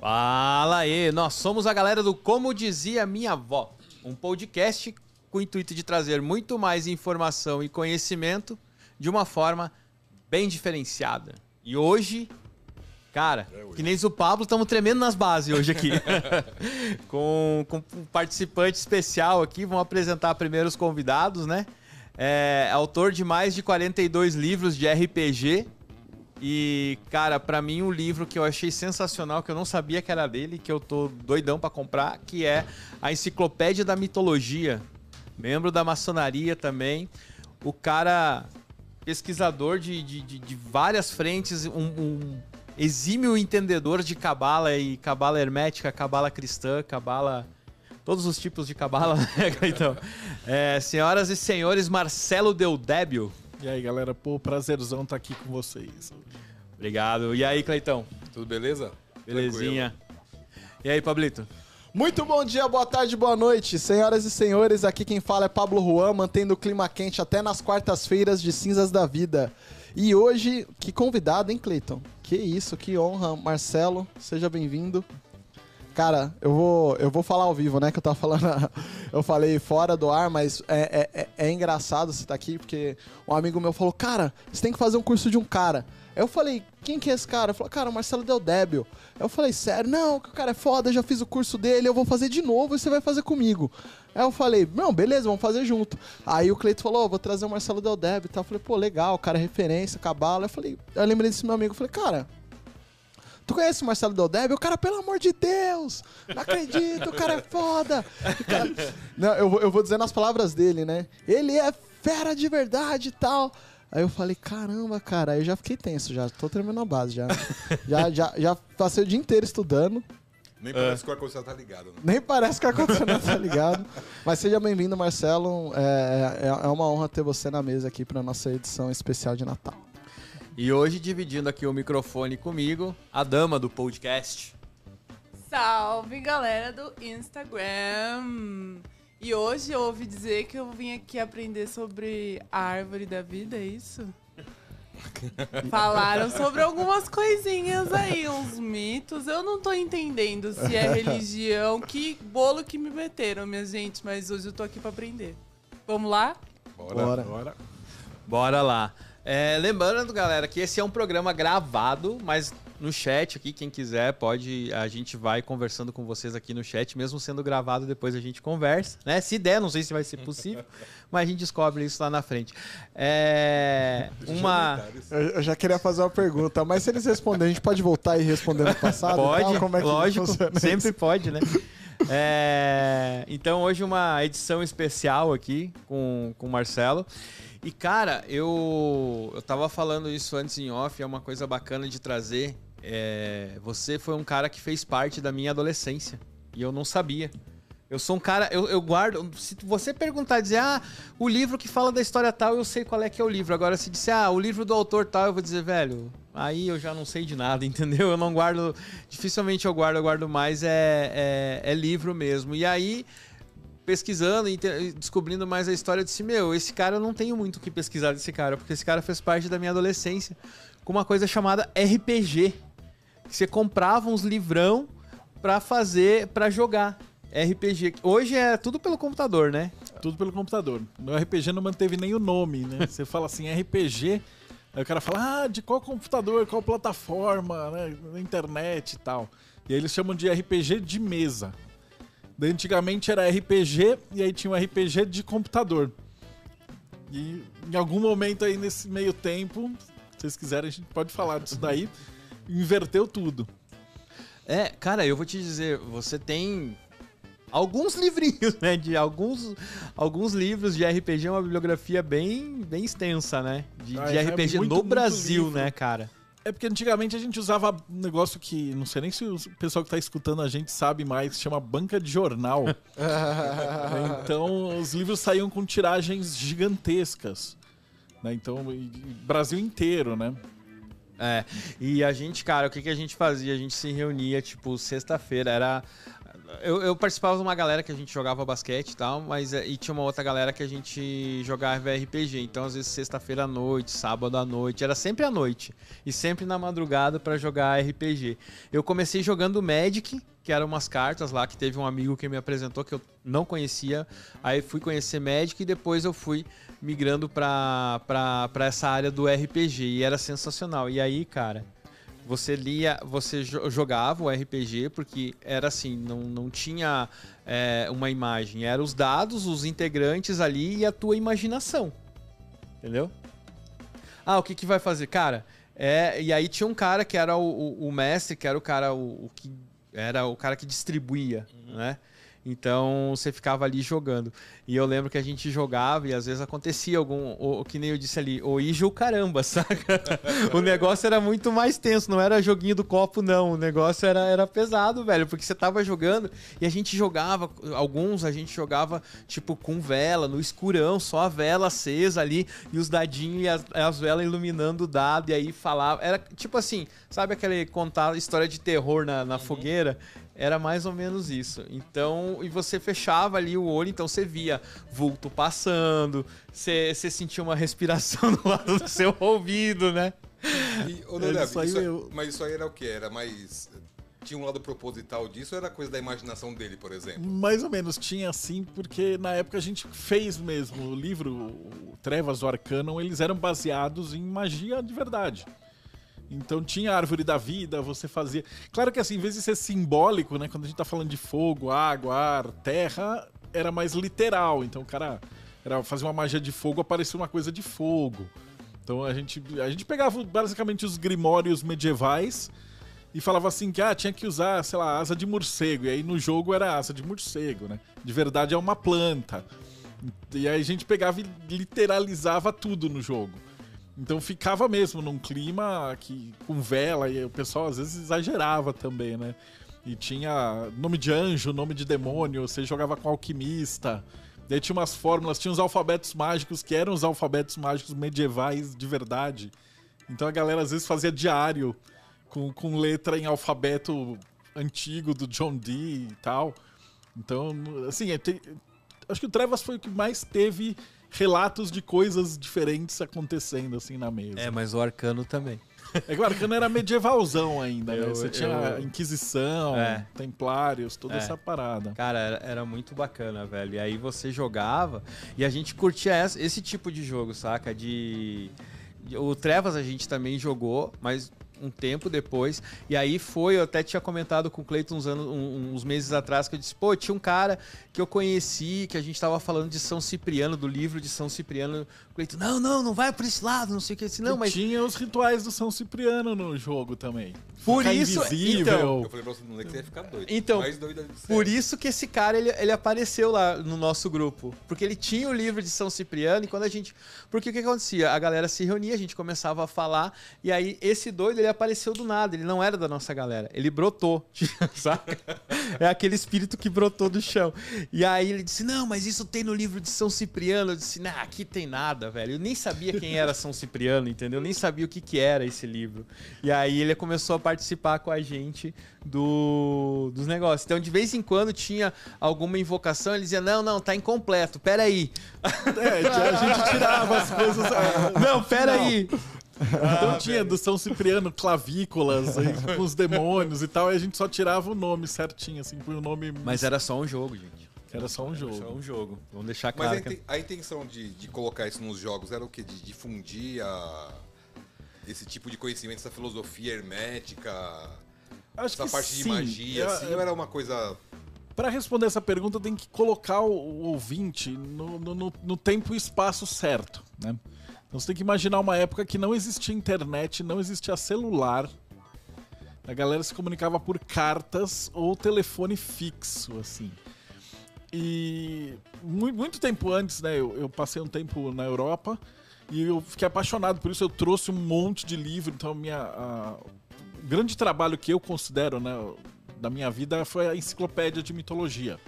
Fala aí, nós somos a galera do Como Dizia Minha Avó, um podcast com o intuito de trazer muito mais informação e conhecimento de uma forma bem diferenciada. E hoje, cara, que nem o Pablo, estamos tremendo nas bases hoje aqui. com, com um participante especial aqui, vamos apresentar primeiro os convidados, né? É autor de mais de 42 livros de RPG. E, cara, pra mim um livro que eu achei sensacional, que eu não sabia que era dele, que eu tô doidão para comprar, que é a Enciclopédia da Mitologia. Membro da maçonaria também. O cara, pesquisador de, de, de, de várias frentes, um, um exímio entendedor de cabala e cabala hermética, cabala cristã, cabala todos os tipos de cabala, né, então. É, senhoras e senhores, Marcelo Deudébio. E aí, galera, pô, prazerzão estar tá aqui com vocês. Obrigado. E aí, Cleitão? Tudo beleza? Belezinha. Tranquilo. E aí, Pablito? Muito bom dia, boa tarde, boa noite. Senhoras e senhores, aqui quem fala é Pablo Juan, mantendo o clima quente até nas quartas-feiras de Cinzas da Vida. E hoje, que convidado, hein, Cleiton? Que isso, que honra. Marcelo, seja bem-vindo. Cara, eu vou, eu vou falar ao vivo, né? Que eu tava falando. eu falei fora do ar, mas é, é, é, é engraçado você estar tá aqui, porque um amigo meu falou: Cara, você tem que fazer um curso de um cara. Eu falei, quem que é esse cara? Falou, cara, o Marcelo Del Débio. Eu falei, sério? Não, que o cara é foda, já fiz o curso dele, eu vou fazer de novo e você vai fazer comigo. Aí eu falei, não, beleza, vamos fazer junto. Aí o Cleito falou, oh, vou trazer o Marcelo Del Débio tal. Eu falei, pô, legal, o cara é referência, cabala. Eu falei, eu lembrei desse meu amigo, eu falei, cara, Tu conhece o Marcelo Deldeb? O cara, pelo amor de Deus! Não acredito, o cara é foda! Cara... Não, eu, vou, eu vou dizer nas palavras dele, né? Ele é fera de verdade e tal. Aí eu falei, caramba, cara, aí eu já fiquei tenso, já tô tremendo a base, já. já, já, já passei o dia inteiro estudando. Nem parece é. que o ar-condicionado tá ligado. Né? Nem parece que o ar-condicionado tá ligado. Mas seja bem-vindo, Marcelo. É, é, é uma honra ter você na mesa aqui para nossa edição especial de Natal. E hoje, dividindo aqui o microfone comigo, a dama do podcast. Salve, galera do Instagram! E hoje eu ouvi dizer que eu vim aqui aprender sobre a árvore da vida, é isso? Falaram sobre algumas coisinhas aí, uns mitos. Eu não tô entendendo se é religião. Que bolo que me meteram, minha gente. Mas hoje eu tô aqui para aprender. Vamos lá? Bora. Bora, Bora. Bora lá. É, lembrando, galera, que esse é um programa gravado, mas no chat aqui, quem quiser, pode. A gente vai conversando com vocês aqui no chat, mesmo sendo gravado, depois a gente conversa, né? Se der, não sei se vai ser possível, mas a gente descobre isso lá na frente. É. Uma. Eu já queria fazer uma pergunta, mas se eles responderem, a gente pode voltar e responder no passado? Pode, Como é que lógico, sempre isso? pode, né? É, então hoje uma edição especial aqui com, com o Marcelo. E, cara, eu, eu tava falando isso antes em off, é uma coisa bacana de trazer. É, você foi um cara que fez parte da minha adolescência. E eu não sabia. Eu sou um cara, eu, eu, guardo. Se você perguntar, dizer, ah, o livro que fala da história tal, eu sei qual é que é o livro. Agora, se disser, ah, o livro do autor tal, eu vou dizer, velho, aí eu já não sei de nada, entendeu? Eu não guardo. Dificilmente eu guardo, eu guardo mais, é, é, é livro mesmo. E aí pesquisando e descobrindo mais a história, eu disse: Meu, esse cara eu não tenho muito o que pesquisar desse cara, porque esse cara fez parte da minha adolescência com uma coisa chamada RPG. Que você comprava uns livrão pra fazer, pra jogar. RPG. Hoje é tudo pelo computador, né? Tudo pelo computador. No RPG não manteve nem o nome, né? Você fala assim, RPG. Aí o cara fala, ah, de qual computador, qual plataforma, né? Na internet e tal. E aí eles chamam de RPG de mesa. Antigamente era RPG e aí tinha um RPG de computador. E em algum momento aí nesse meio tempo, se vocês quiserem, a gente pode falar disso daí. Inverteu tudo. É, cara, eu vou te dizer, você tem alguns livrinhos, né? De alguns, alguns livros de RPG, é uma bibliografia bem, bem extensa, né? De, ah, de é RPG muito, no Brasil, né, cara? É porque antigamente a gente usava um negócio que não sei nem se o pessoal que está escutando a gente sabe mais, chama banca de jornal. então os livros saíam com tiragens gigantescas. Né? Então, Brasil inteiro, né? É, e a gente, cara, o que, que a gente fazia? A gente se reunia, tipo, sexta-feira, era eu, eu participava de uma galera que a gente jogava basquete e tal, mas é, e tinha uma outra galera que a gente jogava RPG. Então, às vezes, sexta-feira à noite, sábado à noite, era sempre à noite. E sempre na madrugada pra jogar RPG. Eu comecei jogando Magic, que eram umas cartas lá, que teve um amigo que me apresentou que eu não conhecia. Aí fui conhecer Magic e depois eu fui migrando pra, pra, pra essa área do RPG. E era sensacional. E aí, cara. Você lia, você jo- jogava o RPG, porque era assim, não, não tinha é, uma imagem. Eram os dados, os integrantes ali e a tua imaginação. Entendeu? Ah, o que, que vai fazer? Cara, é, e aí tinha um cara que era o, o- o mestre, que era o cara o, o que era o cara que distribuía, né? Então você ficava ali jogando. E eu lembro que a gente jogava e às vezes acontecia algum, o, que nem eu disse ali, o Ija o caramba, saca? o negócio era muito mais tenso, não era joguinho do copo, não. O negócio era, era pesado, velho, porque você tava jogando e a gente jogava, alguns a gente jogava tipo com vela, no escurão, só a vela acesa ali e os dadinhos e as, as velas iluminando o dado e aí falava. Era tipo assim, sabe aquele contar história de terror na, na fogueira? Era mais ou menos isso. Então, e você fechava ali o olho, então você via vulto passando, você, você sentia uma respiração do lado do seu ouvido, né? E, ô, É, Dodeb, isso aí isso é- eu- Mas isso aí era o quê? Era mais. Tinha um lado proposital disso ou era coisa da imaginação dele, por exemplo? Mais ou menos tinha assim, porque na época a gente fez mesmo o livro o Trevas do Arcanum, eles eram baseados em magia de verdade. Então tinha a árvore da vida, você fazia. Claro que assim, em vez de ser simbólico, né? Quando a gente tá falando de fogo, água, ar, terra, era mais literal. Então o cara era fazer uma magia de fogo, aparecia uma coisa de fogo. Então a gente, a gente pegava basicamente os grimórios medievais e falava assim que ah, tinha que usar, sei lá, asa de morcego. E aí no jogo era asa de morcego, né? De verdade é uma planta. E aí a gente pegava e literalizava tudo no jogo. Então ficava mesmo num clima que com vela e o pessoal às vezes exagerava também, né? E tinha nome de anjo, nome de demônio, você jogava com alquimista. Daí tinha umas fórmulas, tinha os alfabetos mágicos que eram os alfabetos mágicos medievais de verdade. Então a galera às vezes fazia diário com, com letra em alfabeto antigo do John Dee e tal. Então, assim, é, te- acho que o Trevas foi o que mais teve relatos de coisas diferentes acontecendo assim na mesa. É, mas o arcano também. É que o Arcano era medievalzão ainda, né? Eu- Você tinha eu- Inquisição, É. Templários, toda É. essa parada. Cara, era, era muito bacana, velho. E aí você jogava e a gente curtia essa- esse tipo de jogo, saca? De- O Trevas a gente também jogou, mas um tempo depois. E aí foi, eu até tinha comentado com o Cleiton uns, anos, uns meses atrás, que eu disse, pô, tinha um cara que eu conheci, que a gente tava falando de São Cipriano, do livro de São Cipriano. O Cleiton, não, não, não vai por esse lado, não sei o que. Disse, não, mas tinha os rituais do São Cipriano no jogo também. Por Ficar isso- invisível. então, Eu falei pra você não ler que você ia ficar doido. Então, Mais doido de Por isso que esse cara, ele, ele apareceu lá no nosso grupo. Porque ele tinha o livro de São Cipriano e quando a gente... Porque o que acontecia? A galera se reunia, a gente começava a falar e aí esse doido, ele apareceu do nada. Ele não era da nossa galera. Ele brotou, saca? É aquele espírito que brotou do chão. E aí ele disse, não, mas isso tem no livro de São Cipriano. Eu disse, não, aqui tem nada, velho. Eu nem sabia quem era São Cipriano, entendeu? Eu nem sabia o que, que era esse livro. E aí ele começou a participar com a gente do, dos negócios. Então, de vez em quando tinha alguma invocação, ele dizia: Não, não, tá incompleto, peraí. É, a gente tirava as coisas. ah, Não, peraí. Então tinha do São Cipriano clavículas aí, com os demônios e tal, e a gente só tirava o nome certinho, assim, por o nome. Mas era só um jogo, gente. Era só um Só jogo. um jogo. Vamos deixar Mas a, claro. que- inten- a intenção de, de colocar isso nos jogos era o quê? De difundir a- esse tipo de conhecimento, essa filosofia hermética, Acho essa que parte de sim. magia, É- assim, ou era uma coisa. Pra responder essa pergunta, tem que colocar o, o ouvinte no, no- no- tempo e espaço certo, né? Então você tem que imaginar uma época que não existia internet, não existia celular. A galera se comunicava por cartas ou telefone fixo, assim. E mu- muito, tempo antes, né? Eu, eu passei um tempo na Europa e eu fiquei apaixonado por isso. Eu trouxe um monte de livro. Então, minha, a- o grande trabalho que eu considero, né? Da minha vida foi a enciclopédia de mitologia.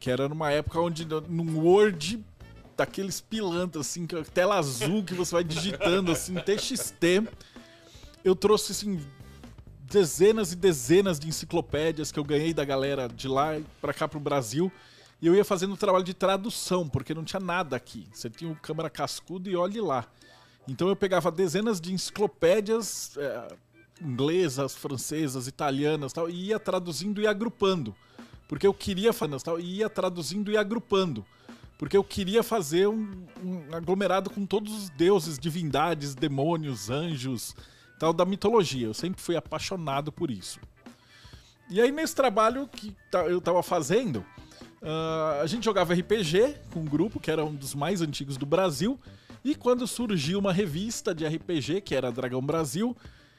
Que era numa época onde, num Word daqueles pilantras, assim, tela azul que você vai digitando, assim, TXT. Eu trouxe, assim, dezenas e dezenas de enciclopédias que eu ganhei da galera de lá pra cá pro Brasil. E eu ia fazendo o trabalho de tradução, porque não tinha nada aqui. Você tinha um câmera cascudo e olhe lá. Então eu pegava dezenas de enciclopédias é, inglesas, francesas, italianas tal, e ia traduzindo e agrupando. Porque eu queria fazer tal, e ia traduzindo e agrupando. Porque eu queria fazer um, um aglomerado com todos os deuses, divindades, demônios, anjos, tal, da mitologia. Eu sempre fui apaixonado por isso. E aí, nesse trabalho que eu tava fazendo, ah, a gente jogava RPG com um grupo que era um dos mais antigos do Brasil. E quando surgiu uma revista de RPG, que era Dragão Brasil,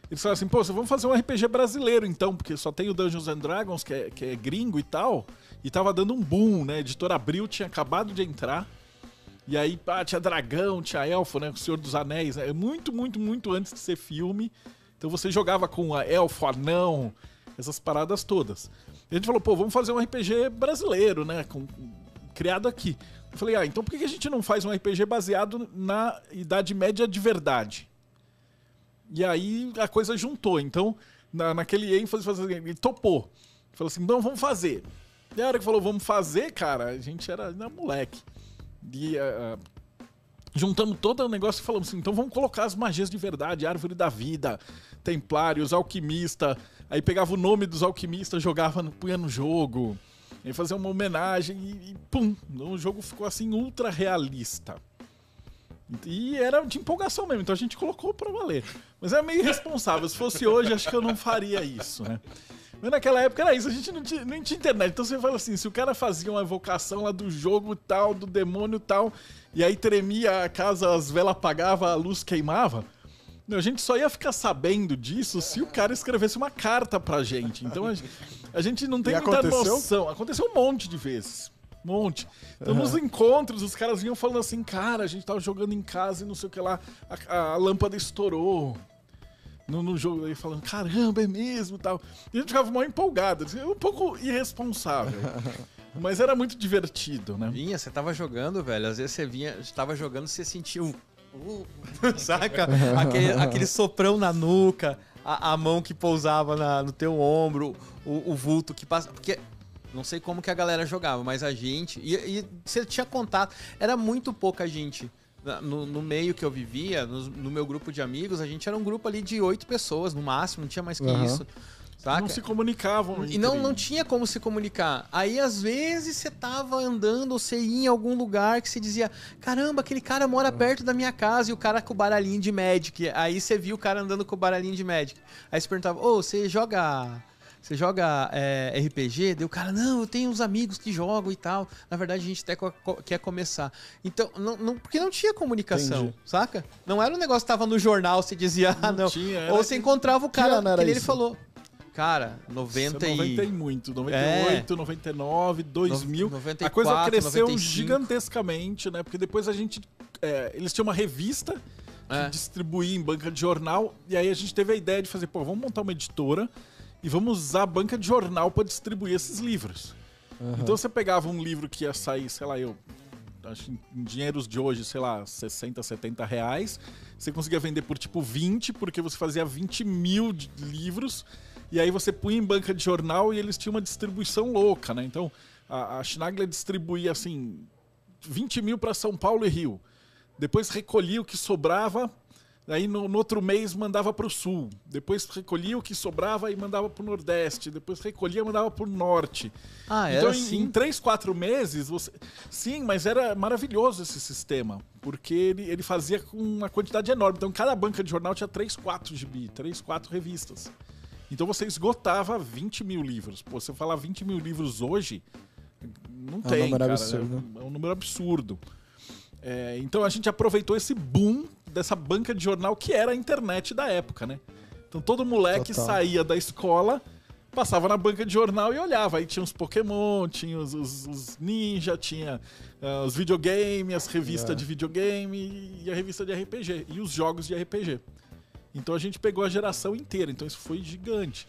eles falaram assim: pô, vamos fazer um RPG brasileiro então, porque só tem o Dungeons and Dragons, que é, que é gringo e tal. E tava dando um boom, né? A editora Abril tinha acabado de entrar. E aí, pá, tinha dragão, tinha elfo, né? O Senhor dos Anéis, né? Muito, muito, muito antes de ser filme. Então você jogava com a elfo, anão, essas paradas todas. E a gente falou, pô, vamos fazer um RPG brasileiro, né? Com, criado aqui. Eu falei, ah, então por que a gente não faz um RPG baseado na Idade Média de verdade? E aí a coisa juntou. Então, na, naquele ênfase, fazer- ele topou. Falou assim, não, vamos fazer. E a hora que falou, vamos fazer, cara, a gente era, era moleque. E ah, juntamos todo o negócio e falamos assim, então vamos colocar as magias de verdade, árvore da vida, templários, alquimista. Aí pegava o nome dos alquimistas, jogava, no, punha no jogo. Aí fazia uma homenagem e, e pum, o jogo ficou assim ultra realista. E era de empolgação mesmo, então a gente colocou pra valer. Mas é meio irresponsável. Se fosse hoje, acho que eu não faria isso, né? Mas naquela época era isso, a gente não tinha, tinha internet. Então você fala assim, se o cara fazia uma evocação lá do jogo tal, do demônio tal, e aí tremia a casa, as velas apagavam, a luz queimava, a gente só ia ficar sabendo disso se o cara escrevesse uma carta pra gente. Então a, gente- a gente não tem E muita aconteceu? noção. Aconteceu um monte de vezes. Um monte. Então, nos encontros, os caras vinham falando assim, cara, a gente tava jogando em casa e não sei o que lá, a, a lâmpada estourou no, no jogo aí falando, caramba, é mesmo e tal. E a gente ficava mal empolgado, assim, um pouco irresponsável. Mas era muito divertido, né? Vinha, você tava jogando, velho. Às vezes você vinha, tava jogando, você sentia um. uh, saca? Aquele, aquele soprão na nuca, a, a mão que pousava na- no teu ombro, o, o vulto que passa. Porque. Não sei como que a galera jogava, mas a gente. E, e você tinha contato. Era muito pouca gente. No, no meio que eu vivia, no, no meu grupo de amigos, a gente era um grupo ali de oito pessoas no máximo, não tinha mais que Aham. isso. Saca? Não se comunicavam. E não, não tinha como se comunicar. Aí, às vezes, você tava andando ou você ia em algum lugar que você dizia: Caramba, aquele cara mora perto da minha casa e o cara com o baralhinho de Magic. Aí você viu o cara andando com o baralhinho de Magic. Aí você perguntava: Ô, você joga. Você joga é, RPG? Daí o cara, não, eu tenho uns amigos que jogam e tal. Na verdade, a gente até co- quer começar. Então, não, não- porque não tinha comunicação, Entendi. saca? Não era um negócio que tava no jornal, você dizia, ah, Não não. tinha, Ou você encontrava o cara, que nem ele isso? falou. Cara, Isso 90 é e... 90 e muito. 98, 99, 2000. 94, a coisa cresceu 95. gigantescamente, né? Porque depois a gente. é, eles tinham uma revista que É. distribuía em banca de jornal. E aí a gente teve a ideia de fazer, pô, vamos montar uma editora e vamos usar a banca de jornal para distribuir esses livros. Então você pegava um livro que ia sair, sei lá, eu. Acho em dinheiros de hoje, sei lá, 60, 70 reais. Você conseguia vender por tipo 20, porque você fazia 20 mil livros. E aí você punha em banca de jornal e eles tinham uma distribuição louca, né? Então a, a Schnagler distribuía assim 20 mil para São Paulo e Rio. Depois recolhia o que sobrava, aí no, no outro mês mandava para o sul. Depois recolhia o que sobrava e mandava para o nordeste. Depois recolhia e mandava para o norte. Ah, era então, em, assim? em três, quatro meses, você. Sim, mas era maravilhoso esse sistema. Porque ele, ele fazia com uma quantidade enorme. Então, cada banca de jornal tinha três, quatro gibi, três, quatro revistas. Então você esgotava 20 mil livros. Pô, se eu falar 20 mil livros hoje, não um tem, número cara. absurdo. É um número absurdo. É, então a gente aproveitou esse boom dessa banca de jornal que era a internet da época, né? Então todo moleque Total. saía da escola, passava na banca de jornal e olhava. Aí tinha os Pokémon, tinha os, os- os Ninja, tinha ah, os videogames, as revistas É. de videogame e a revista de RPG. E os jogos de RPG. Então a gente pegou a geração inteira, então isso foi gigante.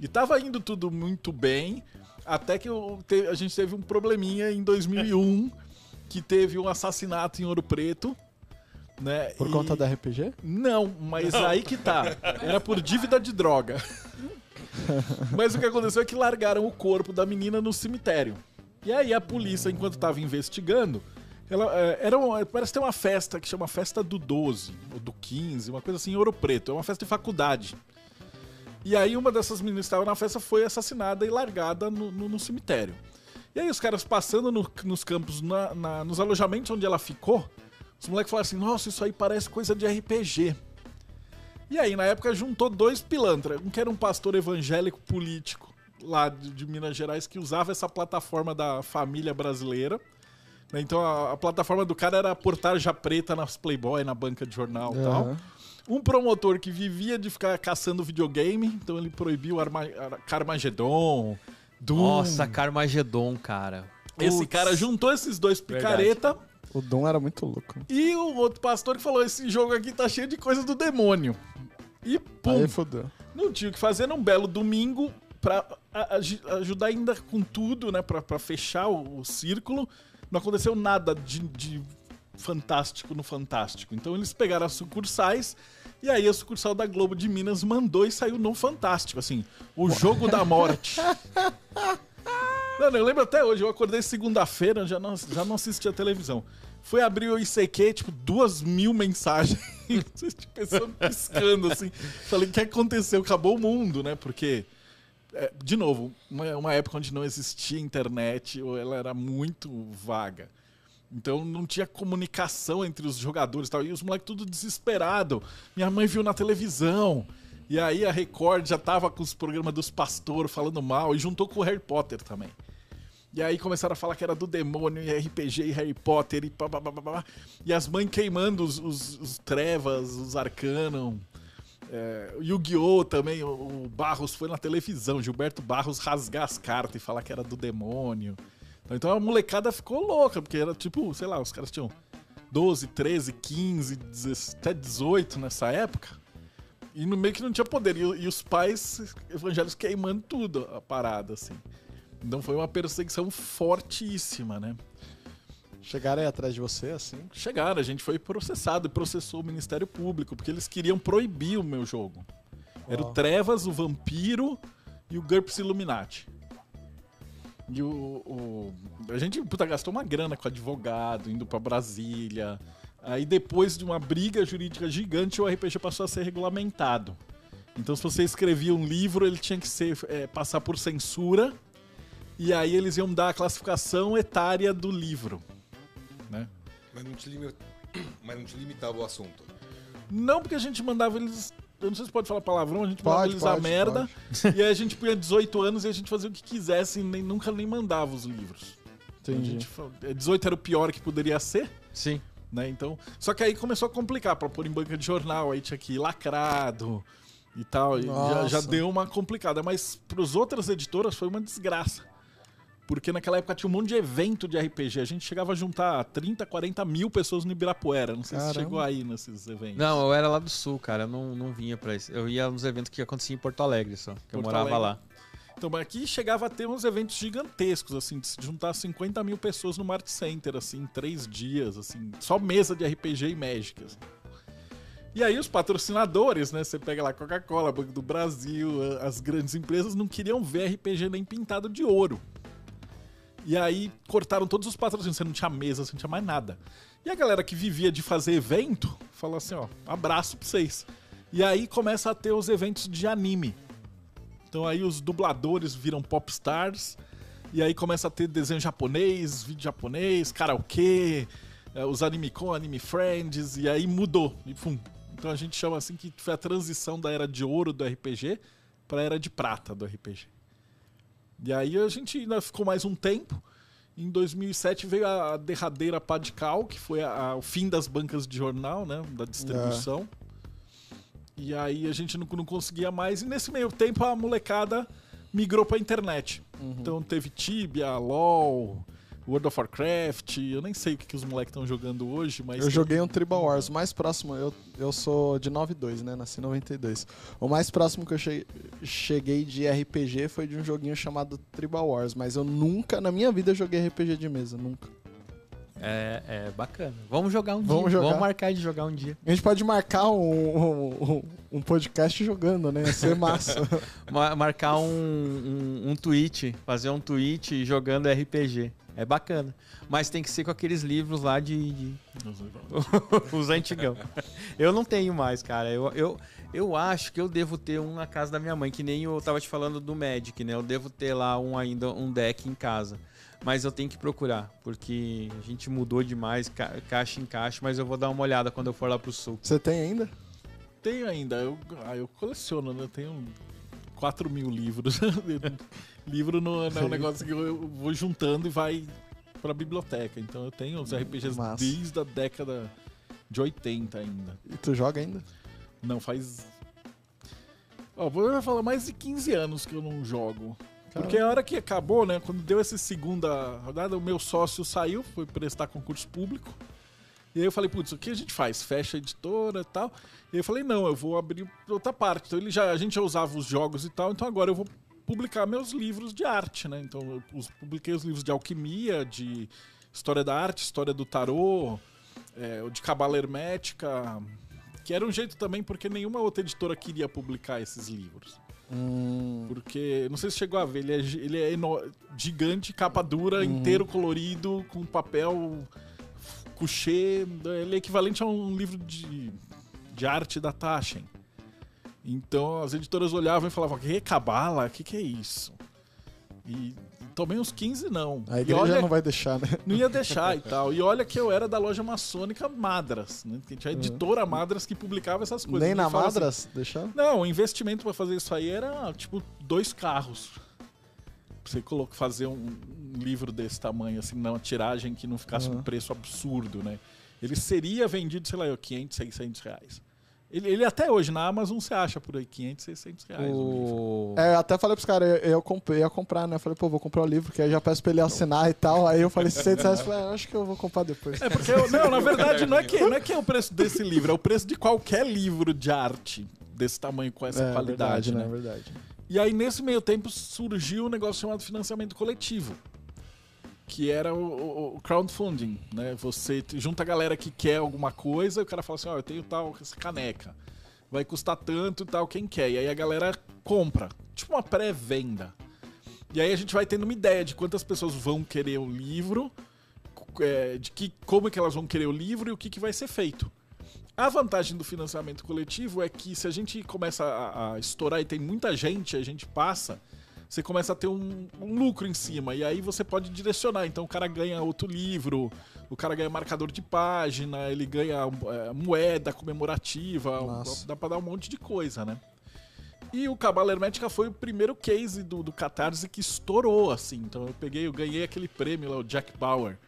E tava indo tudo muito bem, até que eu te- a gente teve um probleminha em 2001, que teve um assassinato em Ouro Preto. Né? Por E- conta da RPG? Não, mas aí que tá. Era por dívida de droga. Mas o que aconteceu é que largaram o corpo da menina no cemitério. E aí a polícia, enquanto estava investigando, ela, é, era um- parece ter uma festa que chama Festa do 12, ou do 15, uma coisa assim, em Ouro Preto. É uma festa de faculdade. E aí uma dessas meninas que estava na festa foi assassinada e largada no, no- no cemitério. E aí os caras passando no- nos campos, na- na- nos alojamentos onde ela ficou, os moleques falaram assim, nossa, isso aí parece coisa de RPG. E aí, na época, juntou dois pilantras. Um que era um pastor evangélico político lá de, de Minas Gerais que usava essa plataforma da família brasileira. né? Então a, a plataforma do cara era por tarja preta nas Playboy, na banca de jornal e tal. Aham. Um promotor que vivia de ficar caçando videogame, então ele proibiu Arma Ar- Carmageddon, Doom. Nossa, Carmageddon, cara. Esse Putz. cara juntou esses dois picareta O Doom era muito louco. e o outro pastor que falou: esse jogo aqui tá cheio de coisa do demônio. E pum, Aí fodeu. não tinha o que fazer num belo domingo pra ajudar ainda com tudo, né? Pra, pra fechar o, o círculo. Não aconteceu nada de, de fantástico no Fantástico. Então eles pegaram as sucursais e aí a sucursal da Globo de Minas mandou e saiu no Fantástico, assim, o jogo da morte. Mano, eu lembro até hoje, eu acordei segunda-feira, já não, já não assistia televisão. Fui abrir o ICQ, tipo, duas mil mensagens. tipo, pessoa piscando, assim. Falei, o que aconteceu? Acabou o mundo, né? Porque, é, de novo, uma, uma época onde não existia internet, ou ela era muito vaga. Então não tinha comunicação entre os jogadores e tal. E os moleques tudo desesperado. Minha mãe viu na televisão. E aí a Record já tava com os programas dos pastores falando mal. E juntou com o Harry Potter também. E aí começaram a falar que era do demônio e RPG e Harry Potter e pá, pá, pá, pá. E as mães queimando os, os- os trevas, os arcanon. É, o Yu-Gi-Oh! também, o, o Barros foi na televisão, Gilberto Barros rasgar as cartas e falar que era do demônio. Então a molecada ficou louca, porque era tipo, sei lá, os caras tinham 12, 13, 15, 16, até 18 nessa época. E no meio que não tinha poder. E, e os pais evangélicos queimando tudo, a parada, assim. Então foi uma perseguição fortíssima, né? Chegaram aí atrás de você, assim? Chegaram, a gente foi processado e processou o Ministério Público, porque eles queriam proibir o meu jogo. Era o Uau. Trevas, o Vampiro e o GURPS Illuminati. E o, o- A gente puta, gastou uma grana com advogado, indo pra Brasília. Aí depois de uma briga jurídica gigante, o RPG passou a ser regulamentado. Então se você escrevia um livro, ele tinha que ser, é, passar por censura. E aí eles iam dar a classificação etária do livro. Né? Mas não te, limi- Mas não te limitava o assunto. Não, porque a gente mandava eles. Eu não sei se pode falar palavrão, a gente Pode, a pode, merda. E aí a gente punha 18 anos e a gente fazia o que quisesse e nem, nunca nem mandava os livros. A Entendi. gente, fa- é, 18 era o pior que poderia ser, Sim. né? Então. Só que aí começou a complicar pra pôr em banca de jornal, aí tinha que ir lacrado e tal. e já, já deu uma complicada. Mas pros outras editoras foi uma desgraça. Porque naquela época tinha um monte de evento de RPG. A gente chegava a juntar 30, 40 mil pessoas no Ibirapuera. Não sei se Caramba. chegou aí nesses eventos. Não, eu era lá do sul, cara. Eu não, não vinha pra isso. Eu ia nos eventos que aconteciam em Porto Alegre só. Que eu Porto morava Alegre. lá. Então, mas aqui chegava a ter uns eventos gigantescos, assim, de se juntar 50 mil pessoas no Mart Center, assim, em três dias, assim, só mesa de RPG e Magic. assim. E aí os patrocinadores, né? Você pega lá Coca-Cola, Banco do Brasil, as grandes empresas não queriam ver RPG nem pintado de ouro. E aí cortaram todos os patrocínios, você não tinha mesa, você não tinha mais nada. E a galera que vivia de fazer evento, falou assim, ó, abraço pra vocês. E aí começa a ter os eventos de anime. Então aí os dubladores viram popstars. E aí começa a ter desenho japonês, vídeo japonês, karaokê, eh, os anime com, anime friends, e aí mudou. E pum. Então a gente chama assim que foi a transição da era de ouro do RPG para a era de prata do RPG. E aí a gente ainda ficou mais um tempo. Em 2007 veio a derradeira Padcal, que foi a- a- o fim das bancas de jornal, né, da distribuição. E aí a gente não, não conseguia mais. E nesse meio tempo a molecada migrou pra internet. Então teve Tibia, LOL, World of Warcraft. Eu nem sei o que, que os moleques estão jogando hoje, mas. Eu joguei um Tribal Wars. O mais próximo, eu, eu sou de 92, né? Nasci em 92. O mais próximo que eu che- cheguei de RPG foi de um joguinho chamado Tribal Wars. Mas eu nunca, na minha vida, joguei RPG de mesa. Nunca. É, é bacana. Vamos jogar um Vamos dia. jogar. Vamos marcar de jogar um dia. A gente pode marcar um, um, um podcast jogando, né? Ia ser massa. Ma- marcar um, um, um tweet, fazer um tweet jogando RPG. É bacana. Mas tem que ser com aqueles livros lá de. de- os antigão. Eu não tenho mais, cara. Eu, eu, eu acho que eu devo ter um na casa da minha mãe, que nem eu tava te falando do Magic, né? Eu devo ter lá um ainda, um deck em casa. Mas eu tenho que procurar, porque a gente mudou demais, ca- caixa em caixa, mas eu vou dar uma olhada quando eu for lá pro sul. Você tem ainda? Tenho ainda, eu, ah, eu coleciono, né? Eu tenho 4 mil livros. Livro não é um negócio que eu, vou juntando e vai pra biblioteca. Então eu tenho os RPGs Massa. desde a década de 80 ainda. E tu joga ainda? Não, faz. Ó, vou falar mais de 15 anos que eu não jogo. Porque a hora que acabou, né? Quando deu essa segunda rodada, o meu sócio saiu, foi prestar concurso público. E aí eu falei, putz, o que a gente faz? Fecha a editora e tal. E aí eu falei, não, eu vou abrir outra parte. Então ele já, a gente já usava os jogos e tal, então agora eu vou publicar meus livros de arte, né? Então eu publiquei os livros de alquimia, de história da arte, história do tarô, é, de cabala hermética, que era um jeito também porque nenhuma outra editora queria publicar esses livros. Hum, Porque, não sei se chegou a ver, ele é, ele é gigante, capa dura, inteiro colorido, com papel couché. Ele é equivalente a um livro de, de arte da Taschen. Então as editoras olhavam e falavam: que cabala? O que, que é isso? E tomei uns 15 não. a igreja olha, não vai deixar, né? não ia deixar e tal. E olha que eu era da loja maçônica Madras, né? Que tinha a editora Madras que publicava essas coisas. Nem na assim, Madras deixar? não, o investimento pra fazer isso aí era tipo dois carros. Você colo- fazer um, um livro desse tamanho, assim, numa tiragem que não ficasse um Uhum. preço absurdo, né? Ele seria vendido, sei lá, 500, 600 reais. Ele, ele até hoje na Amazon você acha por aí 500, 600 reais. o livro. É, eu até falei pros caras, eu, eu, ia comprar, né? Eu falei, pô, vou comprar o livro, que aí já peço pra ele assinar e tal. Aí eu falei, 600 reais, falei, ah, acho que eu vou comprar depois. É porque, eu- não, na verdade, não é, que, não é que é o preço desse livro, é o preço de qualquer livro de arte desse tamanho, com essa É, qualidade, verdade, né? né? Verdade. E aí, nesse meio tempo, surgiu um negócio chamado financiamento coletivo. Que era o, o- crowdfunding, né? Você junta a galera que quer alguma coisa, e o cara fala assim, ó, eu tenho tal, essa caneca. Vai custar tanto e tal, quem quer? E aí a galera compra. Tipo uma pré-venda. E aí a gente vai tendo uma ideia de quantas pessoas vão querer o livro, é, de que, como é que elas vão querer o livro e o que, que vai ser feito. A vantagem do financiamento coletivo é que se a gente começa a, a estourar e tem muita gente, a gente passa, você começa a ter um, um lucro em cima. E aí você pode direcionar. Então o cara ganha outro livro, o cara ganha marcador de página, ele ganha é, moeda comemorativa, Nossa. dá pra dar um monte de coisa, né? E o Cabala Hermética foi o primeiro case do, do Catarse que estourou, assim. Então eu peguei, eu ganhei aquele prêmio lá, o Jack Bauer,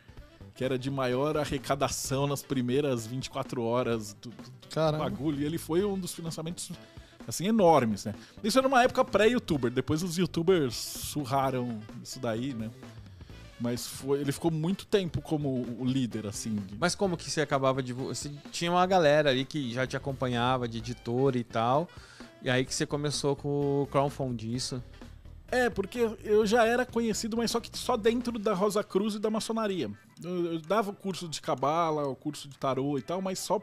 que era de maior arrecadação nas primeiras 24 horas do, do- do bagulho. E ele foi um dos financiamentos, assim, enormes, né? Isso era uma época pré-youtuber. Depois os youtubers surraram isso daí, né? Mas foi, ele ficou muito tempo como o líder, assim. Mas como que você acabava de. Você tinha uma galera ali que já te acompanhava de editora e tal. E aí que você começou com o crowdfunding, isso? É, porque eu já era conhecido, mas só que só dentro da Rosa Cruz e da maçonaria. Eu, eu dava o curso de cabala, o curso de tarô e tal, mas só,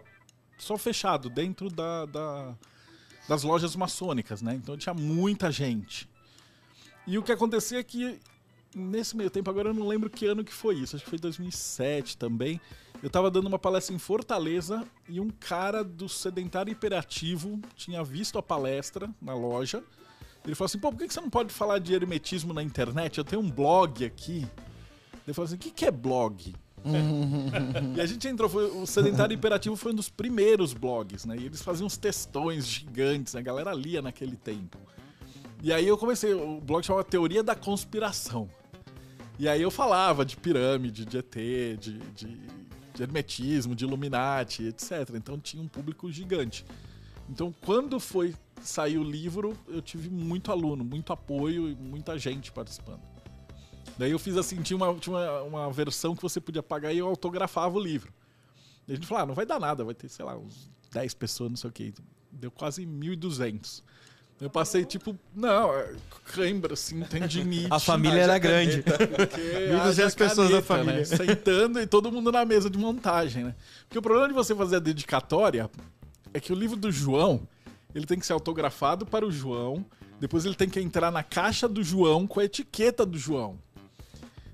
só fechado, dentro da, da- das lojas maçônicas, né? Então tinha muita gente. E o que acontecia é que, nesse meio tempo, agora eu não lembro que ano que foi isso, acho que foi 2007 também. Eu tava dando uma palestra em Fortaleza e um cara do sedentário hiperativo tinha visto a palestra na loja. Ele falou assim: pô, por que você não pode falar de hermetismo na internet? Eu tenho um blog aqui. Ele falou assim: o que, que é blog? e a gente entrou, foi- o Sedentário Imperativo foi um dos primeiros blogs, né? E eles faziam uns textões gigantes, a galera lia naquele tempo. E aí eu comecei, o blog chamava Teoria da Conspiração. E aí eu falava de pirâmide, de ET, de, de, de hermetismo, de Illuminati, etc. Então tinha um público gigante. Então quando foi sair o livro, eu tive muito aluno, muito apoio e muita gente participando. Daí eu fiz assim, tinha uma, tinha uma, uma versão que você podia pagar e eu autografava o livro. E a gente falou, ah, não vai dar nada, vai ter, sei lá, uns 10 pessoas, não sei o quê. Deu quase 1.200. Eu passei tipo, não, é cãibra, assim, tendinite. A família era grande. Porque Vimos haja as pessoas da família. Né? Sentando e todo mundo na mesa de montagem, né? Porque o problema de você fazer a dedicatória é que o livro do João, ele tem que ser autografado para o João, depois ele tem que entrar na caixa do João com a etiqueta do João.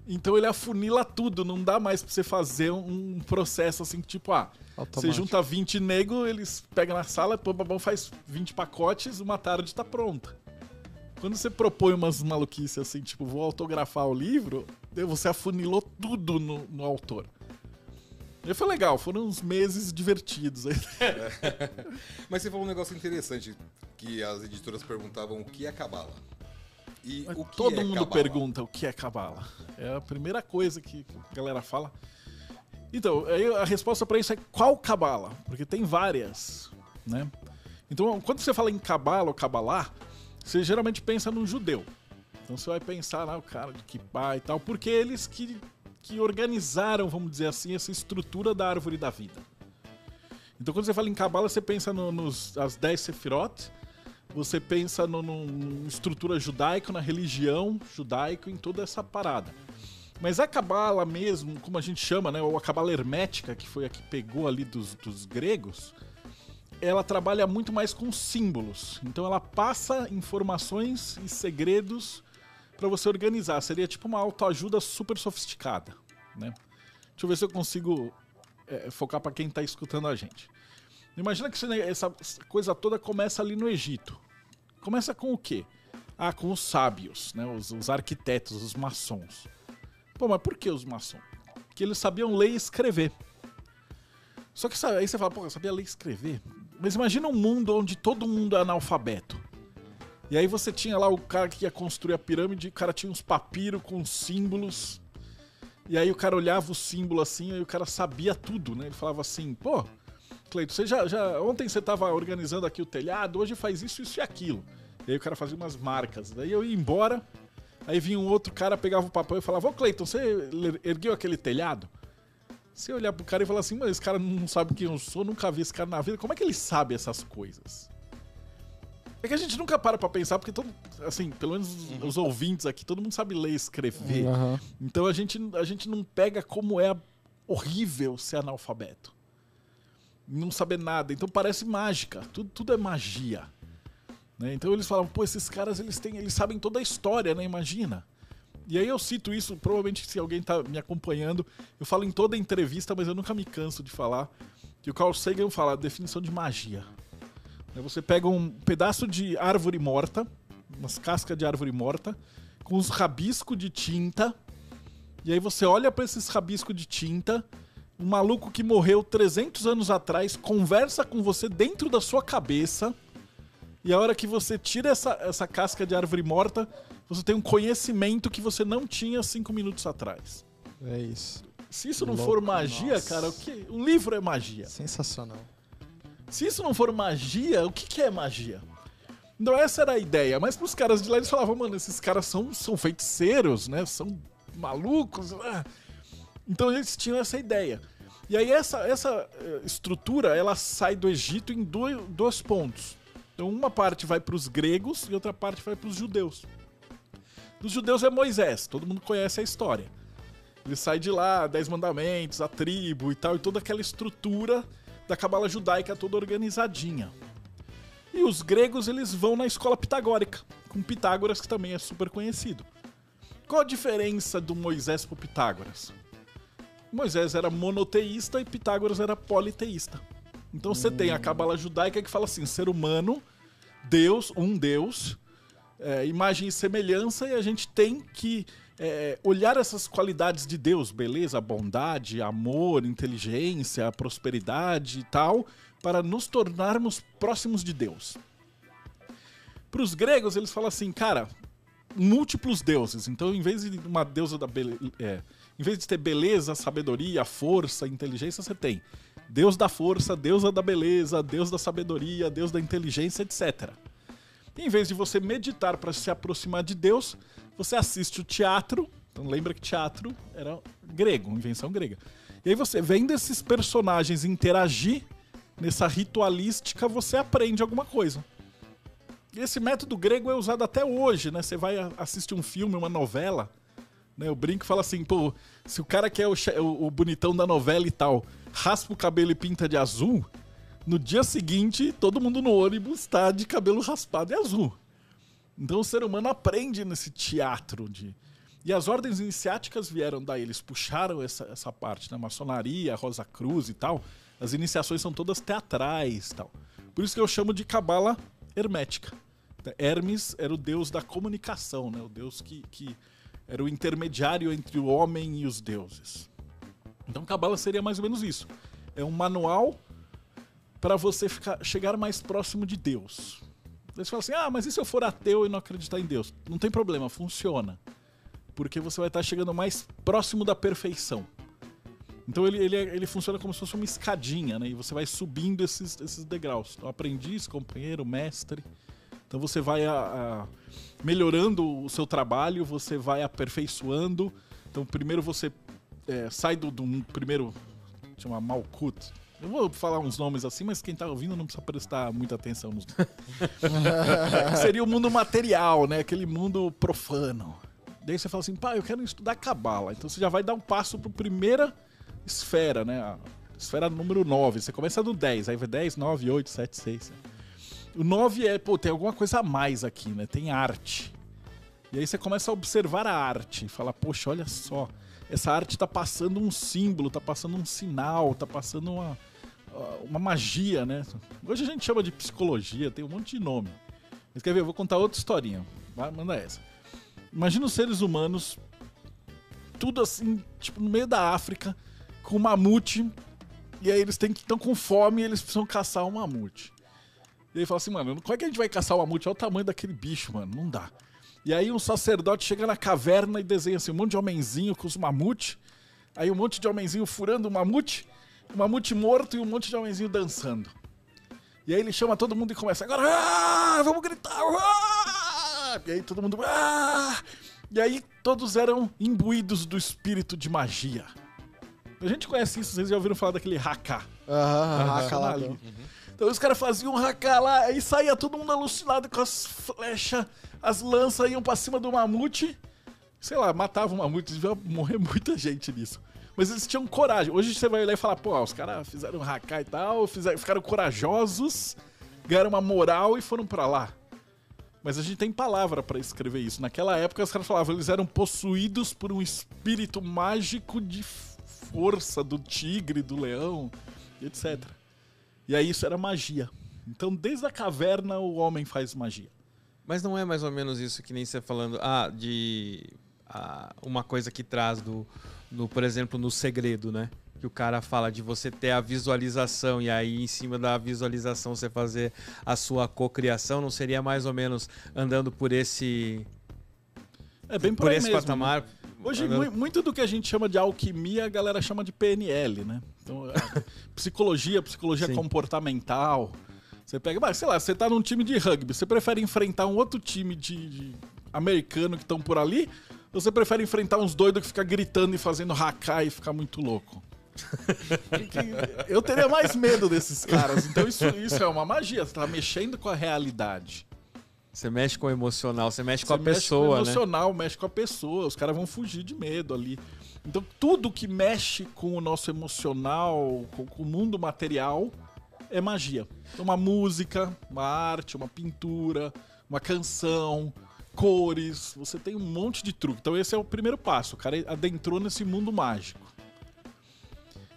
Então ele afunila tudo, não dá mais pra você fazer um processo assim, tipo, ah, você Automático. junta 20 nego, eles pegam na sala, pô, pô, faz 20 pacotes, uma tarde tá pronta. Quando você propõe umas maluquices assim, tipo, vou autografar o livro, você afunilou tudo no, no autor. E foi legal, foram uns meses divertidos. Mas você falou um negócio interessante, que as editoras perguntavam o que é cabala. E o que Todo é mundo cabala? pergunta o que é cabala. É a primeira coisa que a galera fala. Então, aí a resposta pra isso é qual cabala? Porque tem várias, né? Então, quando você fala em cabala ou cabalá, você geralmente pensa num judeu. Então você vai pensar lá o cara de kippah e tal, porque eles que, que organizaram, vamos dizer assim, essa estrutura da árvore da vida. Então quando você fala em cabala, você pensa no, nos as 10 sefirot, você pensa no, numa estrutura judaica, na religião judaica, em toda essa parada. Mas a cabala mesmo, como a gente chama, né, ou a cabala hermética, que foi a que pegou ali dos, dos gregos, ela trabalha muito mais com símbolos. Então ela passa informações e segredos para você organizar. Seria tipo uma autoajuda super sofisticada, né? Deixa eu ver se eu consigo é, focar para quem tá escutando a gente. Imagina que essa coisa toda começa ali no Egito. Começa com o quê? Ah, com os sábios, né? Os, os arquitetos, os maçons. Pô, mas por que os maçons? Porque eles sabiam ler e escrever. Só que aí você fala, pô, eu sabia ler e escrever. Mas imagina um mundo onde todo mundo é analfabeto. E aí você tinha lá o cara que ia construir a pirâmide, o cara tinha uns papiros com símbolos. E aí o cara olhava o símbolo assim, aí o cara sabia tudo, né? Ele falava assim, pô, Cleito, você já, já. Ontem você tava organizando aqui o telhado, hoje faz isso, isso e aquilo. E aí o cara fazia umas marcas. Daí eu ia embora, aí vinha um outro cara, pegava o papel e falava, ô Cleiton, você ergueu aquele telhado? Você olhar pro cara e falar assim, mas esse cara não sabe quem eu sou, nunca vi esse cara na vida, como é que ele sabe essas coisas? É que a gente nunca para pra pensar, porque todo, assim, pelo menos os- os ouvintes aqui, todo mundo sabe ler e escrever. Aham. Então a gente, a gente não pega como é horrível ser analfabeto. Não saber nada. Então parece mágica. Tudo, tudo é magia. né? Então eles falam, pô, esses caras eles têm, eles sabem toda a história, né? Imagina. E aí eu cito isso, provavelmente se alguém tá me acompanhando, eu falo em toda entrevista, mas eu nunca me canso de falar, que o Carl Sagan fala a definição de magia. Né, Você pega um pedaço de árvore morta, umas cascas de árvore morta, com uns rabiscos de tinta, e aí você olha pra esses rabiscos de tinta, um maluco que morreu 300 anos atrás conversa com você dentro da sua cabeça, e a hora que você tira essa, essa casca de árvore morta, você tem um conhecimento que você não tinha cinco minutos atrás. É isso. Se isso não Louco, for magia, nossa. cara, o que? Um livro é magia. Sensacional. Se isso não for magia, o que, que é magia? Então essa era a ideia, mas pros caras de lá eles falavam, mano, esses caras são, são feiticeiros, né? São malucos. ah. Então eles tinham essa ideia. E aí essa, essa eh, estrutura, ela sai do Egito em dois, dois pontos. Então uma parte vai para os gregos e outra parte vai para os judeus. Dos judeus é Moisés, todo mundo conhece a história. Ele sai de lá, Dez Mandamentos, a tribo e tal, e toda aquela estrutura da cabala judaica toda organizadinha. E os gregos, eles vão na escola pitagórica, com Pitágoras, que também é super conhecido. Qual a diferença do Moisés pro Pitágoras? Moisés era monoteísta e Pitágoras era politeísta. Então você tem a cabala judaica que fala assim: ser humano, Deus, um Deus, é, imagem e semelhança, e a gente tem que é, olhar essas qualidades de Deus, beleza, bondade, amor, inteligência, prosperidade e tal, para nos tornarmos próximos de Deus. Para os gregos, eles falam assim, cara, múltiplos deuses. Então, em vez de uma deusa da beleza, em vez de ter beleza, sabedoria, força, inteligência, você tem Deus da força, deusa da beleza, Deus da sabedoria, Deus da inteligência, etc. Em vez de você meditar para se aproximar de Deus, você assiste o teatro. Então lembra que teatro era grego, invenção grega. E aí você vendo esses personagens interagir nessa ritualística, você aprende alguma coisa. E esse método grego é usado até hoje, né? Você vai assistir um filme, uma novela, né? Eu brinco e falo assim, pô, se o cara que é o, o- o bonitão da novela e tal, raspa o cabelo e pinta de azul, no dia seguinte, todo mundo no ônibus tá de cabelo raspado e azul. Então o ser humano aprende nesse teatro de. E as ordens iniciáticas vieram daí, eles puxaram essa, essa parte, né? Maçonaria, Rosa Cruz e tal. As iniciações são todas teatrais tal. Por isso que eu chamo de cabala hermética. Hermes era o deus da comunicação, né? O deus que, que era o intermediário entre o homem e os deuses. Então cabala seria mais ou menos isso. É um manual para você ficar, chegar mais próximo de Deus. Você fala assim: ah, mas e se eu for ateu e não acreditar em Deus? Não tem problema, funciona. Porque você vai estar chegando mais próximo da perfeição. Então ele, ele, ele funciona como se fosse uma escadinha, né? E você vai subindo esses, esses degraus. Então, aprendiz, companheiro, mestre. Então você vai a- a- melhorando o seu trabalho, você vai aperfeiçoando. Então primeiro você é, sai do, do primeiro. chama Malkut. Eu vou falar uns nomes assim, mas quem tá ouvindo não precisa prestar muita atenção nos Seria o mundo material, né? Aquele mundo profano. Daí você fala assim, pá, eu quero estudar Cabala. Então você já vai dar um passo pro primeira esfera, né? A esfera número 9. Você começa do 10, aí vai 10, 9, 8, 7, 6. O 9 é, pô, tem alguma coisa a mais aqui, né? Tem arte. E aí você começa a observar a arte. Fala, poxa, olha só. Essa arte tá passando um símbolo, tá passando um sinal, tá passando uma, uma magia, né? Hoje a gente chama de psicologia, tem um monte de nome. Mas quer ver? Eu vou contar outra historinha. Vai, manda essa. Imagina os seres humanos, tudo assim, tipo, no meio da África, com um mamute. E aí eles estão com fome e eles precisam caçar um mamute. E aí fala assim, mano, como é que a gente vai caçar o mamute? Olha o tamanho daquele bicho, mano. Não dá. E aí um sacerdote chega na caverna e desenha assim, um monte de homenzinho com os mamute. Aí um monte de homenzinho furando o mamute. O mamute morto e um monte de homenzinho dançando. E aí ele chama todo mundo e começa, agora, ah, vamos gritar, ah! E aí todo mundo, ah! E aí todos eram imbuídos do espírito de magia. A gente conhece isso, vocês já ouviram falar daquele Haka. Aham, Haka lá. ali. Então os caras faziam um lá, aí saía todo mundo alucinado com as flechas, as lanças iam pra cima do mamute. Sei lá, matavam o mamute, devia morrer muita gente nisso. Mas eles tinham coragem. Hoje você vai olhar e falar, pô, os caras fizeram um e tal, fizeram, ficaram corajosos, ganharam uma moral e foram pra lá. Mas a gente tem palavra pra escrever isso. Naquela época os caras falavam, eles eram possuídos por um espírito mágico de força do tigre, do leão, e etc. E aí isso era magia. Então desde a caverna o homem faz magia. Mas não é mais ou menos isso que nem você falando, ah, de ah, uma coisa que traz do, no, por exemplo, no segredo, né? Que o cara fala de você ter a visualização e aí em cima da visualização você fazer a sua cocriação, não seria mais ou menos andando por esse É bem por, por aí esse mesmo, patamar? né? Hoje, andando- mu- muito do que a gente chama de alquimia, a galera chama de PNL, né? Então, a psicologia, psicologia Sim. comportamental. Você pega, mas, sei lá, você tá num time de rugby, você prefere enfrentar um outro time de, de americano que estão por ali? Ou você prefere enfrentar uns doidos que ficam gritando e fazendo hacá e ficar muito louco? Eu teria mais medo desses caras. Então isso, isso é uma magia, você tá mexendo com a realidade. Você mexe com o emocional, você mexe com Você a mexe com o pessoa, né? emocional, mexe com a pessoa, os caras vão fugir de medo ali. Então, tudo que mexe com o nosso emocional, com, com o mundo material, é magia. Então, uma música, uma arte, uma pintura, uma canção, cores, você tem um monte de truque. Então, esse é o primeiro passo. O cara adentrou nesse mundo mágico.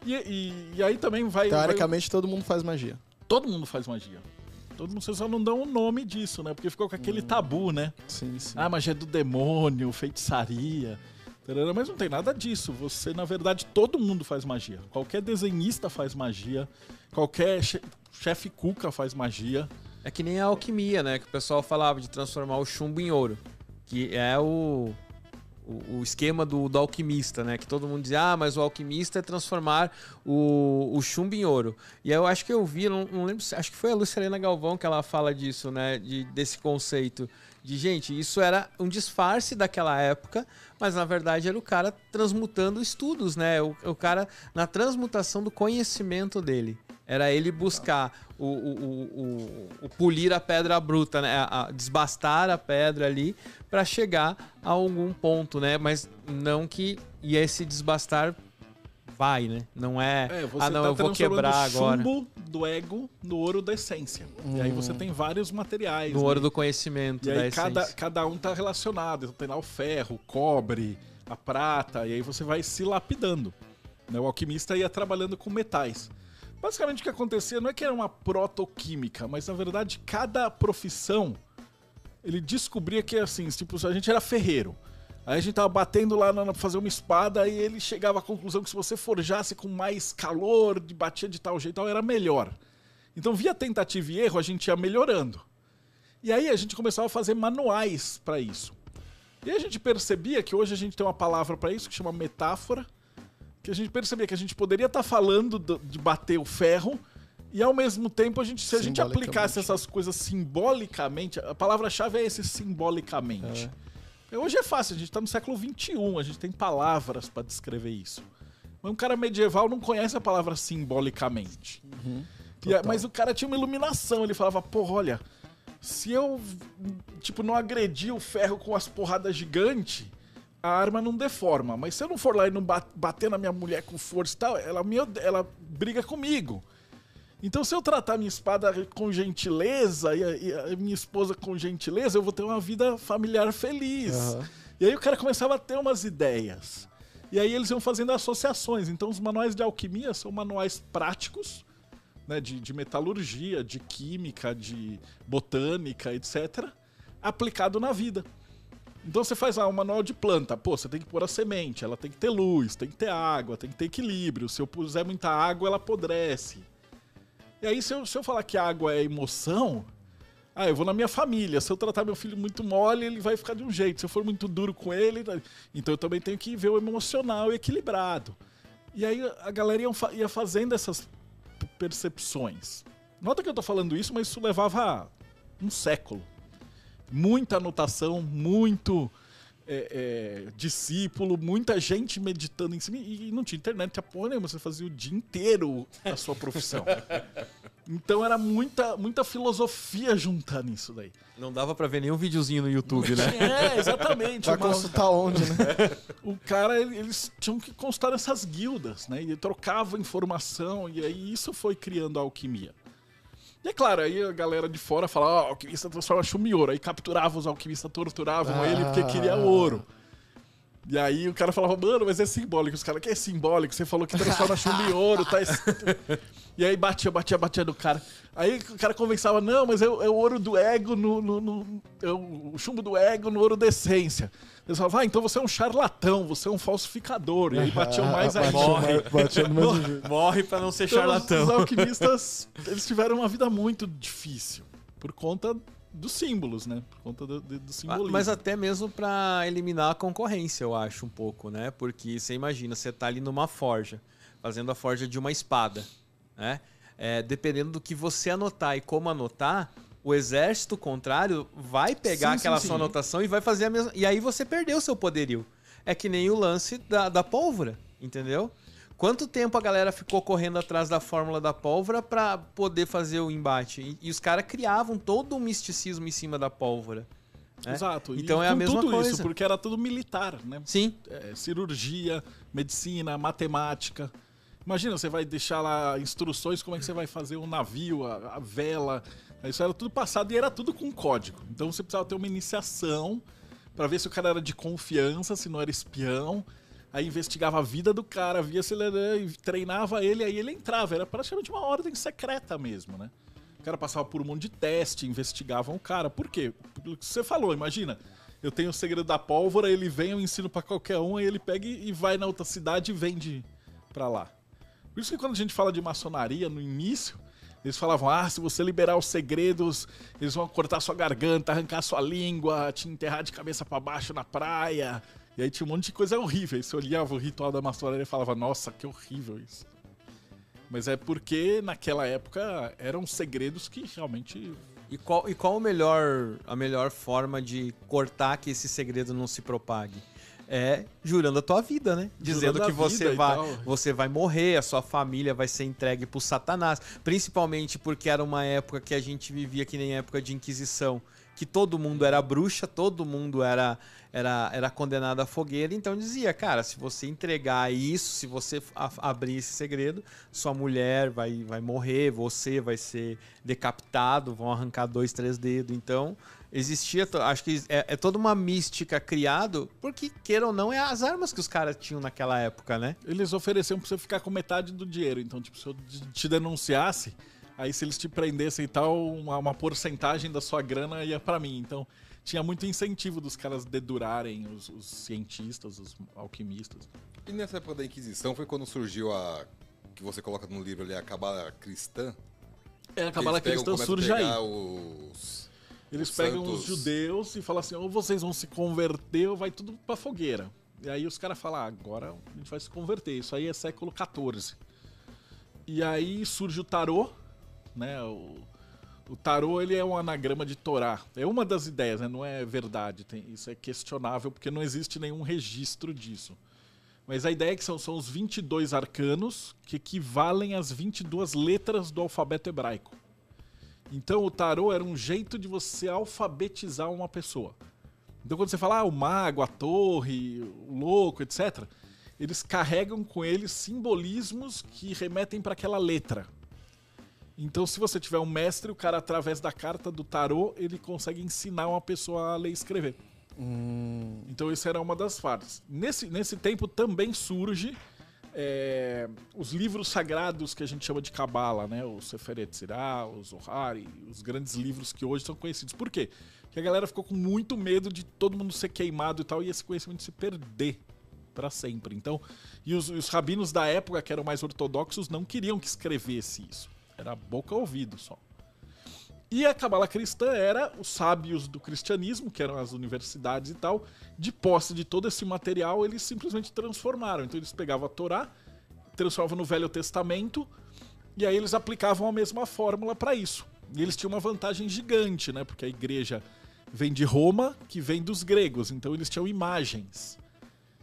E, e- e aí também vai. vai- Teoricamente, todo mundo faz magia. todo mundo faz magia. Todo mundo, vocês só não dão o nome disso, né? Porque ficou com aquele tabu, né? Sim, sim. Ah, magia do demônio, feitiçaria. Mas não tem nada disso. Você, na verdade, todo mundo faz magia. Qualquer desenhista faz magia. Qualquer che- chefe cuca faz magia. É que nem a alquimia, né? Que o pessoal falava de transformar o chumbo em ouro. Que é o, o, o esquema do, do alquimista, né? Que todo mundo dizia, ah, mas o alquimista é transformar o, o chumbo em ouro. E eu acho que eu vi, não, não lembro, acho que foi a Luciana Galvão que ela fala disso, né? De, desse conceito. De, gente, isso era um disfarce daquela época, mas na verdade era o cara transmutando estudos, né? O, o cara na transmutação do conhecimento dele. Era ele buscar o, o, o, polir a pedra bruta, né? A, a desbastar a pedra ali para chegar a algum ponto, né? Mas não que e esse desbastar vai, né? Não é, É, ah não, tá eu vou quebrar o agora chumbo do ego no ouro da essência. E aí você tem vários materiais. no né? ouro do conhecimento E da aí cada, essência. cada um tá relacionado. Então tem lá o ferro, o cobre, a prata, e aí você vai se lapidando. né? O alquimista ia trabalhando com metais. Basicamente o que acontecia não é que era uma protoquímica, mas na verdade cada profissão ele descobria que assim, tipo, a gente era ferreiro. Aí a gente tava batendo lá na- pra fazer uma espada e ele chegava à conclusão que se você forjasse com mais calor, de batia de tal jeito, tal, era melhor. Então, via tentativa e erro, a gente ia melhorando. E aí a gente começava a fazer manuais para isso. E a gente percebia que hoje a gente tem uma palavra para isso que chama metáfora, que a gente percebia que a gente poderia estar falando do- de bater o ferro e ao mesmo tempo a gente se a gente aplicasse essas coisas simbolicamente, a palavra-chave é esse simbolicamente. Hoje é fácil, a gente tá no século XXI, a gente tem palavras para descrever isso. Mas um cara medieval não conhece a palavra simbolicamente. A- mas o cara tinha uma iluminação, ele falava, porra, olha, se eu, tipo, não agredir o ferro com as porradas gigantes, a arma não deforma. Mas se eu não for lá e não ba- bater na minha mulher com força e tal, ela, me, ela briga comigo. Então, se eu tratar minha espada com gentileza e a, e a minha esposa com gentileza, eu vou ter uma vida familiar feliz. Aham. E aí o cara começava a ter umas ideias. E aí eles iam fazendo associações. Então, os manuais de alquimia são manuais práticos, né, de, de metalurgia, de química, de botânica, etc., aplicado na vida. Então você faz lá um manual de planta. Pô, você tem que pôr a semente, ela tem que ter luz, tem que ter água, tem que ter equilíbrio. Se eu puser muita água, ela apodrece. E aí, se eu, se eu falar que água é emoção, ah, eu vou na minha família. Se eu tratar meu filho muito mole, ele vai ficar de um jeito. Se eu for muito duro com ele, então eu também tenho que ver o emocional equilibrado. E aí a galera ia, fa- ia fazendo essas percepções. Nota que eu tô falando isso, mas isso levava um século. Muita anotação, muito é, é, discípulo, muita gente meditando em cima. E não tinha internet, tinha porra nenhuma, você fazia o dia inteiro a sua profissão. Então era muita, muita filosofia juntar nisso daí. Não dava pra ver nenhum videozinho no YouTube, né? É, exatamente. Vai Uma- consultar onde, né? o cara, ele- eles tinham que constar nessas guildas, né? E trocava informação, e aí isso foi criando a alquimia. E é claro, aí a galera de fora fala, ó, alquimista transforma chumbo em ouro. Aí capturava os alquimistas, torturavam ele porque queria ouro. E aí o cara falava, mano, mas é simbólico. Os caras, que é simbólico? Você falou que transforma chumbo em ouro, tá? escrito." E aí batia, batia, batia no cara. Aí o cara conversava, não, mas é, o é o ouro do ego no. no- no- é o chumbo do ego no ouro da essência. Eles falavam, ah, então você é um charlatão, você é um falsificador. E aí batiam mais ainda. Batia mais- batia no mesmo jeito. Morre pra não ser Então, os- Os charlatão. alquimistas, eles tiveram uma vida muito difícil. Por conta dos símbolos, né? Por conta do, do, do Ah, simbolismo. Mas até mesmo pra eliminar a concorrência, eu acho, um pouco, né? Porque você imagina, você tá ali numa forja, fazendo a forja de uma espada, né? É, dependendo do que você anotar e como anotar, o exército contrário vai pegar Sim, aquela sim, sua sim. anotação e vai fazer a mesma. E aí você perdeu o seu poderio. É que nem o lance da, da pólvora, entendeu? Quanto tempo a galera ficou correndo atrás da fórmula da pólvora pra poder fazer o embate? E, e os caras criavam todo um misticismo em cima da pólvora. né? Exato. E Então é a mesma tudo coisa. isso, porque era tudo militar, né? Sim, É, cirurgia, medicina, matemática. Imagina, você vai deixar lá instruções como é que você vai fazer um navio, a, a vela. Isso era tudo passado e era tudo com código. Então você precisava ter uma iniciação para ver se o cara era de confiança, se não era espião. Aí investigava a vida do cara, via se ele treinava ele, aí ele entrava. Era praticamente uma ordem secreta mesmo, né? O cara passava por um monte de teste, investigavam o cara. Por quê? Pelo que você falou, imagina. Eu tenho o segredo da pólvora, ele vem, eu ensino pra qualquer um, aí ele pega e vai na outra cidade e vende pra lá. Por isso que quando a gente fala de maçonaria no início, eles falavam: ah, se você liberar os segredos, eles vão cortar sua garganta, arrancar sua língua, te enterrar de cabeça pra baixo na praia. E aí tinha um monte de coisa horrível. Você olhava o ritual da maçonaria e falava: nossa, que horrível isso. Mas é porque naquela época eram segredos que realmente E qual, e qual o melhor, a melhor forma de cortar que esse segredo não se propague? É jurando a tua vida, né? Dizendo que você vai, você vai morrer, a sua família vai ser entregue pro Satanás. Principalmente porque era uma época que a gente vivia que nem época de Inquisição. Que todo mundo era bruxa, todo mundo era, era, era condenado à fogueira. Então dizia, cara, se você entregar isso, se você abrir esse segredo, sua mulher vai, vai morrer, você vai ser decapitado, vão arrancar dois, três dedos. Então, existia, acho que é, é toda uma mística criado, porque, queira ou não, é as armas que os caras tinham naquela época, né? Eles ofereciam pra você ficar com metade do dinheiro. Então, tipo, se eu te denunciasse, aí se eles te prendessem e tal, uma, uma porcentagem da sua grana ia pra mim. Então, tinha muito incentivo dos caras dedurarem os, os cientistas, os alquimistas. E nessa época da Inquisição foi quando surgiu a. que você coloca no livro ali, a Cabala Cristã. É, a Cabala Cristã surge aí. pegar Os... Eles os pegam santos- os judeus e falam assim: ou vocês vão se converter ou vai tudo pra fogueira. E aí os caras falam: ah, agora a gente vai se converter. Isso aí é século XIV. E aí surge o tarô, né? O, o tarô ele é um anagrama de Torá. É uma das ideias, né? Não é verdade. Tem, isso é questionável porque não existe nenhum registro disso. Mas a ideia é que são, são os 22 arcanos que equivalem às 22 letras do alfabeto hebraico. Então o tarô era um jeito de você alfabetizar uma pessoa. Então quando você fala ah, o mago, a torre, o louco, etc., eles carregam com eles simbolismos que remetem para aquela letra. Então se você tiver um mestre, o cara através da carta do tarô, ele consegue ensinar uma pessoa a ler e escrever. Então isso era uma das partes. Nesse, nesse tempo também surge é, os livros sagrados que a gente chama de Cabala, né? O Sefer Yetzirah, o Zohar, os grandes livros que hoje são conhecidos. Por quê? Porque a galera ficou com muito medo de todo mundo ser queimado e tal, e esse conhecimento se perder para sempre. Então, e os, os rabinos da época, que eram mais ortodoxos, não queriam que escrevesse isso. Era boca ouvido só. E a cabala cristã era os sábios do cristianismo, que eram as universidades e tal, de posse de todo esse material, eles simplesmente transformaram. Então eles pegavam a Torá, transformavam no Velho Testamento, e aí eles aplicavam a mesma fórmula para isso. E eles tinham uma vantagem gigante, né? Porque a igreja vem de Roma, que vem dos gregos, então eles tinham imagens.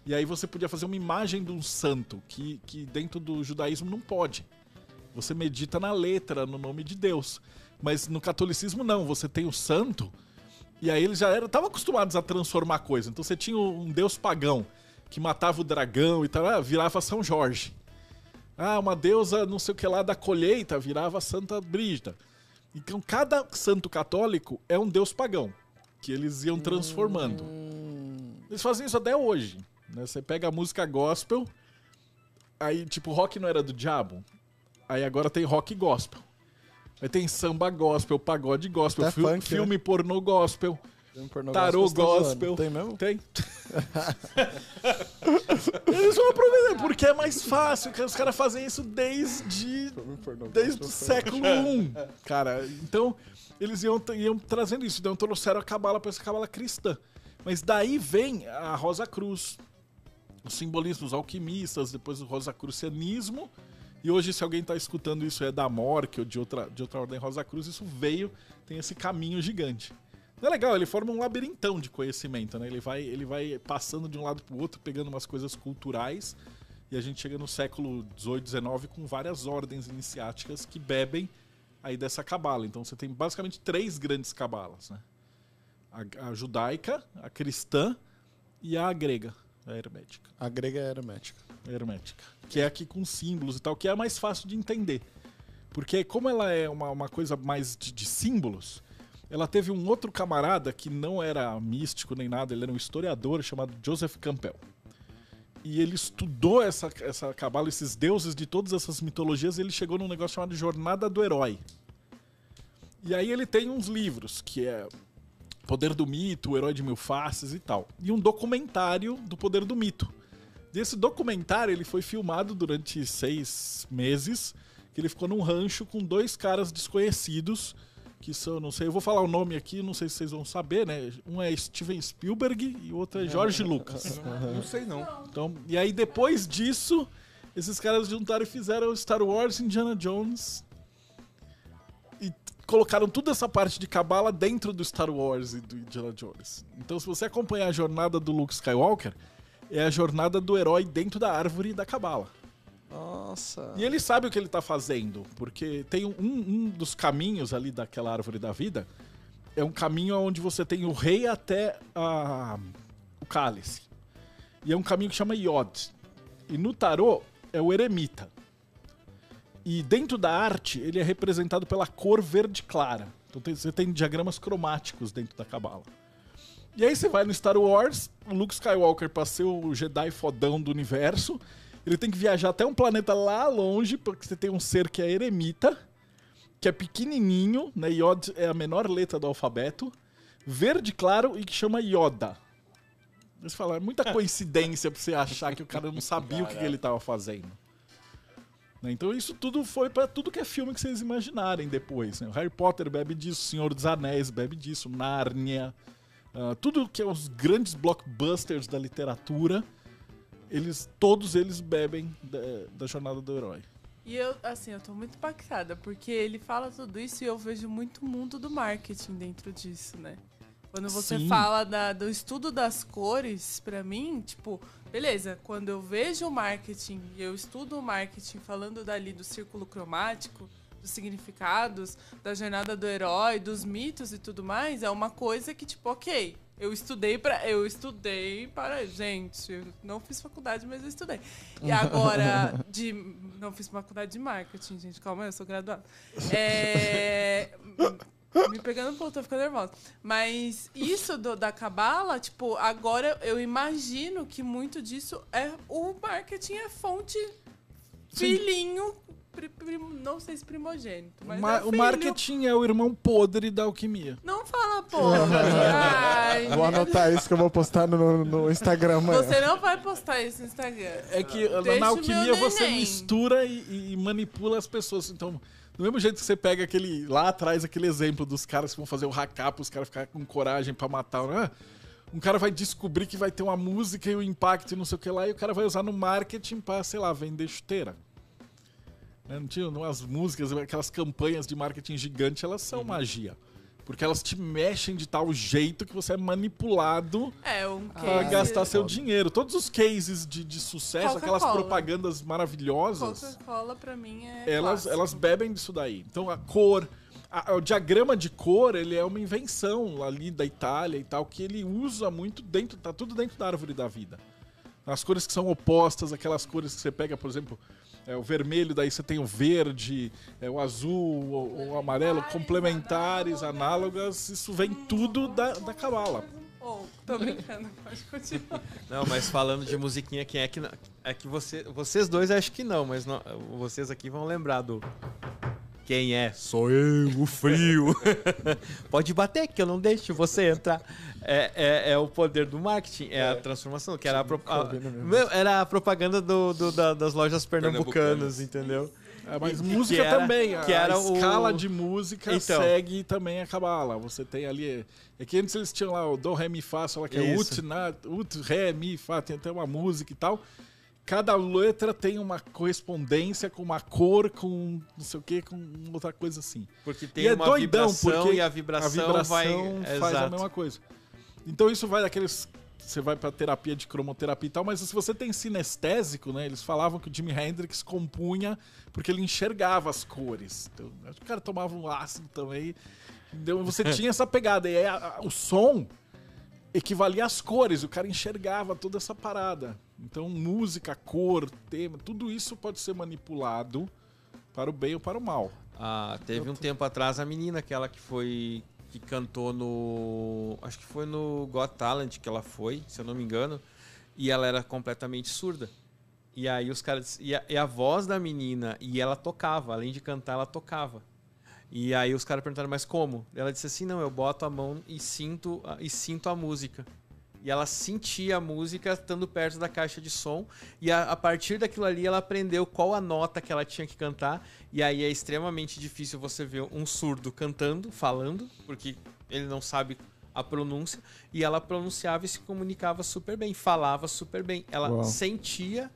E aí você podia fazer uma imagem de um santo, que, que dentro do judaísmo não pode. Você medita na letra, no nome de Deus. Mas no catolicismo não, você tem o santo, e aí eles já eram, estavam acostumados a transformar coisa. Então você tinha um deus pagão que matava o dragão e tal, ah, virava São Jorge. Ah, uma deusa não sei o que lá da colheita, virava Santa Brígida. Então cada santo católico é um deus pagão, que eles iam transformando. Eles fazem isso até hoje. Né? Você pega a música gospel, aí tipo, rock não era do diabo, aí agora tem rock gospel. Aí tem samba gospel, pagode gospel, fil- funk, né? filme pornô gospel, tarô zoando. gospel. Tem mesmo? Tem. Eles vão aproveitar, porque é mais fácil, que os caras fazem isso desde desde o século I, cara. Então, eles iam, iam trazendo isso. Então, trouxeram a cabala para essa cabala cristã. Mas daí vem a Rosa Cruz, os simbolismos alquimistas, depois o rosacrucianismo. E hoje, se alguém está escutando isso é da Mork ou de outra, de outra ordem Rosa Cruz, isso veio, tem esse caminho gigante. É legal, ele forma um labirintão de conhecimento, né? Ele vai, ele vai passando de um lado para o outro, pegando umas coisas culturais, e a gente chega no século XVIII, XIX com várias ordens iniciáticas que bebem aí dessa cabala. Então você tem basicamente três grandes cabalas, né? A, a judaica, a cristã e a grega, a hermética. A grega é hermética. Hermética. Que é aqui com símbolos e tal, que é a mais fácil de entender. Porque como ela é uma, uma coisa mais de, de símbolos, ela teve um outro camarada que não era místico nem nada, ele era um historiador chamado Joseph Campbell. E ele estudou essa, essa cabala, esses deuses de todas essas mitologias, e ele chegou num negócio chamado Jornada do Herói. E aí ele tem uns livros, que é Poder do Mito, O Herói de Mil Faces e tal. E um documentário do Poder do Mito. Desse documentário, ele foi filmado durante seis meses, que ele ficou num rancho com dois caras desconhecidos, que são, não sei, eu vou falar o nome aqui, não sei se vocês vão saber, né? Um é Steven Spielberg e o outro é George Lucas. Não sei não. Então, e aí depois disso, esses caras juntaram e fizeram Star Wars, Indiana Jones. Colocaram toda essa parte de cabala dentro do Star Wars e do Indiana Jones. Então, se você acompanhar a jornada do Luke Skywalker, é a jornada do herói dentro da árvore da cabala. Nossa. E ele sabe o que ele tá fazendo, porque tem um, um dos caminhos ali daquela árvore da vida, é um caminho onde você tem o rei até a, o cálice. E é um caminho que chama Yod. E no tarô é o eremita. E dentro da arte, ele é representado pela cor verde clara. Então tem- você tem diagramas cromáticos dentro da cabala. E aí você vai no Star Wars, o Luke Skywalker, pra ser o Jedi fodão do universo, ele tem que viajar até um planeta lá longe, porque você tem um ser que é eremita, que é pequenininho, né? Yod é a menor letra do alfabeto, verde claro e que chama Yoda. Você fala, é muita coincidência pra você achar que o cara não sabia o que, que ele tava fazendo. Né, Então isso tudo foi pra tudo que é filme que vocês imaginarem depois. né? O Harry Potter bebe disso, Senhor dos Anéis bebe disso, Nárnia, ah, tudo que é os grandes blockbusters da literatura, eles todos eles bebem da, da jornada do herói. E eu, assim, eu tô muito impactada, porque ele fala tudo isso e eu vejo muito mundo do marketing dentro disso, né? Quando você Sim. fala da- do estudo das cores, pra mim, tipo, beleza, quando eu vejo o marketing e eu estudo o marketing falando dali do círculo cromático, dos significados, da jornada do herói, dos mitos e tudo mais, é uma coisa que, tipo, ok, eu estudei para Eu estudei para. Gente, eu não fiz faculdade, mas eu estudei. E agora, de. Não fiz faculdade de marketing, gente. Calma, eu sou graduada. É. Me pegando um pouco, tô ficando nervosa. Mas isso do- da cabala, tipo, agora eu imagino que muito disso é o marketing é fonte filhinho, pri- pri- não sei se primogênito, mas O ma- é o marketing é o irmão podre da alquimia. Não fala porra. Ai, Vou anotar isso que eu vou postar no, no Instagram amanhã. Você não vai postar isso no Instagram. É que na- Deixa na alquimia você mistura e, e manipula as pessoas. Então, do mesmo jeito que você pega aquele. Lá atrás, aquele exemplo dos caras que vão fazer o hackap, os caras ficarem com coragem pra matar. Né? Um cara vai descobrir que vai ter uma música e o impacto e não sei o que lá, e o cara vai usar no marketing pra, sei lá, vender chuteira. Né? Não tinha umas músicas, aquelas campanhas de marketing gigante, elas são magia. Porque elas te mexem de tal jeito que você é manipulado É, um pra case. gastar seu dinheiro. Todos os cases de, de sucesso, aquelas propagandas maravilhosas, Coca-Cola pra mim é. elas, clássico. elas bebem disso daí. Então a cor, a- o diagrama de cor, ele é uma invenção ali da Itália e tal, que ele usa muito dentro, tá tudo dentro da árvore da vida. As cores que são opostas, aquelas cores que você pega, por exemplo, é, o vermelho, daí você tem o verde, é, o azul, o, o amarelo, complementares, análogas, isso vem tudo da, da cabala. Oh, tô brincando, pode continuar. Não, mas falando de musiquinha, quem é que não? É que você, vocês dois acho que não, mas não- vocês aqui vão lembrar do. Quem é? Sou eu, o frio. Pode bater que eu não deixo você entrar. É, é, é o poder do marketing, é, a transformação, que era a, pro- a- era a propaganda do, do- da- das lojas pernambucanas, Pernambucanas. entendeu? É, mas Que- música que era- também. A, que era a o- escala de música Então. segue também a cabala. Você tem ali. É que antes eles tinham lá o Do, Ré, Mi, Fá, sei lá, que é. Ut, na, Ut, Ré, Mi, Fá, tem até uma música e tal. Cada letra tem uma correspondência com uma cor, com não sei o que, com outra coisa assim. Porque tem e é uma doidão, vibração porque e a vibração, a vibração vai. faz a Exato. mesma coisa. Então isso vai daqueles. Você vai pra terapia de cromoterapia e tal, mas se você tem sinestésico, né? Eles falavam que o Jimi Hendrix compunha porque ele enxergava as cores. Então, acho que o cara tomava um ácido também. Então você tinha essa pegada. E aí a- a- o som equivalia às cores, o cara enxergava toda essa parada. Então, música, cor, tema, tudo isso pode ser manipulado para o bem ou para o mal. Ah, teve um tempo atrás a menina, aquela que foi. que cantou no. Acho que foi no Got Talent que ela foi, se eu não me engano. E ela era completamente surda. E aí os caras. E a, e a voz da menina, e ela tocava, além de cantar, ela tocava. E aí os caras perguntaram, mas como? Ela disse assim: não, eu boto a mão e sinto, e sinto a música. E ela sentia a música estando perto da caixa de som. E a, a partir daquilo ali, ela aprendeu qual a nota que ela tinha que cantar. E aí é extremamente difícil você ver um surdo cantando, falando, porque ele não sabe a pronúncia. E ela pronunciava e se comunicava super bem, falava super bem. Ela Uau. sentia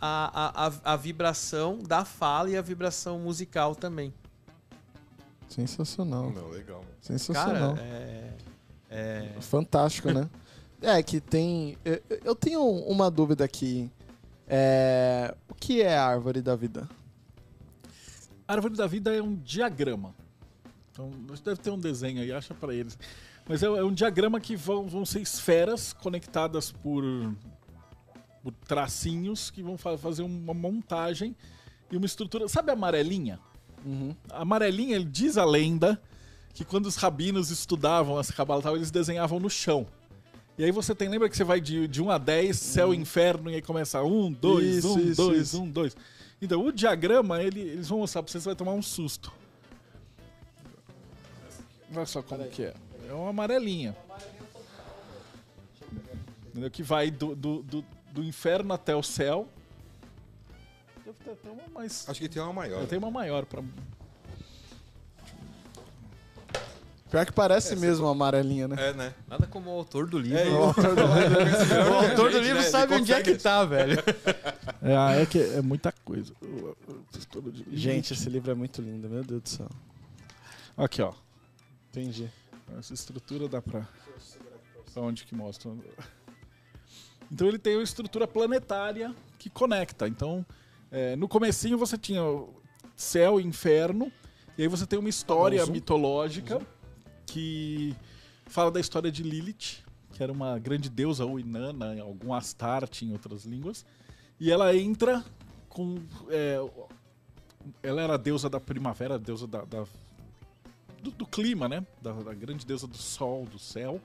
a, a, a, a vibração da fala e a vibração musical também. Sensacional. Não, legal. Sensacional. Cara, é. é... Fantástico, né? É, que tem. Eu, eu tenho uma dúvida aqui. É, o que é a árvore da vida? A árvore da vida é um diagrama. Então, deve ter um desenho aí, acha pra eles. Mas é, é um diagrama que vão, vão ser esferas conectadas por, por tracinhos que vão fa- fazer uma montagem e uma estrutura. Sabe a amarelinha? Uhum. A amarelinha, diz a lenda que quando os rabinos estudavam essa cabala eles desenhavam no chão. E aí você tem, lembra que você vai de, de 1 a 10, céu e inferno, e aí começa 1, 2, Isso, 1, isso, 2, isso. 1, 2. Então, o diagrama, ele- eles vão mostrar pra você, você vai tomar um susto. Olha só como que é. É uma amarelinha. Entendeu? Que vai do, do, do, do inferno até o céu. Deve ter até uma mais... Acho que tem uma maior. Eu tenho uma maior pra... Pior que parece mesmo uma amarelinha, né? É, né? Nada como o autor do livro. É, o autor do livro, autor do livro sabe onde é que tá, velho. É, ah, é que é muita coisa. Gente, esse livro é muito lindo, meu Deus do céu. Aqui, ó. Entendi. Essa estrutura dá pra. Pra onde que mostra? Então ele tem uma estrutura planetária que conecta. Então, é, no comecinho você tinha céu e inferno, e aí você tem uma história mitológica que fala da história de Lilith, que era uma grande deusa ou Inanna, algum Astarte em outras línguas, e ela entra com. é, ela era a deusa da primavera, a deusa da, da- do, do clima, né? Da, da grande deusa do sol, do céu.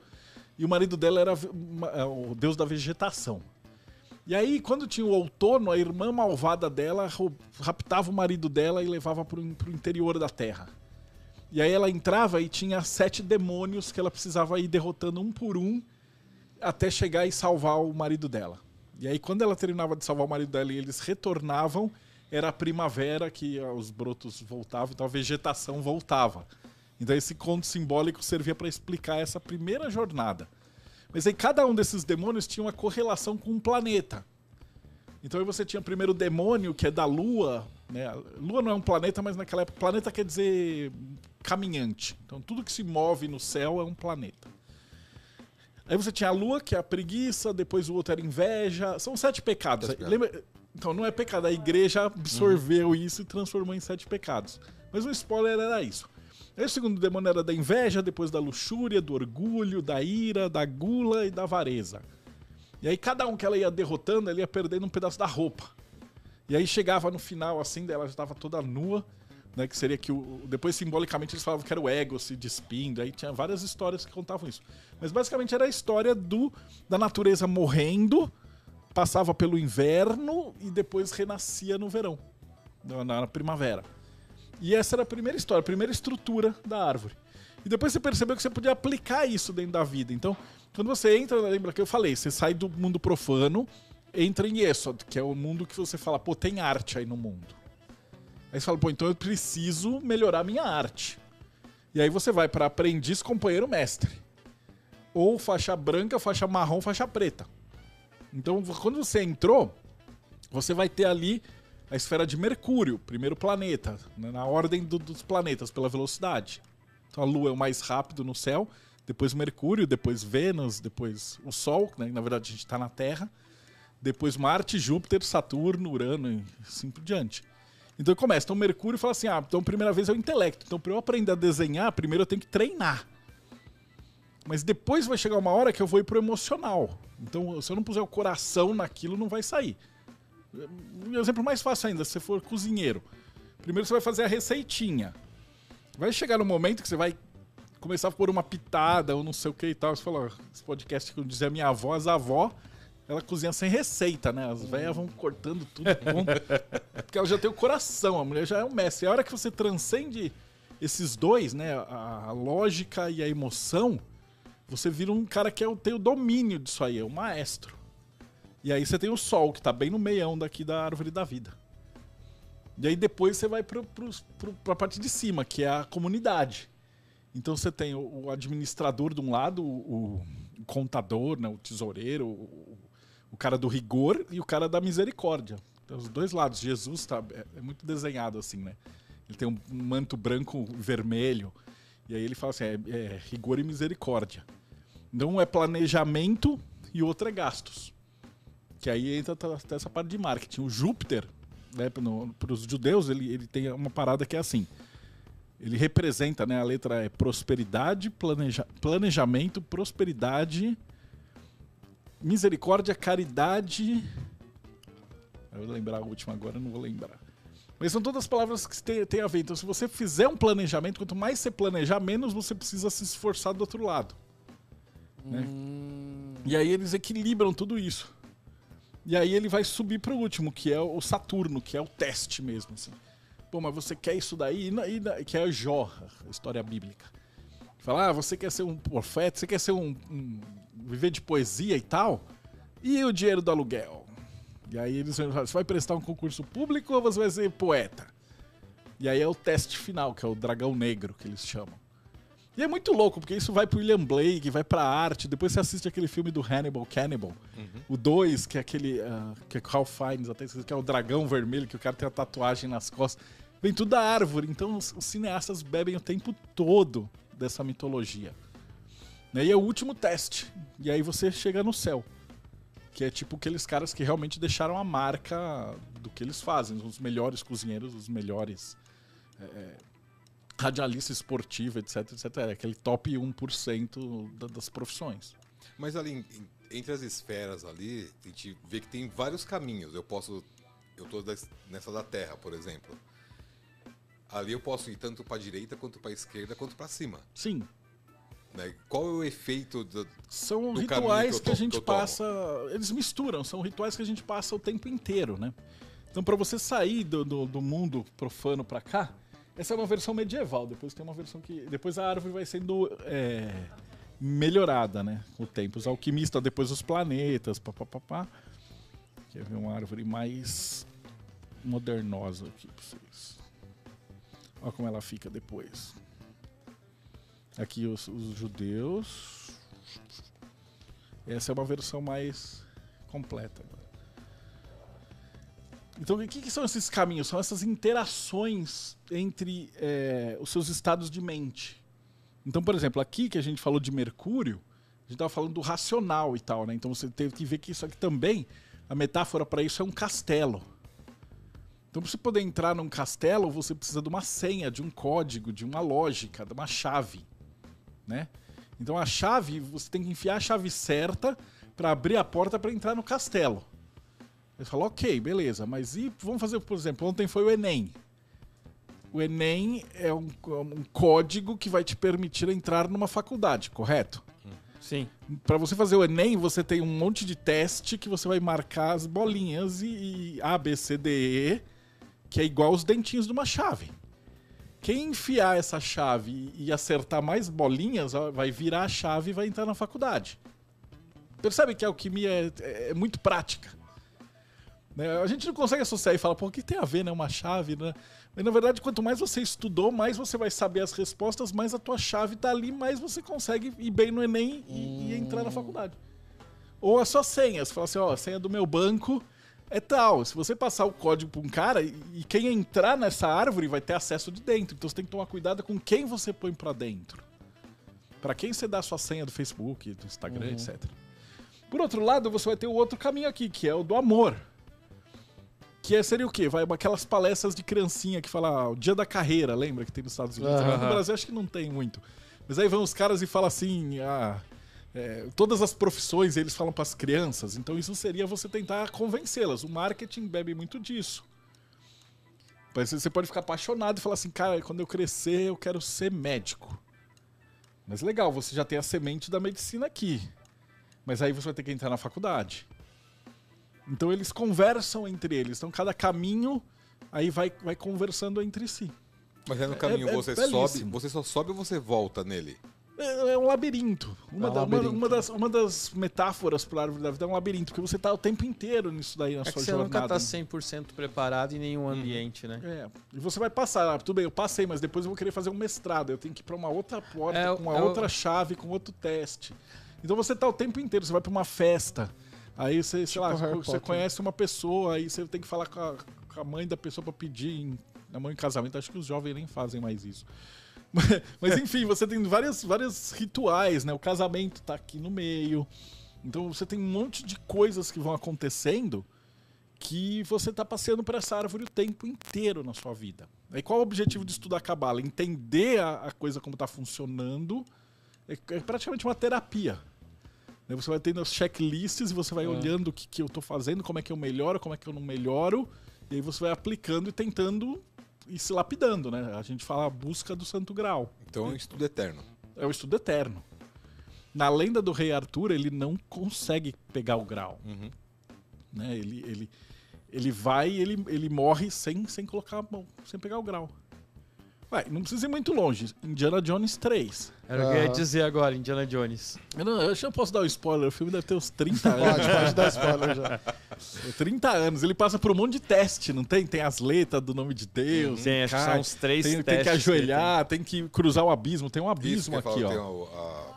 E o marido dela era uma- é, o deus da vegetação. E aí, quando tinha o outono, a irmã malvada dela raptava o marido dela e levava para o interior da terra. E aí ela entrava e tinha sete demônios que ela precisava ir derrotando um por um até chegar e salvar o marido dela. E aí, quando ela terminava de salvar o marido dela e eles retornavam, era a primavera que ah, os brotos voltavam, então a vegetação voltava. Então esse conto simbólico servia para explicar essa primeira jornada. Mas aí cada um desses demônios tinha uma correlação com um planeta. Então aí você tinha primeiro o demônio, que é da Lua. Né? Lua não é um planeta, mas naquela época planeta quer dizer caminhante. Então tudo que se move no céu é um planeta. Aí você tinha a Lua, que é a preguiça, depois o outro era inveja. São sete pecados. Lembra? Então não é pecado, a igreja absorveu isso e transformou em sete pecados. Mas o spoiler era isso. Aí o segundo demônio era da inveja, depois da luxúria, do orgulho, da ira, da gula e da avareza. E aí cada um que ela ia derrotando, ela ia perdendo um pedaço da roupa. E aí chegava no final, assim, ela já estava toda nua, né? Que seria que o. Depois, simbolicamente, eles falavam que era o ego se despindo. Aí tinha várias histórias que contavam isso. Mas basicamente era a história do da natureza morrendo, passava pelo inverno e depois renascia no verão. Na, primavera. E essa era a primeira história, a primeira estrutura da árvore. E depois você percebeu que você podia aplicar isso dentro da vida. Então, quando você entra, lembra que eu falei, você sai do mundo profano, entra em Yesod, que é o mundo que você fala, pô, tem arte aí no mundo. Aí você fala, pô, então eu preciso melhorar minha arte. E aí você vai para aprendiz, companheiro, mestre. Ou faixa branca, faixa marrom, faixa preta. Então, quando você entrou, você vai ter ali a esfera de Mercúrio, primeiro planeta, né, na ordem do- dos planetas, pela velocidade. Então a Lua é o mais rápido no céu, depois Mercúrio, depois Vênus, depois o Sol, né, na verdade a gente está na Terra, depois Marte, Júpiter, Saturno, Urano e assim por diante. Então começa, então Mercúrio fala assim, ah, então primeira vez é o intelecto, então para eu aprender a desenhar, primeiro eu tenho que treinar. Mas depois vai chegar uma hora que eu vou ir pro emocional. Então, se eu não puser o coração naquilo, não vai sair. Um exemplo mais fácil ainda, se você for cozinheiro. Primeiro você vai fazer a receitinha. Vai chegar no momento que você vai começar a pôr uma pitada ou não sei o que e tal. Você falou, esse podcast que eu dizia minha avó, as avó, ela cozinha sem receita, né? As velhas vão cortando tudo. porque ela já tem o coração, a mulher já é um mestre. E a hora que você transcende esses dois, né? A, a lógica e a emoção, você vira um cara que é, o- tem o domínio disso aí, é o maestro. E aí você tem o sol, que tá bem no meião daqui da árvore da vida. E aí depois você vai pro, pros- pro, pra parte de cima, que é a comunidade. Então você tem o, o administrador de um lado, o, o contador, né, o tesoureiro, o, o cara do rigor e o cara da misericórdia. Então, os dois lados. Jesus tá, é, é muito desenhado assim, né? Ele tem um manto branco vermelho. E aí ele fala assim: é, é rigor e misericórdia. Então um é planejamento e outro é gastos. Que aí entra t- essa parte de marketing. O Júpiter, né, para os judeus, ele, ele tem uma parada que é assim. Ele representa, né? A letra é prosperidade, planeja, planejamento, prosperidade, misericórdia, caridade. Eu vou lembrar a última agora, não vou lembrar. Mas são todas palavras que têm tem a ver. Então, se você fizer um planejamento, quanto mais você planejar, menos você precisa se esforçar do outro lado. né? E aí eles equilibram tudo isso. E aí ele vai subir para o último, que é o Saturno, que é o teste mesmo. Assim. Pô, mas você quer isso daí? E que é Jó, a história bíblica. Fala, ah, você quer ser um profeta, você quer ser um, um- viver de poesia e tal? E o dinheiro do aluguel? E aí eles vão falar, você vai prestar um concurso público ou você vai ser poeta? E aí é o teste final, que é o dragão negro, que eles chamam. E é muito louco, porque isso vai pro William Blake, vai pra arte. Depois você assiste aquele filme do Hannibal Cannibal. O 2, que é aquele. ah, que é Carl Fiennes, até que é o dragão vermelho, que o cara tem a tatuagem nas costas. Vem tudo da árvore. Então os, os cineastas bebem o tempo todo dessa mitologia. Né? E é o último teste. E aí você chega no céu. Que é tipo aqueles caras que realmente deixaram a marca do que eles fazem. Os melhores cozinheiros, os melhores é, radialista esportivo, etc, etc. É aquele top 1% da- das profissões. Mas ali, entre as esferas ali, a gente vê que tem vários caminhos. Eu posso. Eu tô nessa da Terra, por exemplo. Ali eu posso ir tanto para direita, quanto para esquerda, quanto para cima. Sim, né? Qual é o efeito do, são Do rituais que que, a gente que passa. Eles misturam, são rituais que a gente passa o tempo inteiro, né? Então, para você sair do, do, do mundo profano para cá, essa é uma versão medieval. Depois tem uma versão que. Depois a árvore vai sendo é, melhorada, né? Com o tempo. Os alquimistas, depois os planetas, papapá. Quer ver uma árvore mais modernosa aqui pra vocês. Olha como ela fica depois. Aqui os, os judeus. Essa é uma versão mais completa. Então, o que, que são esses caminhos? São essas interações entre é, os seus estados de mente. Então, por exemplo, aqui que a gente falou de Mercúrio, a gente estava falando do racional e tal, né? Então você teve que ver que isso aqui também, a metáfora para isso é um castelo. Então, para você poder entrar num castelo, você precisa de uma senha, de um código, de uma lógica, de uma chave, né? Então, a chave, você tem que enfiar a chave certa para abrir a porta para entrar no castelo. Ele fala, ok, beleza, mas e vamos fazer, por exemplo, ontem foi o Enem. O Enem é um, um código que vai te permitir entrar numa faculdade, correto? Sim. Para você fazer o Enem, você tem um monte de teste que você vai marcar as bolinhas e, e A, B, C, D, E, que é igual os dentinhos de uma chave. Quem enfiar essa chave e acertar mais bolinhas, vai virar a chave e vai entrar na faculdade. Percebe que a alquimia é, é- é muito prática. Né? A gente não consegue associar e falar, pô, o que tem a ver, né? Uma chave, né? Mas na verdade, quanto mais você estudou, mais você vai saber as respostas, mais a tua chave tá ali, mais você consegue ir bem no Enem e, e entrar na faculdade. Ou a sua senha, você fala assim, ó, a senha do meu banco é tal. Se você passar o código pra um cara e, quem entrar nessa árvore vai ter acesso de dentro. Então você tem que tomar cuidado com quem você põe pra dentro. Pra quem você dá a sua senha do Facebook, do Instagram, etc. Por outro lado, você vai ter o outro caminho aqui, que é o do amor. Que é, seria o quê? Vai aquelas palestras de criancinha que fala ah, o dia da carreira, lembra que tem nos Estados Unidos? Aqui No Brasil acho que não tem muito. Mas aí vão os caras e falam assim, ah, é, todas as profissões eles falam para as crianças. Então isso seria você tentar convencê-las. O marketing bebe muito disso. Mas Você pode ficar apaixonado e falar assim, cara, quando eu crescer eu quero ser médico. Mas legal, você já tem a semente da medicina aqui. Mas aí você vai ter que entrar na faculdade. Então eles conversam entre eles. Então cada caminho aí vai, vai conversando entre si. Mas aí no caminho é você belíssimo. sobe, você só sobe ou você volta nele? É, é um labirinto. Uma, É um da- uma- labirinto. uma das, uma das metáforas para a árvore da vida é um labirinto, porque você tá o tempo inteiro nisso daí na É que sua você jornada. nunca tá 100% preparado em nenhum ambiente, né? É, e você vai passar, ah, tudo bem, eu passei, mas depois eu vou querer fazer um mestrado, eu tenho que ir para uma outra porta, É, com uma é o- outra chave, com outro teste. Então você tá o tempo inteiro, você vai para uma festa, aí você, sei lá, Tipo Harry você Potter. conhece uma pessoa, aí você tem que falar com a, com a mãe da pessoa para pedir em- Namoro em casamento, acho que os jovens nem fazem mais isso. Mas, enfim, você tem várias, vários rituais, né? O casamento tá aqui no meio. Então você tem um monte de coisas que vão acontecendo que você está passeando por essa árvore o tempo inteiro na sua vida. E qual é o objetivo de estudar Cabala? Entender a, a coisa como está funcionando. É, é, praticamente uma terapia. Você vai tendo as checklists e você vai é. olhando o que, que eu estou fazendo, como é que eu melhoro, como é que eu não melhoro. E aí você vai aplicando e tentando e se lapidando, né? A gente fala a busca do santo grau. Então é um estudo eterno. É um estudo eterno. Na lenda do rei Arthur, ele não consegue pegar o grau. Uhum. Né? Ele, ele, ele vai e ele, ele morre sem, sem colocar a mão, sem pegar o grau. Vai, não precisa ir muito longe. Indiana Jones 3. Era o que eu ia dizer agora, Indiana Jones. Eu, não, eu já posso dar o um spoiler, o filme deve ter uns 30 anos. pode, pode dar spoiler já. 30 anos, ele passa por um monte de teste, não tem? Tem as letras do nome de Deus. Tem, acho que são uns três tem, testes. Tem que ajoelhar, tem. tem. que cruzar o abismo. Tem um abismo aqui, ó. Tem o, a,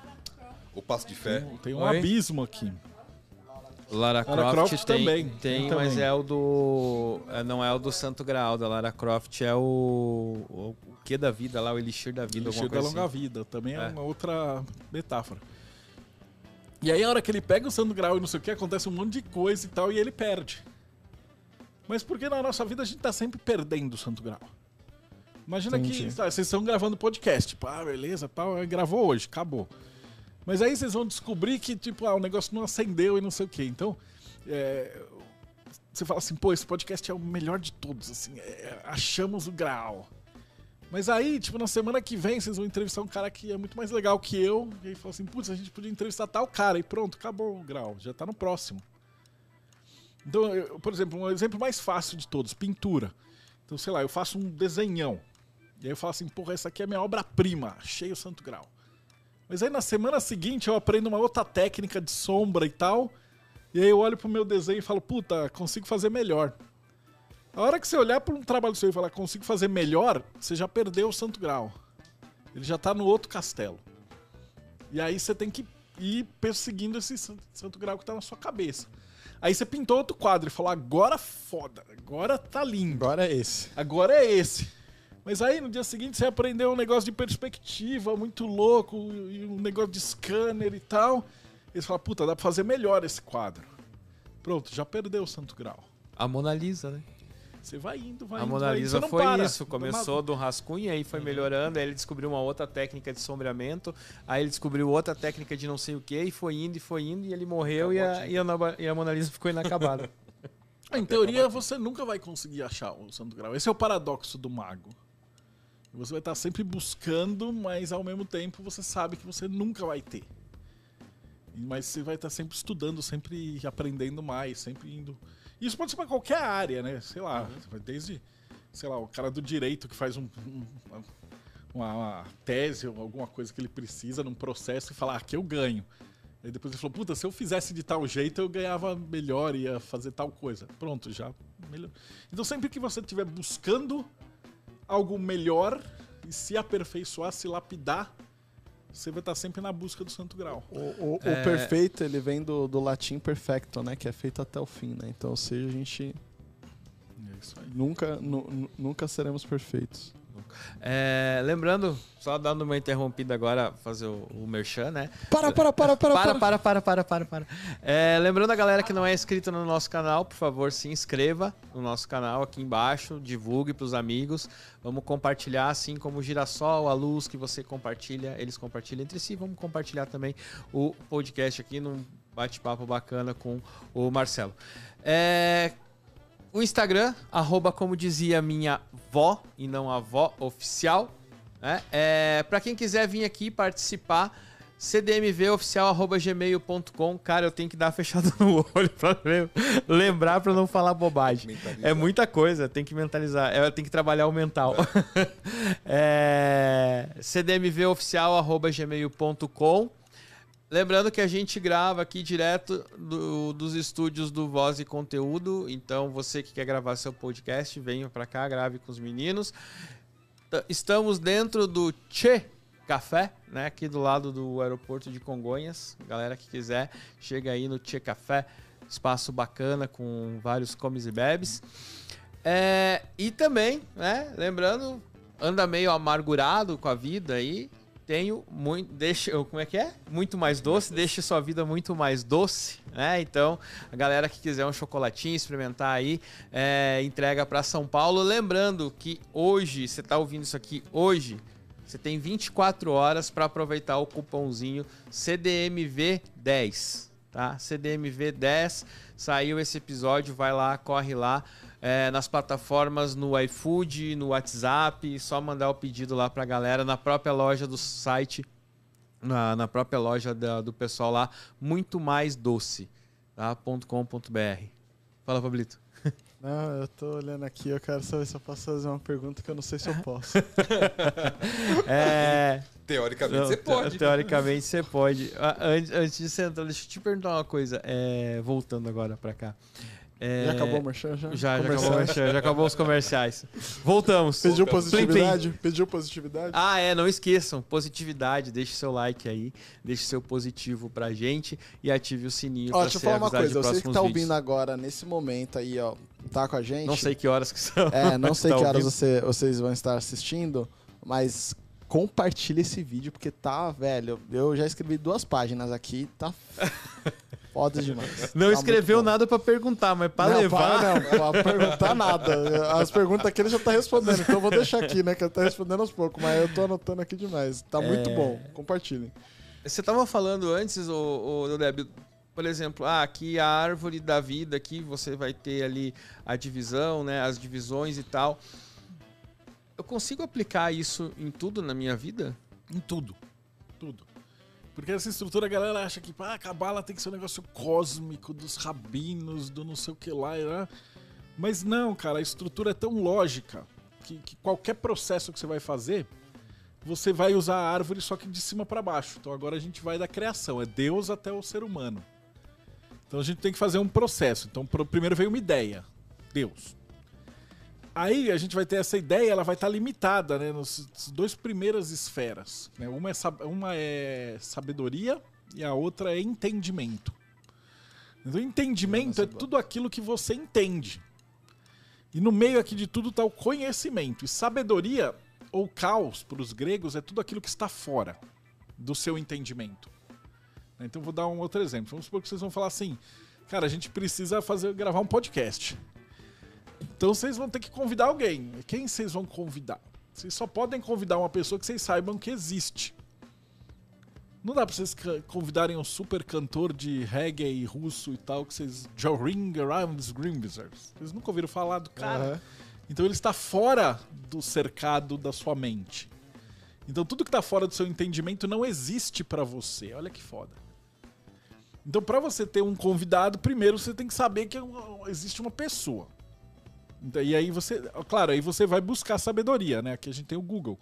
o passo de fé. Tem, tem um Oi? abismo aqui. Lara, Lara Croft, Croft tem, também. Tem, mas também. é o do. É, não é o do Santo Graal da Lara Croft, é o. O, o que da vida lá, o Elixir da vida. Elixir da longa assim. vida, também é. é. uma outra metáfora. E aí, a hora que ele pega o Santo Graal e não sei o que, acontece um monte de coisa e tal, e ele perde. Mas porque na nossa vida a gente tá sempre perdendo o Santo Graal. Imagina Entendi. que tá, vocês estão gravando podcast. Pá, beleza, tal, gravou hoje, acabou. Mas aí vocês vão descobrir que, tipo, ah, o negócio não acendeu e não sei o quê. Então, é, você fala assim, pô, esse podcast é o melhor de todos, assim, é, achamos o grau. Mas aí, tipo, na semana que vem, vocês vão entrevistar um cara que é muito mais legal que eu. E aí fala assim, putz, a gente podia entrevistar tal cara. E pronto, acabou o grau, já tá no próximo. Então, eu, por exemplo, um exemplo mais fácil de todos, pintura. Então, sei lá, eu faço um desenhão. E aí eu falo assim, porra, essa aqui é minha obra-prima, achei o santo grau. Mas aí na semana seguinte eu aprendo uma outra técnica de sombra e tal. E aí eu olho pro meu desenho e falo, puta, consigo fazer melhor. A hora que você olhar para um trabalho seu e falar, consigo fazer melhor, você já perdeu o santo grau. Ele já tá no outro castelo. E aí você tem que ir perseguindo esse santo grau que tá na sua cabeça. Aí você pintou outro quadro e falou, agora foda, agora tá lindo. Agora é esse. Agora é esse. Mas aí no dia seguinte você aprendeu um negócio de perspectiva muito louco, e um negócio de scanner e tal. E você fala, puta, dá pra fazer melhor esse quadro. Pronto, já perdeu o Santo Grau. A Mona Lisa, né? Você vai indo, vai a indo. A Mona Lisa foi para. isso. Começou do rascunho, aí foi melhorando. Aí ele descobriu uma outra técnica de sombreamento. Aí ele descobriu outra técnica de não sei o que. E foi indo, e foi indo. E ele morreu. E a, e a, e a Mona Lisa ficou inacabada. em teoria, você nunca vai conseguir achar o Santo Grau. Esse é o paradoxo do mago. Você vai estar sempre buscando, mas ao mesmo tempo você sabe que você nunca vai ter. Mas você vai estar sempre estudando, sempre aprendendo mais, sempre indo. Isso pode ser para qualquer área, né? Sei lá, uhum. desde, sei lá, o cara do direito que faz um, um, uma, uma, tese ou alguma coisa que ele precisa num processo e fala, ah, aqui eu ganho. Aí depois ele falou, puta, se eu fizesse de tal jeito eu ganhava melhor, ia fazer tal coisa. Pronto, já melhor. Então sempre que você estiver buscando algo melhor e se aperfeiçoar, se lapidar, você vai estar sempre na busca do santo grau. O, o, é... o perfeito, ele vem do, do latim perfecto, né? Que é feito até o fim, né? Então, ou seja, a gente... É nunca, nu, nunca seremos perfeitos. É, lembrando, só dando uma interrompida agora, fazer o, o merchan, né? Para, para, para, para, para. Para, para, para, para, para. É, lembrando a galera que não é inscrito no nosso canal, por favor, se inscreva no nosso canal aqui embaixo, divulgue para os amigos. Vamos compartilhar, assim como o girassol, a luz que você compartilha, eles compartilham entre si. Vamos compartilhar também o podcast aqui num bate-papo bacana com o Marcelo. É o Instagram, arroba como dizia minha vó, e não a vó oficial. Né? É, para quem quiser vir aqui participar, cdmvoficial.gmail.com. Cara, eu tenho que dar uma fechada no olho pra lembrar pra não falar bobagem. É muita coisa, tem que mentalizar. Eu tenho que trabalhar o mental. É. é, cdmvoficial.gmail.com. Lembrando que a gente grava aqui direto do, dos estúdios do Voz e Conteúdo. Então, você que quer gravar seu podcast, venha para cá, grave com os meninos. Estamos dentro do Che Café, né? Aqui do lado do aeroporto de Congonhas. Galera que quiser, chega aí no Che Café. Espaço bacana com vários comes e bebes. É, e também, né, lembrando, anda meio amargurado com a vida aí, tenho muito, deixa, como é que é? Muito mais doce, deixe sua vida muito mais doce, né? Então, a galera que quiser um chocolatinho, experimentar aí, é, entrega para São Paulo. Lembrando que hoje, você tá ouvindo isso aqui hoje, você tem 24 horas para aproveitar o cupomzinho CDMV10, tá? CDMV10, saiu esse episódio, vai lá, corre lá. É, nas plataformas, no iFood, no WhatsApp, só mandar o pedido lá pra galera, na própria loja do site, na, na própria loja da- do pessoal lá, muito mais doce, tá? .com.br. Fala, Pablito. Não, eu tô olhando aqui, eu quero saber se eu posso fazer uma pergunta que eu não sei se eu posso. É, Teoricamente não, você te- pode. Teoricamente você pode. Antes, antes de você entrar, deixa eu te perguntar uma coisa. É, voltando agora pra cá. É, Já acabou o merchan? Já, Já, já acabou, o Comercial? merchan, já acabou os comerciais. Voltamos. Pediu Plim, plim. positividade? Pediu positividade? Ah, é, não esqueçam, positividade, deixe seu like aí, deixe seu positivo pra gente e ative o sininho Ó, pra deixa eu falar uma coisa, você que tá vídeos. ouvindo agora, nesse momento aí, ó, tá com a gente. Não sei que horas que são. É, não sei Tá que horas você- vocês vão estar assistindo, mas compartilha esse vídeo, porque tá, velho, eu já escrevi duas páginas aqui, tá foda demais. Não Tá escreveu muito nada pra perguntar, mas pra não, levar. Para, não, pra perguntar nada. As perguntas aqui ele já tá respondendo, então eu vou deixar aqui, né, que ele tá respondendo aos poucos, mas eu tô anotando aqui demais. Tá muito É. bom, compartilhem. Você tava falando antes, o, Deb, por exemplo, ah, aqui a árvore da vida, aqui você vai ter ali a divisão, né, as divisões e tal. Eu consigo aplicar isso em tudo na minha vida? Em. Tudo. Porque essa estrutura a galera acha que ah, a cabala tem que ser um negócio cósmico dos rabinos, do não sei o que lá. Mas não, cara, a estrutura é tão lógica que, que qualquer processo que você vai fazer, você vai usar a árvore só que de cima para baixo. Então agora a gente vai da criação, é Deus até o ser humano. Então a gente tem que fazer um processo. Então primeiro veio uma ideia, Deus. Aí a gente vai ter essa ideia, ela vai estar limitada, né, nos nas duas primeiras esferas. né? Uma, é, uma é sabedoria e a outra é entendimento. Então, entendimento é tudo aquilo que você entende. E no meio aqui de tudo está o conhecimento. E sabedoria, ou caos para os gregos, é tudo aquilo que está fora do seu entendimento. Então vou dar um outro exemplo. Vamos supor que vocês vão falar assim, cara, a gente precisa fazer gravar um podcast. Então vocês vão ter que convidar alguém. Quem vocês vão convidar? Vocês só podem convidar uma pessoa que vocês saibam que existe. Não dá pra vocês convidarem um super cantor de reggae russo e tal, que vocês. Joring Around Green Wizards. Vocês nunca ouviram falar do cara. Aham. Então ele está fora do cercado da sua mente. Então tudo que está fora do seu entendimento não existe para você. Olha que foda. Então para você ter um convidado, primeiro você tem que saber que é existe uma pessoa. Então, E aí você, claro, aí você vai buscar sabedoria, né? Aqui a gente tem o Google.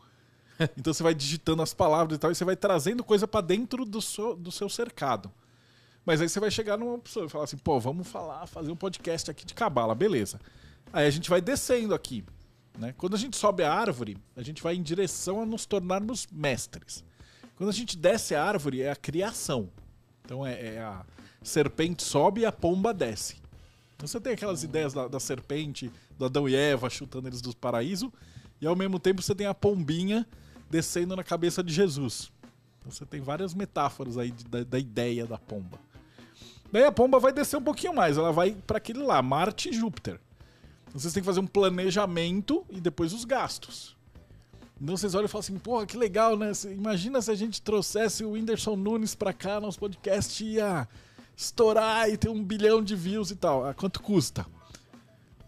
Então você vai digitando as palavras e tal, e você vai trazendo coisa para dentro do seu, do seu cercado. Mas aí você vai chegar numa pessoa e falar assim, pô, vamos falar, fazer um podcast aqui de cabala, beleza. Aí a gente vai descendo aqui. Né? Quando a gente sobe a árvore, a gente vai em direção a nos tornarmos mestres. Quando a gente desce a árvore, é a criação. Então é, é a serpente sobe e a pomba desce. Então você tem aquelas ideias da, da serpente, do Adão e Eva chutando eles do paraíso, e ao mesmo tempo você tem a pombinha descendo na cabeça de Jesus. Então você tem várias metáforas aí de- da, da ideia da pomba. Daí a pomba vai descer um pouquinho mais, ela vai para aquele lá, Marte e Júpiter. Então vocês têm que fazer um planejamento e depois os gastos. Então vocês olham e falam assim, porra, que legal, né? Imagina se a gente trouxesse o Whindersson Nunes pra cá, nosso podcast ia estourar e ter um bilhão de views e tal. Ah, quanto custa?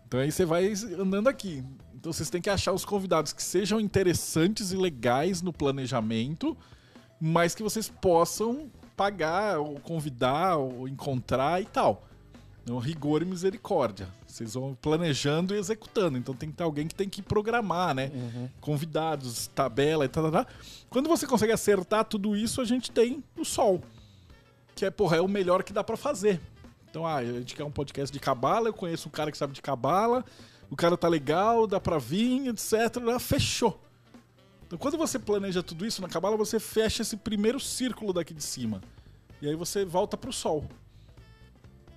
Então aí você vai andando aqui. Então vocês têm que achar os convidados que sejam interessantes e legais no planejamento, mas que vocês possam pagar, ou convidar, ou encontrar e tal. Então, rigor e misericórdia. Vocês vão planejando e executando. Então tem que ter alguém que tem que programar, né? Convidados, tabela e tal, tal, tal. Quando você consegue acertar tudo isso, a gente tem o sol. Que é, porra, é o melhor que dá pra fazer. Então, ah, a gente quer um podcast de cabala, eu conheço um cara que sabe de cabala, o cara tá legal, dá pra vir, etc. Ah, Fechou. Então, quando você planeja tudo isso na cabala, você fecha esse primeiro círculo daqui de cima. E aí você volta pro sol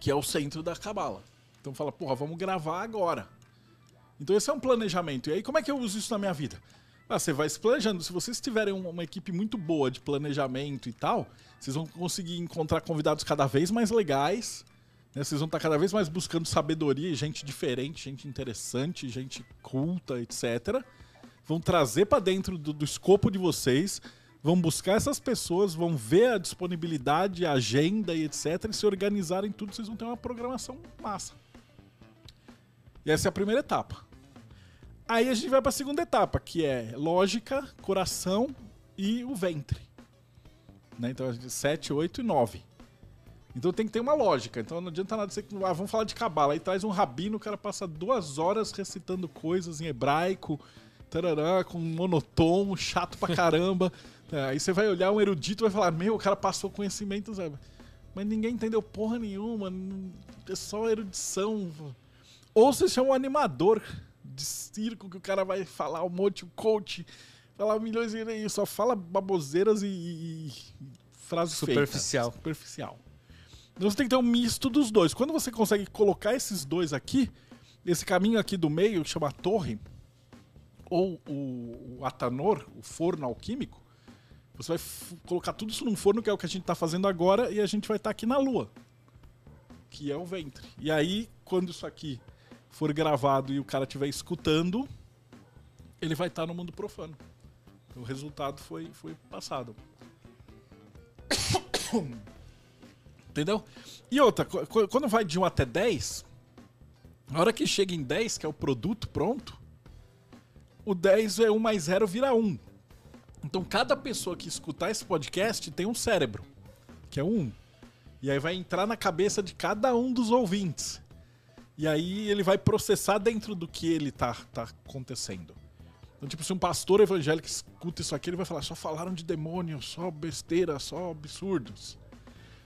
que é o centro da cabala. Então fala, porra, vamos gravar agora. Então esse é um planejamento. E aí como é que eu uso isso na minha vida? Ah, você vai se planejando. Se vocês tiverem uma, equipe muito boa de planejamento e tal, vocês vão conseguir encontrar convidados cada vez mais legais. né? Vocês vão estar cada vez mais buscando sabedoria, gente diferente, gente interessante, gente culta, etc. Vão trazer para dentro do, do escopo de vocês, vão buscar essas pessoas, vão ver a disponibilidade, a agenda e etc. E se organizarem tudo, vocês vão ter uma programação massa. E essa é a primeira etapa. Aí a gente vai para a segunda etapa, que é lógica, coração e o ventre. Né? Então, a gente- 7, 8 e 9. Então tem que ter uma lógica. Então não adianta nada você. Ah, vamos falar de cabala. Aí traz um rabino, o cara passa duas horas recitando coisas em hebraico, tarará, com um monotom, chato pra caramba. É, Aí você vai olhar um erudito e vai falar: Meu, o cara passou conhecimento, sabe? Mas ninguém entendeu porra nenhuma. É só erudição. Ou você chama um animador de circo que o cara vai falar um monte, o coach, falar milhões e só fala baboseiras e, e- e frases Superficial. feitas. Superficial. Então você tem que ter um misto dos dois. Quando você consegue colocar esses dois aqui, esse caminho aqui do meio, que chama torre, ou o, o atanor, o forno alquímico, você vai colocar tudo isso num forno, que é o que a gente está fazendo agora, e a gente vai estar aqui na lua, que é o ventre. E aí, quando isso aqui for gravado e o cara estiver escutando, ele vai estar no mundo profano. O resultado foi, foi passado. Entendeu? E outra, qu- qu- quando vai de 1 até 10, na hora que chega em 10, que é o produto pronto, o 10 é 1 mais 0 vira 1. Então cada pessoa que escutar esse podcast tem um cérebro, que é um 1. E aí vai entrar na cabeça de cada um dos ouvintes. E aí ele vai processar dentro do que ele tá, tá acontecendo. Então, tipo, se um pastor evangélico escuta isso aqui, ele vai falar: só falaram de demônio, só besteira, só absurdos.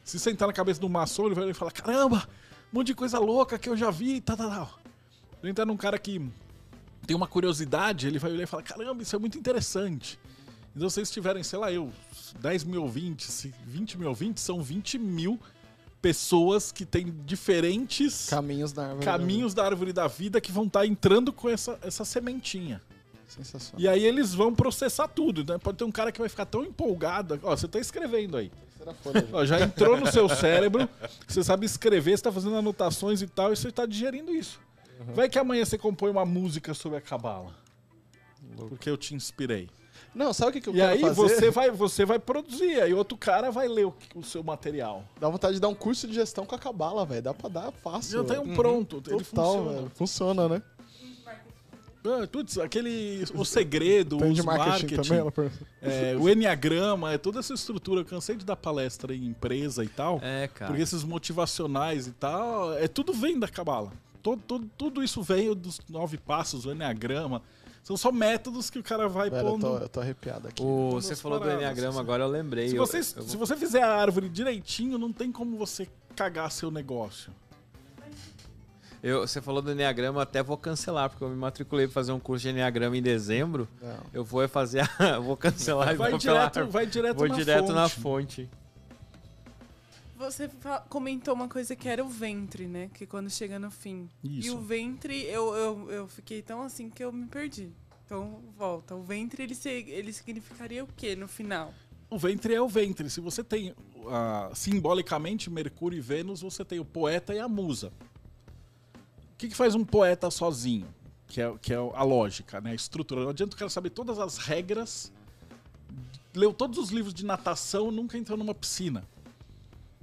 Se sentar na cabeça do maçom, ele vai falar: caramba, um monte de coisa louca que eu já vi, tá, tá, tá. Se entrar num cara que tem uma curiosidade, ele vai olhar e falar: caramba, isso é muito interessante. Então, se vocês tiverem, sei lá, eu, 10 mil ouvintes, 20 mil ouvintes, são 20 mil pessoas que têm diferentes Caminhos da árvore. caminhos da árvore da vida que vão estar entrando com essa, essa sementinha. Sensacional. E aí eles vão processar tudo, né? Pode ter um cara que vai ficar tão empolgado. Ó, você tá escrevendo aí. Folha. Ó, já entrou no seu cérebro, você sabe escrever, você tá fazendo anotações e tal, e você tá digerindo isso. Vai que amanhã você compõe uma música sobre a cabala. Porque eu te inspirei. Não, sabe o que, que eu E quero aí fazer? você vai, você vai produzir, aí outro cara vai ler o, o seu material. Dá vontade de dar um curso de gestão com a cabala, velho. Dá pra dar fácil. Já tem velho. um pronto, ele Total, funciona. velho. Funciona, né? Ah, Putz, aquele. O segredo, Tem os de marketing, marketing, também, ela é, o Enneagrama, é toda essa estrutura. Eu cansei de dar palestra em empresa e tal. É, cara. Porque esses motivacionais e tal, é tudo vem da Cabala. Todo, todo- tudo isso veio dos nove passos, o Enneagrama. São só métodos que o cara vai Velho, eu pondo. tô, eu tô arrepiado aqui. O, você falou do paradas, Enneagrama, assim. agora eu lembrei. Se Eu- você, eu se vou- você fizer a árvore direitinho, não tem como você cagar seu negócio. eu- você falou do Enneagrama, eu até vou cancelar, porque eu me matriculei pra fazer um curso de Enneagrama em dezembro. Não. Eu vou fazer a. eu vou cancelar e Vai vou pela direto, árvore. vai direto, Vou na, direto fonte. na fonte. Você comentou uma coisa que era o ventre, né? Que quando chega no fim. E Isso. o ventre, eu, eu, eu fiquei tão assim que eu me perdi. Então, volta. O ventre, ele, ele significaria o quê no final? O ventre é o ventre. Se você tem ah, simbolicamente Mercúrio e Vênus, você tem o poeta e a musa. O que, que faz um poeta sozinho? Que é, que é a lógica, né? a estrutura. Não adianta o cara saber todas as regras, leu todos os livros de natação, nunca entrou numa piscina.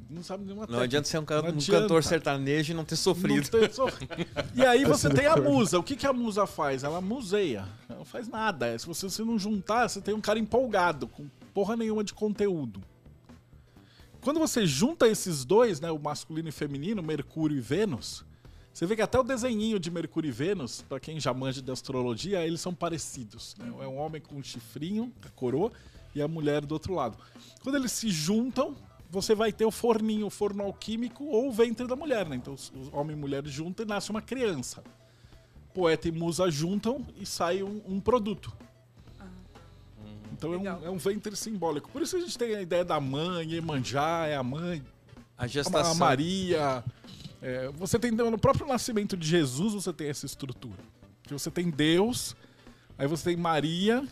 Não sabe nenhuma Não técnica. adianta ser um, can- Não um cantor sertanejo e não ter sofrido. Não tem sofrido. E aí você tem a musa. O que, que a musa faz? Ela museia. Ela não faz nada. Se você se não juntar, você tem um cara empolgado, com porra nenhuma de conteúdo. Quando você junta esses dois, né, o masculino e feminino, Mercúrio e Vênus, você vê que até o desenhinho de Mercúrio e Vênus, pra quem já manja de astrologia, eles são parecidos. né? É um homem com um chifrinho, a coroa, e a mulher do outro lado. Quando eles se juntam, você vai ter o forninho, o forno alquímico ou o ventre da mulher, né? Então, os os homem e mulher juntam e nasce uma criança. Poeta e musa juntam e sai um, um produto. Então é um, é um ventre simbólico. Por isso a gente tem a ideia da mãe, Iemanjá é a mãe, A a, gestação. Maria. é, você tem no próprio nascimento de Jesus, você tem essa estrutura. Que você tem Deus, aí você tem Maria,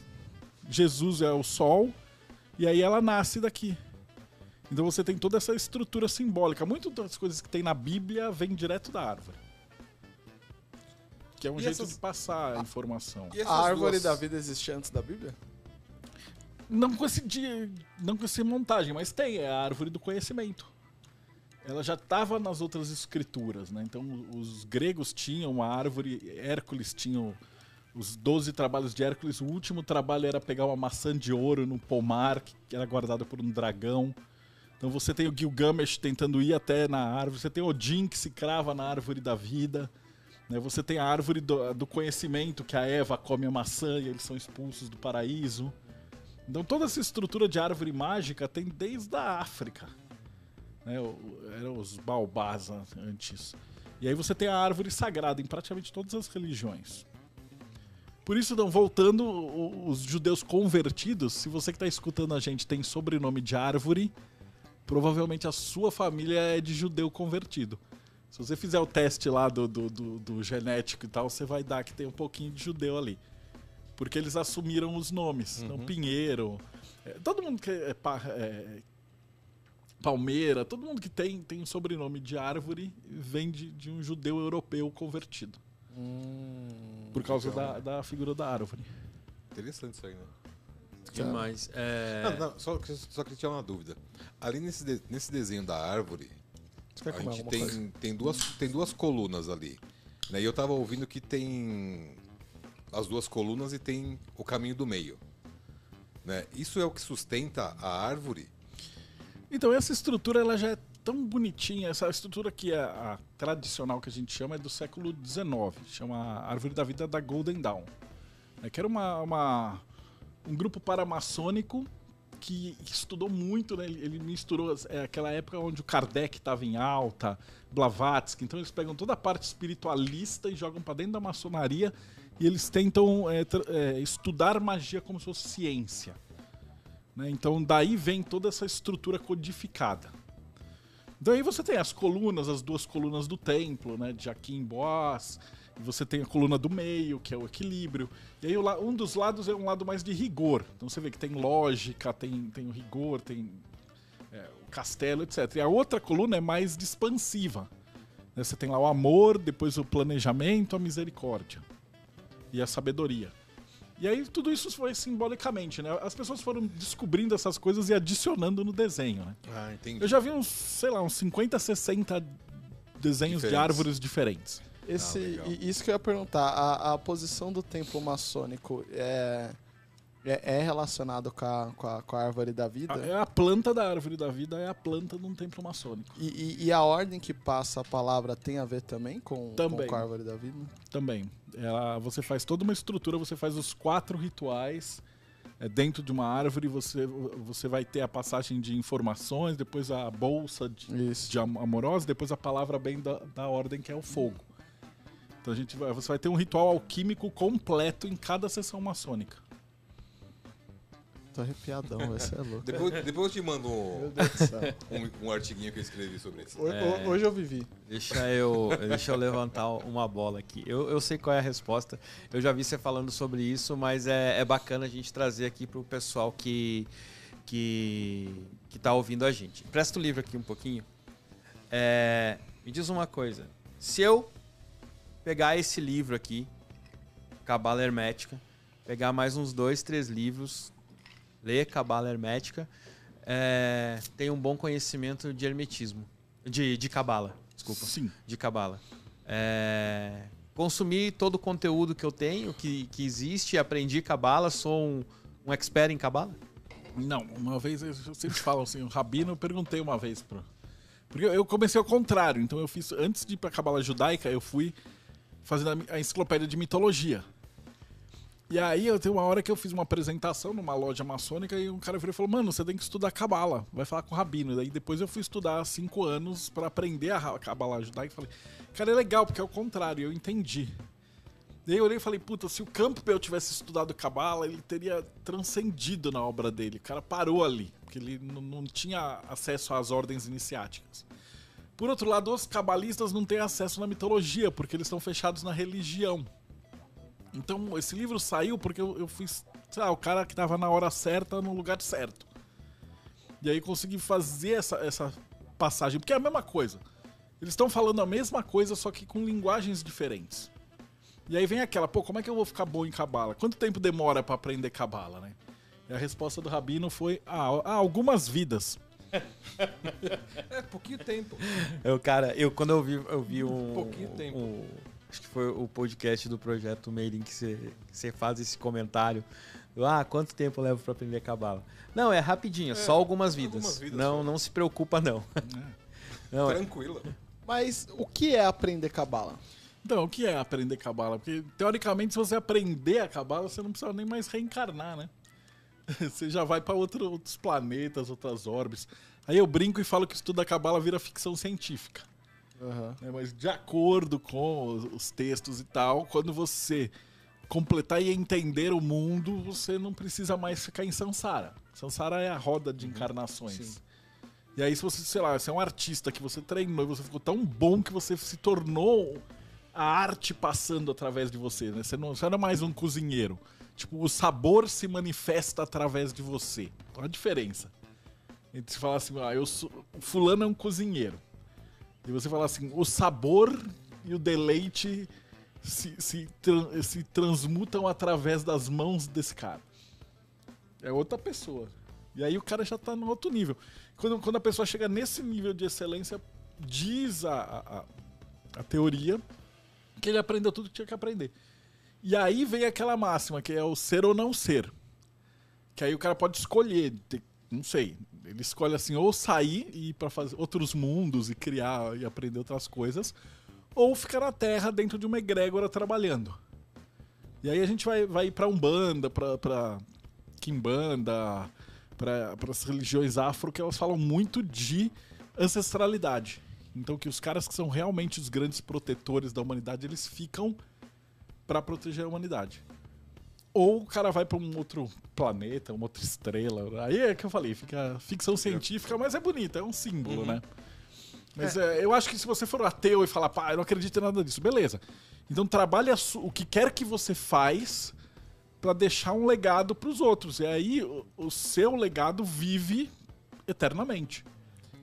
Jesus é o sol, e aí ela nasce daqui. Então você tem toda essa estrutura simbólica. Muitas das coisas que tem na Bíblia vêm direto da árvore. Que é um E jeito essas- de passar a informação. E A árvore duas- da vida existia antes da Bíblia? Não com esse dia, não com essa montagem, mas tem, é a árvore do conhecimento. Ela já estava nas outras escrituras, né? Então os gregos tinham uma árvore, Hércules tinha os 12 trabalhos de Hércules, o último trabalho era pegar uma maçã de ouro num pomar que era guardada por um dragão. Então você tem o Gilgamesh tentando ir até na árvore, você tem Odin que se crava na árvore da vida, né? Você tem a árvore do, do conhecimento que a Eva come a maçã e eles são expulsos do paraíso. Então toda essa estrutura de árvore mágica tem desde a África. Né? Eram os baobás an- antes. E aí você tem a árvore sagrada em praticamente todas as religiões. Por isso, então, voltando, os judeus convertidos, se você que está escutando a gente tem sobrenome de árvore, provavelmente a sua família é de judeu convertido. Se você fizer o teste lá do, do, do- do genético e tal, você vai dar que tem um pouquinho de judeu ali. Porque eles assumiram os nomes. Então, Pinheiro. é, todo mundo que é, pa- é, Palmeira, todo mundo que tem, tem um sobrenome de árvore vem de, de um judeu europeu convertido. por causa legal, da, da figura da árvore. Interessante isso aí, né? Demais. É... Não, não, só, que- só queria tirar uma dúvida. Ali nesse, de- nesse desenho da árvore, a gente coisa? tem, tem, duas, tem duas colunas ali. Né? E eu tava ouvindo que tem as duas colunas e tem o caminho do meio. Né? Isso é o que sustenta a árvore? Então, essa estrutura ela já é tão bonitinha. Essa estrutura que é a tradicional que a gente chama é do século XIX. Chama Árvore da Vida da Golden Dawn. É, que era uma, uma- um grupo paramaçônico que estudou muito, né? ele, misturou é, aquela época onde o Kardec estava em alta, Blavatsky. Então, eles pegam toda a parte espiritualista e jogam para dentro da maçonaria e eles tentam é, é, estudar magia como se fosse ciência. né? Então daí vem toda essa estrutura codificada. Então aí você tem as colunas, as duas colunas do templo, né, de Jaquim e você tem a coluna do meio, que é o equilíbrio. E aí um dos lados é um lado mais de rigor. Então você vê que tem lógica, tem, tem o rigor, tem é, o castelo, etc. E a outra coluna é mais de expansiva. né? Você tem lá o amor, depois o planejamento, a misericórdia e a sabedoria. E aí tudo isso foi simbolicamente, né? As pessoas foram descobrindo essas coisas e adicionando no desenho, né? Ah, entendi. Eu já vi uns, sei lá, uns 50, 60 desenhos de Diferentes. árvores diferentes. Esse, Ah, isso que eu ia perguntar, a, a posição do templo maçônico é, é, é relacionado com a, com, a, com a árvore da vida? A, é a planta da árvore da vida é a planta de um templo maçônico. E, e- e a ordem que passa a palavra tem a ver também com, Também. com a árvore da vida? Também. Ela, você faz toda uma estrutura, você faz os quatro rituais é, dentro de uma árvore, você, você vai ter a passagem de informações, depois a bolsa de, de am- amorosa, depois a palavra bem da, da ordem, que é o fogo. Então a gente vai, você vai ter um ritual alquímico completo em cada sessão maçônica. Tô arrepiadão, vai ser louco. Depois, depois eu te mando um, um, um artiguinho que eu escrevi sobre isso. Ho- ho- Hoje eu vivi. Deixa eu, deixa eu levantar uma bola aqui. Eu, eu sei qual é a resposta. Eu já vi você falando sobre isso, mas é, é bacana a gente trazer aqui para o pessoal que, que, que tá ouvindo a gente. Presta o livro aqui um pouquinho. É, me diz uma coisa. Se eu pegar esse livro aqui, Cabala Hermética, pegar mais uns dois, três livros, ler Cabala Hermética, é, tem um bom conhecimento de hermetismo. De, de Cabala, desculpa Sim. de cabala. É, consumir todo o conteúdo que eu tenho, que, que existe, aprendi cabala, sou um, um expert em cabala? Não, uma vez eu sempre falo assim, o Rabino eu perguntei uma vez pro. Porque eu comecei ao contrário, então eu fiz. Antes de ir pra Cabala Judaica, eu fui fazendo a enciclopédia de mitologia. E aí eu tenho uma hora que eu fiz uma apresentação numa loja maçônica e um cara virou e falou: Mano, você tem que estudar Cabala, vai falar com o Rabino. Daí depois eu fui estudar cinco anos pra aprender a Cabala Judaica e falei: Cara, é legal, porque é o contrário, eu entendi. Daí eu olhei e falei, puta, se o Campbell tivesse estudado Cabala, ele teria transcendido na obra dele. O cara parou ali, porque ele não tinha acesso às ordens iniciáticas. Por outro lado, os cabalistas não têm acesso na mitologia, porque eles estão fechados na religião. Então, esse livro saiu porque eu, eu fui, sei lá, o cara que tava na hora certa, no lugar certo. E aí consegui fazer essa, essa passagem, porque é a mesma coisa. Eles estão falando a mesma coisa, só que com linguagens diferentes. E aí vem aquela, pô, como é que eu vou ficar bom em cabala? Quanto tempo demora pra aprender cabala, né? E a resposta do rabino foi, ah, algumas vidas. É, pouquinho tempo. Eu, cara, eu quando eu vi, eu vi um. Pouquinho tempo. um- acho que foi o podcast do projeto Mailing que você, que você faz esse comentário. Ah, quanto tempo leva pra aprender cabala? Não, é rapidinho, só algumas vidas. algumas vidas não, só. não se preocupa, não. não é. Tranquila. Mas o que é aprender cabala? Então, o que é aprender cabala? Porque, teoricamente, se você aprender a cabala, você não precisa nem mais reencarnar, né? Você já vai pra outro- outros planetas, outras orbes. Aí eu brinco e falo que estuda cabala vira ficção científica. né? Mas de acordo com os, os textos e tal, quando você completar e entender o mundo, você não precisa mais ficar em Sansara. Sansara é a roda de encarnações. E aí, se você, sei lá, você é um artista que você treinou e você ficou tão bom que você se tornou a arte passando através de você, né? Você não, você não é mais um cozinheiro. Tipo, o sabor se manifesta através de você. Olha a diferença. Entre falar assim, ah, eu sou. Fulano é um cozinheiro. E você falar assim, o sabor e o deleite se, se, se transmutam através das mãos desse cara. É outra pessoa. E aí o cara já tá no outro nível. Quando, quando a pessoa chega nesse nível de excelência, diz a, a- a teoria que ele aprendeu tudo que tinha que aprender. E aí vem aquela máxima, que é o ser ou não ser. Que aí o cara pode escolher, não sei. Ele escolhe assim, ou sair e ir pra fazer outros mundos e criar e aprender outras coisas, ou ficar na Terra dentro de uma egrégora trabalhando. E aí a gente vai, vai ir pra Umbanda, pra, pra Kimbanda, para as religiões afro, que elas falam muito de ancestralidade. Então que os caras que são realmente os grandes protetores da humanidade, eles ficam pra proteger a humanidade. Ou o cara vai pra um outro planeta, uma outra estrela. Aí é que eu falei, fica ficção científica, mas é bonita, é um símbolo, né? Mas é, eu acho que se você for ateu e falar, pá, eu não acredito em nada disso, beleza. Então trabalhe o que quer que você faz pra deixar um legado pros outros. E aí o, o seu legado vive eternamente.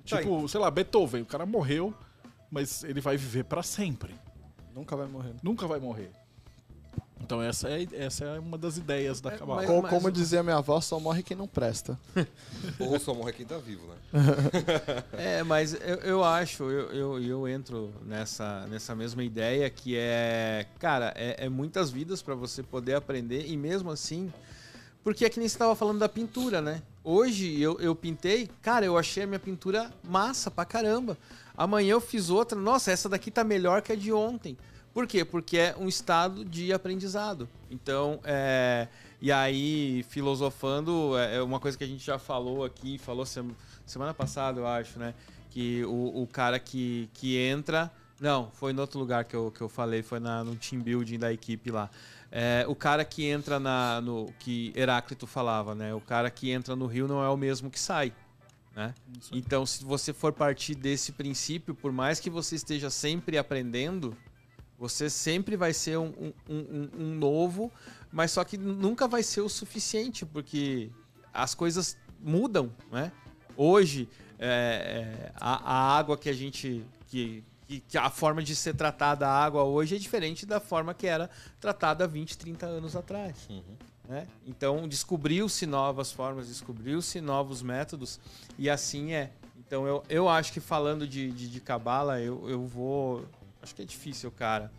Tá, Tipo, sei lá, Beethoven, o cara morreu, mas ele vai viver pra sempre. Nunca vai morrer. Nunca vai morrer. Então essa é, essa é uma das ideias da É, Cabala. mas- Co- Como, dizia minha avó, só morre quem não presta. Ou só morre quem tá vivo, né? É, mas eu, eu acho, eu, eu, eu entro nessa, nessa mesma ideia que é, cara, é, é muitas vidas pra você poder aprender e mesmo assim, porque é que nem você tava falando da pintura, né? Hoje eu, eu pintei, cara, eu achei a minha pintura massa pra caramba. Amanhã eu fiz outra, nossa, essa daqui tá melhor que a de ontem. Por quê? Porque é um estado de aprendizado. Então, é, e aí, filosofando, é é uma coisa que a gente já falou aqui, falou sem- semana passada, eu acho, né? Que o, o cara que, que entra. Não, foi em outro lugar que eu, que eu falei, foi na, no team building da equipe lá. É, o cara que entra na, no. que Heráclito falava, né? O cara que entra no rio não é o mesmo que sai. Né? Então, se você for partir desse princípio, por mais que você esteja sempre aprendendo, você sempre vai ser um, um- um- um novo, mas só que nunca vai ser o suficiente, porque as coisas mudam, né? Hoje, é, é, a, a água que a gente. Que, que, a forma de ser tratada a água hoje é diferente da forma que era tratada 20, 30 anos atrás. né? Então, descobriu-se novas formas, descobriu-se novos métodos, e assim é. Então, eu, eu acho que falando de, de, de Cabala, eu, eu vou. Acho que é difícil, cara,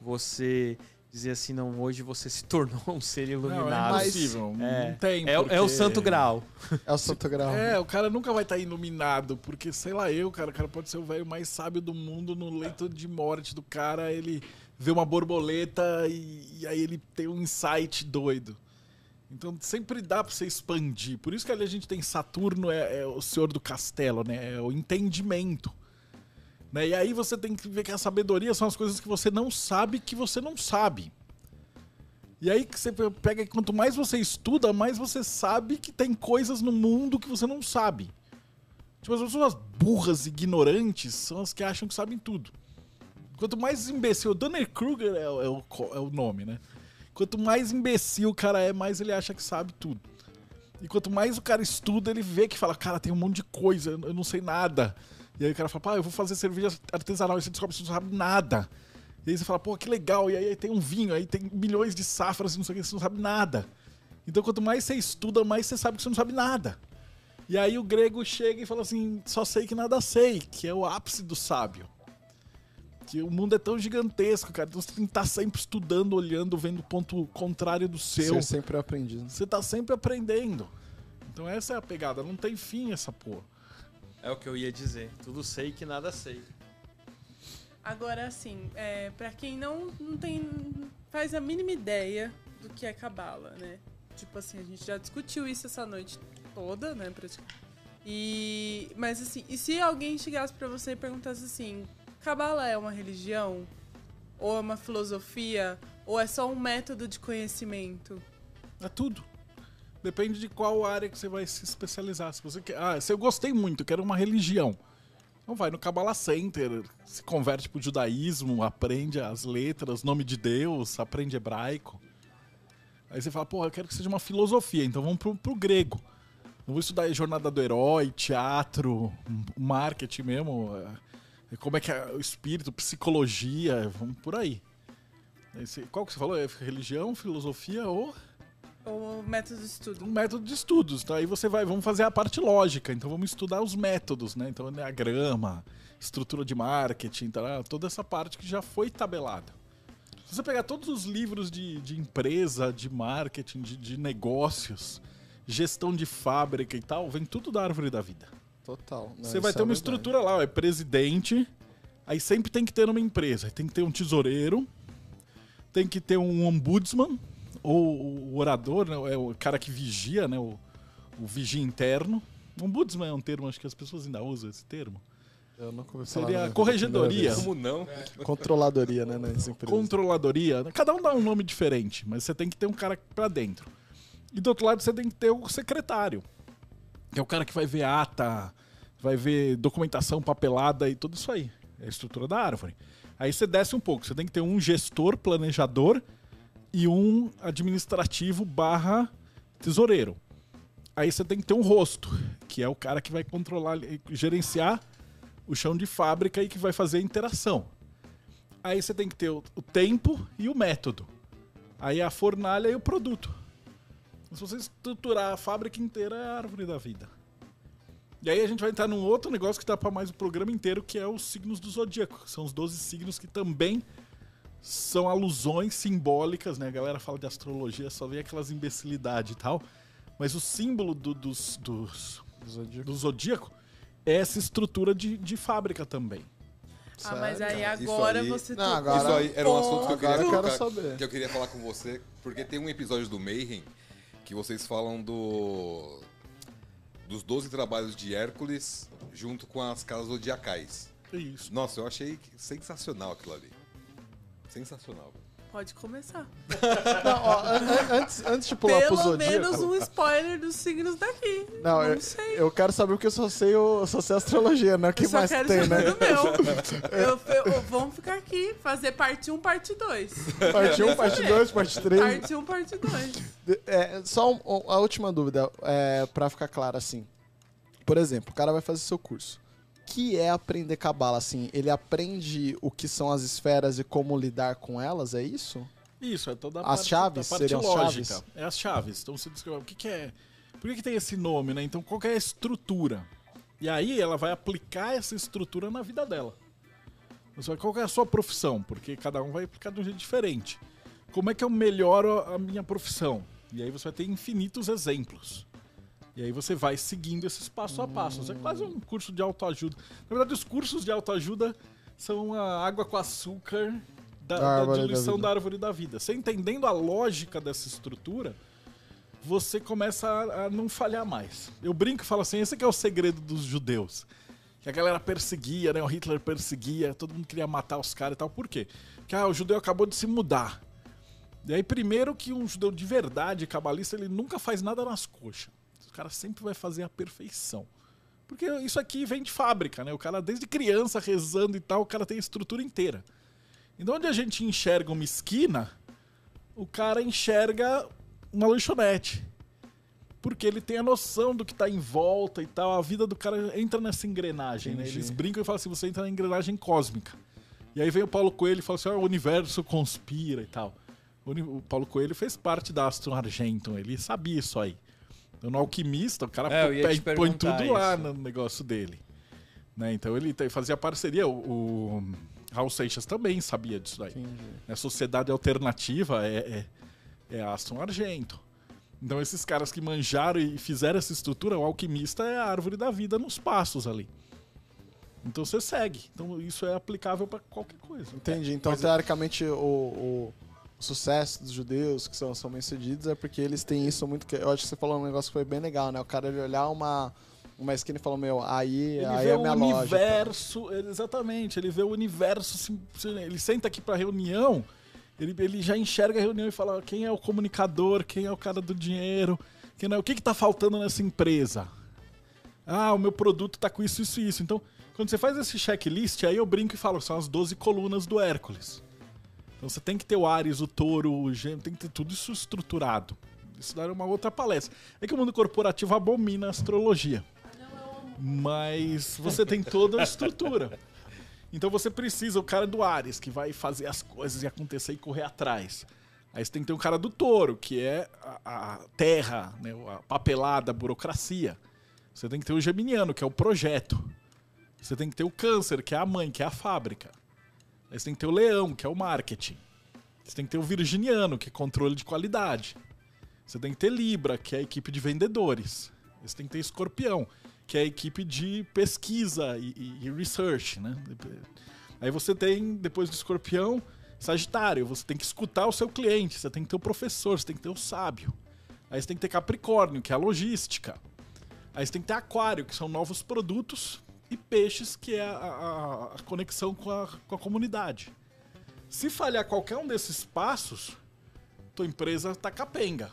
você dizer assim, não, hoje você se tornou um ser Não, iluminado. é impossível. É, Não tem. é, o- é o porque- santo grau. É o Santo Grau. É, o cara nunca vai estar iluminado, porque, sei lá, eu, cara, o cara pode ser o velho mais sábio do mundo no leito de morte do cara, ele vê uma borboleta e, e aí ele tem um insight doido. Então sempre dá pra você expandir. Por isso que ali a gente tem Saturno, é, é o senhor do castelo, né? É o entendimento. Né? E aí você tem que ver que a sabedoria são as coisas que você não sabe que você não sabe. E aí que você pega que quanto mais você estuda, mais você sabe que tem coisas no mundo que você não sabe. Tipo, as pessoas burras ignorantes são as que acham que sabem tudo. Quanto mais imbecil, Dunner Kruger é, é o, co- é o nome, né? Quanto mais imbecil o cara é, mais ele acha que sabe tudo. E quanto mais o cara estuda, ele vê que fala, cara, tem um monte de coisa, eu não sei nada. E aí o cara fala, pá, eu vou fazer cerveja artesanal, e você descobre que você não sabe nada. E aí você fala, pô, que legal, e aí tem um vinho, aí tem milhões de safras e não sei o que, você não sabe nada. Então quanto mais você estuda, mais você sabe que você não sabe nada. E aí o grego chega e fala assim, só sei que nada sei, que é o ápice do sábio. Que o mundo é tão gigantesco, cara. Então você tem que estar sempre estudando, olhando, vendo o ponto contrário do seu. Ser sempre aprendido. Você tá sempre aprendendo. Então essa é a pegada, não tem fim essa porra. É o que eu ia dizer. Tudo sei que nada sei. Agora, assim, é, para quem não, não tem. faz a mínima ideia do que é cabala, né? Tipo assim, a gente já discutiu isso essa noite toda, né? praticamente. E. Mas assim, e se alguém chegasse pra você e perguntasse assim, cabala é uma religião? Ou é uma filosofia? Ou é só um método de conhecimento? É tudo. Depende de qual área que você vai se especializar. Se você quer, ah, se eu gostei muito, quero uma religião. Então vai no Kabbalah Center, se converte pro judaísmo, aprende as letras, nome de Deus, aprende hebraico. Aí você fala, porra, eu quero que seja uma filosofia, então vamos pro, pro grego. Eu vou estudar jornada do herói, teatro, marketing mesmo, é, como é que é o espírito, psicologia, vamos por aí. Qual que você falou? É religião, filosofia ou Ou método de estudo? um método de estudos. Então aí você vai, vamos fazer a parte lógica. Então vamos estudar os métodos, né? Então diagrama, estrutura de marketing, tá? toda essa parte que já foi tabelada. Se você pegar todos os livros de, de empresa, de marketing, de, de negócios, gestão de fábrica e tal, vem tudo da árvore da vida. Total. Não, Você vai ter é uma verdade. estrutura lá, ó, é presidente, aí sempre tem que ter numa empresa, aí tem que ter um tesoureiro, tem que ter um ombudsman, ou o orador, né, é o cara que vigia, né, o, o vigia interno. Ombudsman é um termo, acho que as pessoas ainda usam esse termo. Eu não falar Seria a corregedoria. Como não? vez. Controladoria, né, nas empresas. Controladoria, né, cada um dá um nome diferente, mas você tem que ter um cara pra dentro. E do outro lado você tem que ter o secretário, que é o cara que vai ver ata, vai ver documentação papelada e tudo isso aí. É a estrutura da árvore. Aí você desce um pouco, você tem que ter um gestor, planejador e um administrativo barra tesoureiro. Aí você tem que ter um rosto, que é o cara que vai controlar, gerenciar o chão de fábrica e que vai fazer a interação. Aí você tem que ter o, tempo e o método. Aí a fornalha e o produto. Se você estruturar a fábrica inteira, é a árvore da vida. E aí a gente vai entrar num outro negócio que dá pra mais o programa inteiro, que é os signos do zodíaco. São os 12 signos que também são alusões simbólicas, né? A galera fala de astrologia, só vê aquelas imbecilidades e tal. Mas o símbolo do- dos, dos, Zodíaco. do zodíaco é essa estrutura de, de fábrica também. Ah, mas aí agora aí- você Não, agora- Isso aí era um assunto que eu queria eu quero colocar- saber. que eu queria falar com você, porque tem um episódio do Mayhem que vocês falam do dos 12 trabalhos de Hércules junto com as casas zodiacais. É isso. Nossa, eu achei sensacional aquilo ali. Sensacional. Pode começar. Não, ó, an- an- antes, antes de pular pro Pelo Zodíaco... menos um spoiler dos signos daqui. Não, Não eu, sei. eu quero saber porque eu só sei, eu só sei astrologia, né? O que mais quero tem, saber né? do meu. Eu- eu- eu- vamos ficar aqui, fazer parte 1, parte 2. Parte 1, parte 2, parte 3. Parte 1, parte 2. É, só um- a última dúvida, é, pra ficar claro assim. Por exemplo, o cara vai fazer seu curso. O que é aprender cabala? Assim, ele aprende o que são as esferas e como lidar com elas, é isso? Isso, é toda a As parte, chaves parte seriam as lógica. chaves? É as chaves. Então você descreve o que, que é. Por que, que tem esse nome, né? Então qual que é a estrutura? E aí ela vai aplicar essa estrutura na vida dela. Você vai, qual é a sua profissão? Porque cada um vai aplicar de um jeito diferente. Como é que eu melhoro a minha profissão? E aí você vai ter infinitos exemplos. E aí você vai seguindo esses passo a passo. É quase um curso de autoajuda. Na verdade, os cursos de autoajuda são a água com açúcar da, Da da da diluição vida. da árvore da vida. Você entendendo a lógica dessa estrutura, você começa a, a não falhar mais. Eu brinco e falo assim, esse é o segredo dos judeus. Que a galera perseguia, né? O Hitler perseguia, todo mundo queria matar os caras e tal. Por quê? Porque ah, o judeu acabou de se mudar. E aí, primeiro que um judeu de verdade, cabalista, ele nunca faz nada nas coxas. O cara sempre vai fazer a perfeição. Porque isso aqui vem de fábrica, né? O cara, desde criança, rezando e tal, o cara tem a estrutura inteira. Então, onde a gente enxerga uma esquina, o cara enxerga uma lanchonete. Porque ele tem a noção do que tá em volta e tal. A vida do cara entra nessa engrenagem, né? Entendi. Eles brincam e falam assim: você entra na engrenagem cósmica. E aí vem o Paulo Coelho e fala assim: ó, o universo conspira e tal. O, Paulo Coelho fez parte da Aston Argentum, ele sabia isso aí. No Alquimista, o cara É, põe, tudo lá isso. no negócio dele. Né? Então ele fazia parceria. O, o Raul Seixas também sabia disso daí. Entendi. A sociedade alternativa é, é, é Aston Argento. Então esses caras que manjaram e fizeram essa estrutura, o alquimista é a árvore da vida nos passos ali. Então você segue. Então isso é aplicável para qualquer coisa. Entendi. Então, Mas- teoricamente, o, o- o sucesso dos judeus que são, são bem-sucedidos é porque eles têm isso muito. Que, eu acho que você falou um negócio que foi bem legal, né? O cara ele olhar uma, uma esquina e falar: Meu, aí, Ele aí vê é a o minha loja. universo, exatamente, ele vê o universo, ele senta aqui para reunião, ele, ele já enxerga a reunião e fala quem é o comunicador, quem é o cara do dinheiro, quem é, o que que tá faltando nessa empresa? Ah, o meu produto tá com isso, isso e isso. Então, quando você faz esse checklist, aí eu brinco e falo, são as 12 colunas do Hércules. Então você tem que ter o Ares, o touro, o gêmeo, tem que ter tudo isso estruturado. Isso é uma outra palestra. É que o mundo corporativo abomina a astrologia. Mas você tem toda a estrutura. Então você precisa, o cara do Ares, que vai fazer as coisas e acontecer e correr atrás. Aí você tem que ter um cara do touro, que é a, a terra, né, a papelada, a burocracia. Você tem que ter o geminiano, que é o projeto. Você tem que ter o câncer, que é a mãe, que é a fábrica. Aí você tem que ter o leão, que é o marketing. Você tem que ter o virginiano, que é controle de qualidade. Você tem que ter Libra, que é a equipe de vendedores. Você tem que ter Escorpião, que é a equipe de pesquisa e, e- e research, né? Aí você tem, depois do Escorpião, Sagitário. Você tem que escutar o seu cliente, você tem que ter o professor, você tem que ter o sábio. Aí você tem que ter Capricórnio, que é a logística. Aí você tem que ter Aquário, que são novos produtos, e Peixes, que é a, a- a conexão com a, com a comunidade. Se falhar qualquer um desses passos, tua empresa tá capenga.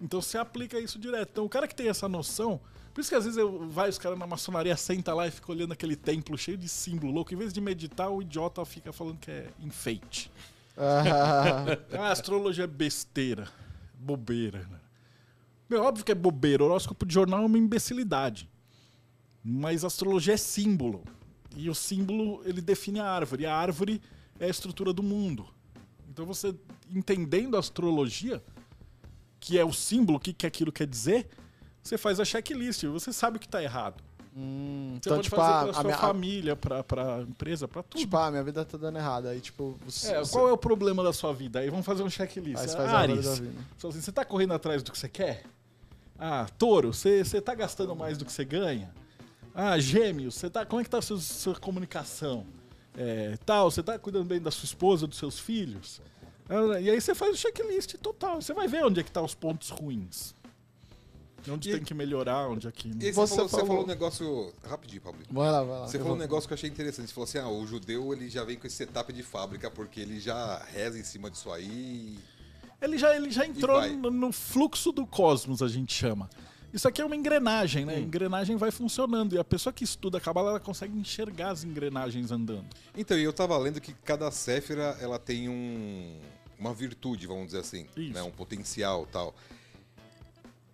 Então você aplica isso direto. Então o cara que tem essa noção. Por isso que às vezes eu, vai os caras na maçonaria, senta lá e fica olhando aquele templo cheio de símbolo louco. Em vez de meditar, o idiota fica falando que é enfeite. Ah, Ah, astrologia é besteira. Bobeira. né? Meu, óbvio que é bobeira. O horóscopo de jornal é uma imbecilidade. Mas a astrologia é símbolo. E o símbolo, ele define a árvore. E a árvore é a estrutura do mundo. Então você, entendendo a astrologia, que é o símbolo, o que, que aquilo quer dizer, você faz a checklist. Você sabe o que está errado. hum, Você então, pode tipo, fazer a, para a sua minha, a- família, para a empresa, para tudo. tipo, ah, minha vida tá dando errado. Aí, tipo, você, É, qual é o problema da sua vida? Aí vamos fazer um checklist. Aí você faz a árvore Ares, da vida. Assim, você tá correndo atrás do que você quer? Ah, touro, você, você tá gastando mais do que você ganha? Ah, gêmeos, você tá, como é que tá a sua, sua comunicação? É, tal, você tá cuidando bem da sua esposa, dos seus filhos? Ah, E aí você faz o checklist total. Você vai ver onde é que tá os pontos ruins. Onde E- tem que melhorar, onde é que... E aí você, Você falou, você falou- falou um negócio. Rapidinho, Pablo. Vai lá, vai lá. Você falou um vou- negócio que eu achei interessante. Você falou assim: ah, o judeu ele já vem com esse setup de fábrica porque ele já reza em cima disso aí. Ele já, ele já entrou no, no fluxo do cosmos, a gente chama. Isso aqui é uma engrenagem, né? A engrenagem vai funcionando. E a pessoa que estuda a Kabbalah, ela consegue enxergar as engrenagens andando. Então, e eu tava lendo que cada Séfira ela tem um, uma virtude, vamos dizer assim, Isso. né, um potencial tal.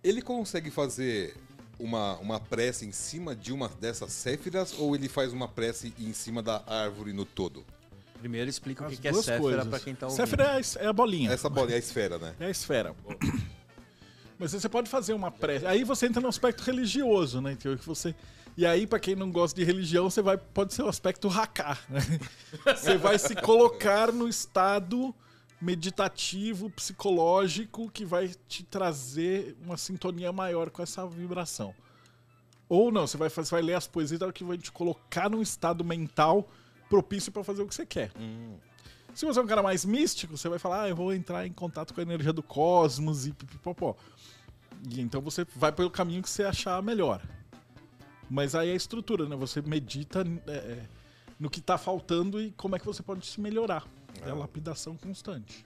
Ele consegue fazer uma, uma prece em cima de uma dessas Séfiras ou ele faz uma prece em cima da árvore no todo? Primeiro explica o que, que é coisas. pra quem tá ouvindo. Séfira é a é bolinha. Essa bola é a esfera, né? É a esfera. Mas você pode fazer uma prece. Aí você entra no aspecto religioso, né? Que você... E aí, pra quem não gosta de religião, você vai pode ser o aspecto hackar. Né? Você vai se colocar no estado meditativo, psicológico, que vai te trazer uma sintonia maior com essa vibração. Ou não, você vai, fazer, vai ler as poesias que vai te colocar num estado mental propício pra fazer o que você quer. Se você é um cara mais místico, você vai falar, ah, eu vou entrar em contato com a energia do cosmos e pipipopó. E então você vai pelo caminho que você achar melhor. Mas aí é a estrutura, né? Você medita é, é, no que tá faltando e como é que você pode se melhorar. É a lapidação constante.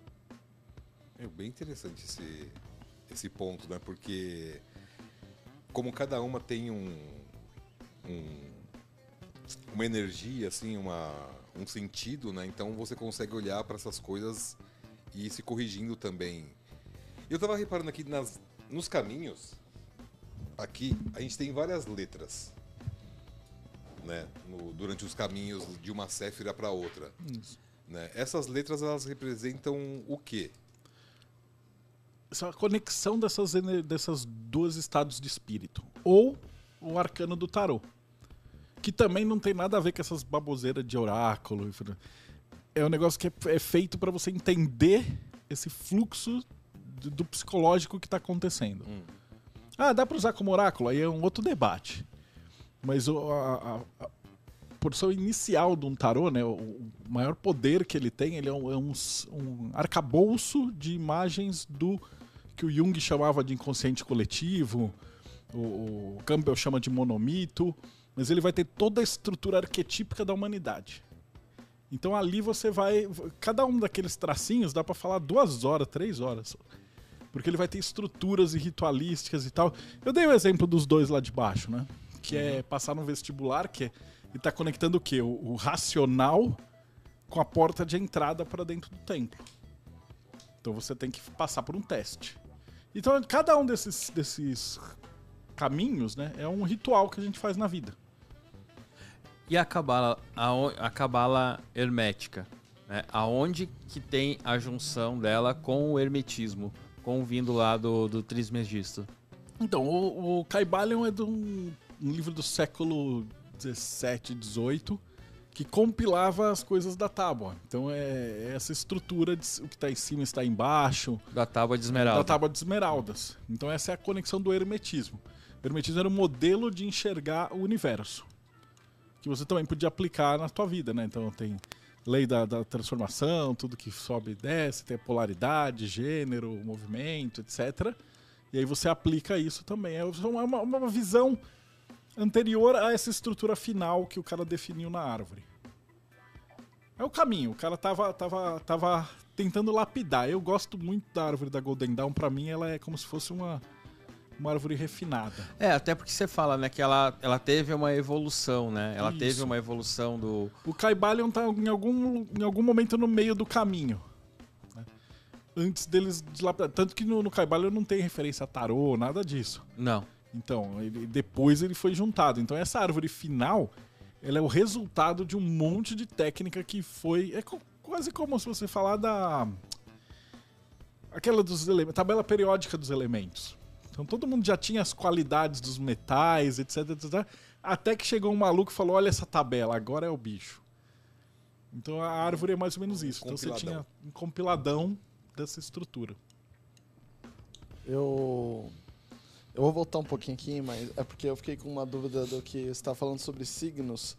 É bem interessante esse, esse ponto, né? Porque como cada uma tem um, um- uma energia, assim, uma, um sentido, né? Então você consegue olhar para essas coisas e ir se corrigindo também. Eu tava reparando aqui nas, nos caminhos, aqui a gente tem várias letras. Né, no- durante os caminhos de uma Séfira para outra. Né? Essas letras elas representam o quê? essa conexão dessas, dessas duas estados de espírito. Ou o arcano do tarô. Que também não tem nada a ver com essas baboseiras de oráculo. É um negócio que é, é feito para você entender esse fluxo do, psicológico que está acontecendo. Ah, dá para usar como oráculo? Aí é um outro debate. Mas o- a, a- a porção inicial de um tarô, né, o, maior poder que ele tem, ele é um, é um um arcabouço de imagens do que o Jung chamava de inconsciente coletivo, o, o Campbell chama de monomito, mas ele vai ter toda a estrutura arquetípica da humanidade. Então ali você vai. Cada um daqueles tracinhos dá para falar duas horas, três horas. Porque ele vai ter estruturas e ritualísticas e tal. Eu dei o exemplo dos dois lá de baixo, né? Que é passar no vestibular, que é, ele tá conectando o quê? O, o racional com a porta de entrada para dentro do templo. Então você tem que passar por um teste. Então cada um desses, desses caminhos, né, é um ritual que a gente faz na vida. E a cabala, aon- a cabala hermética, né? Aonde que tem a junção dela com o hermetismo, com o vindo lá do, do Trismegisto? Então, o, o Caibalion é de um, um livro do século 17, 18, que compilava as coisas da tábua. Então é, é essa estrutura de o que está em cima está embaixo, Da tábua de esmeralda. da tábua de esmeraldas. Então essa é a conexão do hermetismo. O hermetismo era um modelo de enxergar o universo, que você também podia aplicar na tua vida, né? Então tem lei da, da transformação, tudo que sobe e desce, tem polaridade, gênero, movimento, etc. E aí você aplica isso também. É uma, uma- visão anterior a essa estrutura final que o cara definiu na árvore. É o caminho. O cara tava, tava, tava tentando lapidar. Eu gosto muito da árvore da Golden Dawn. Pra mim, ela é como se fosse uma, uma árvore refinada. É, até porque você fala, né, que ela, ela teve uma evolução, né? Ela Isso. teve uma evolução do... O Caibalion tá em algum, em algum momento no meio do caminho. né? Antes deles dilapidar. Tanto que no, no Caibalion não tem referência a tarô, nada disso. Não. Então, ele- depois ele foi juntado. Então, essa árvore final, ela é o resultado de um monte de técnica que foi. É co- quase como se você falar da. Aquela dos elementos. Tabela periódica dos elementos. Então, todo mundo já tinha as qualidades dos metais, etc, etc. Até que chegou um maluco e falou: Olha essa tabela, agora é o bicho. Então, a árvore é mais ou menos isso. Então, você tinha um compiladão dessa estrutura. Eu. Eu vou voltar um pouquinho aqui, mas é porque eu fiquei com uma dúvida do que você está falando sobre signos.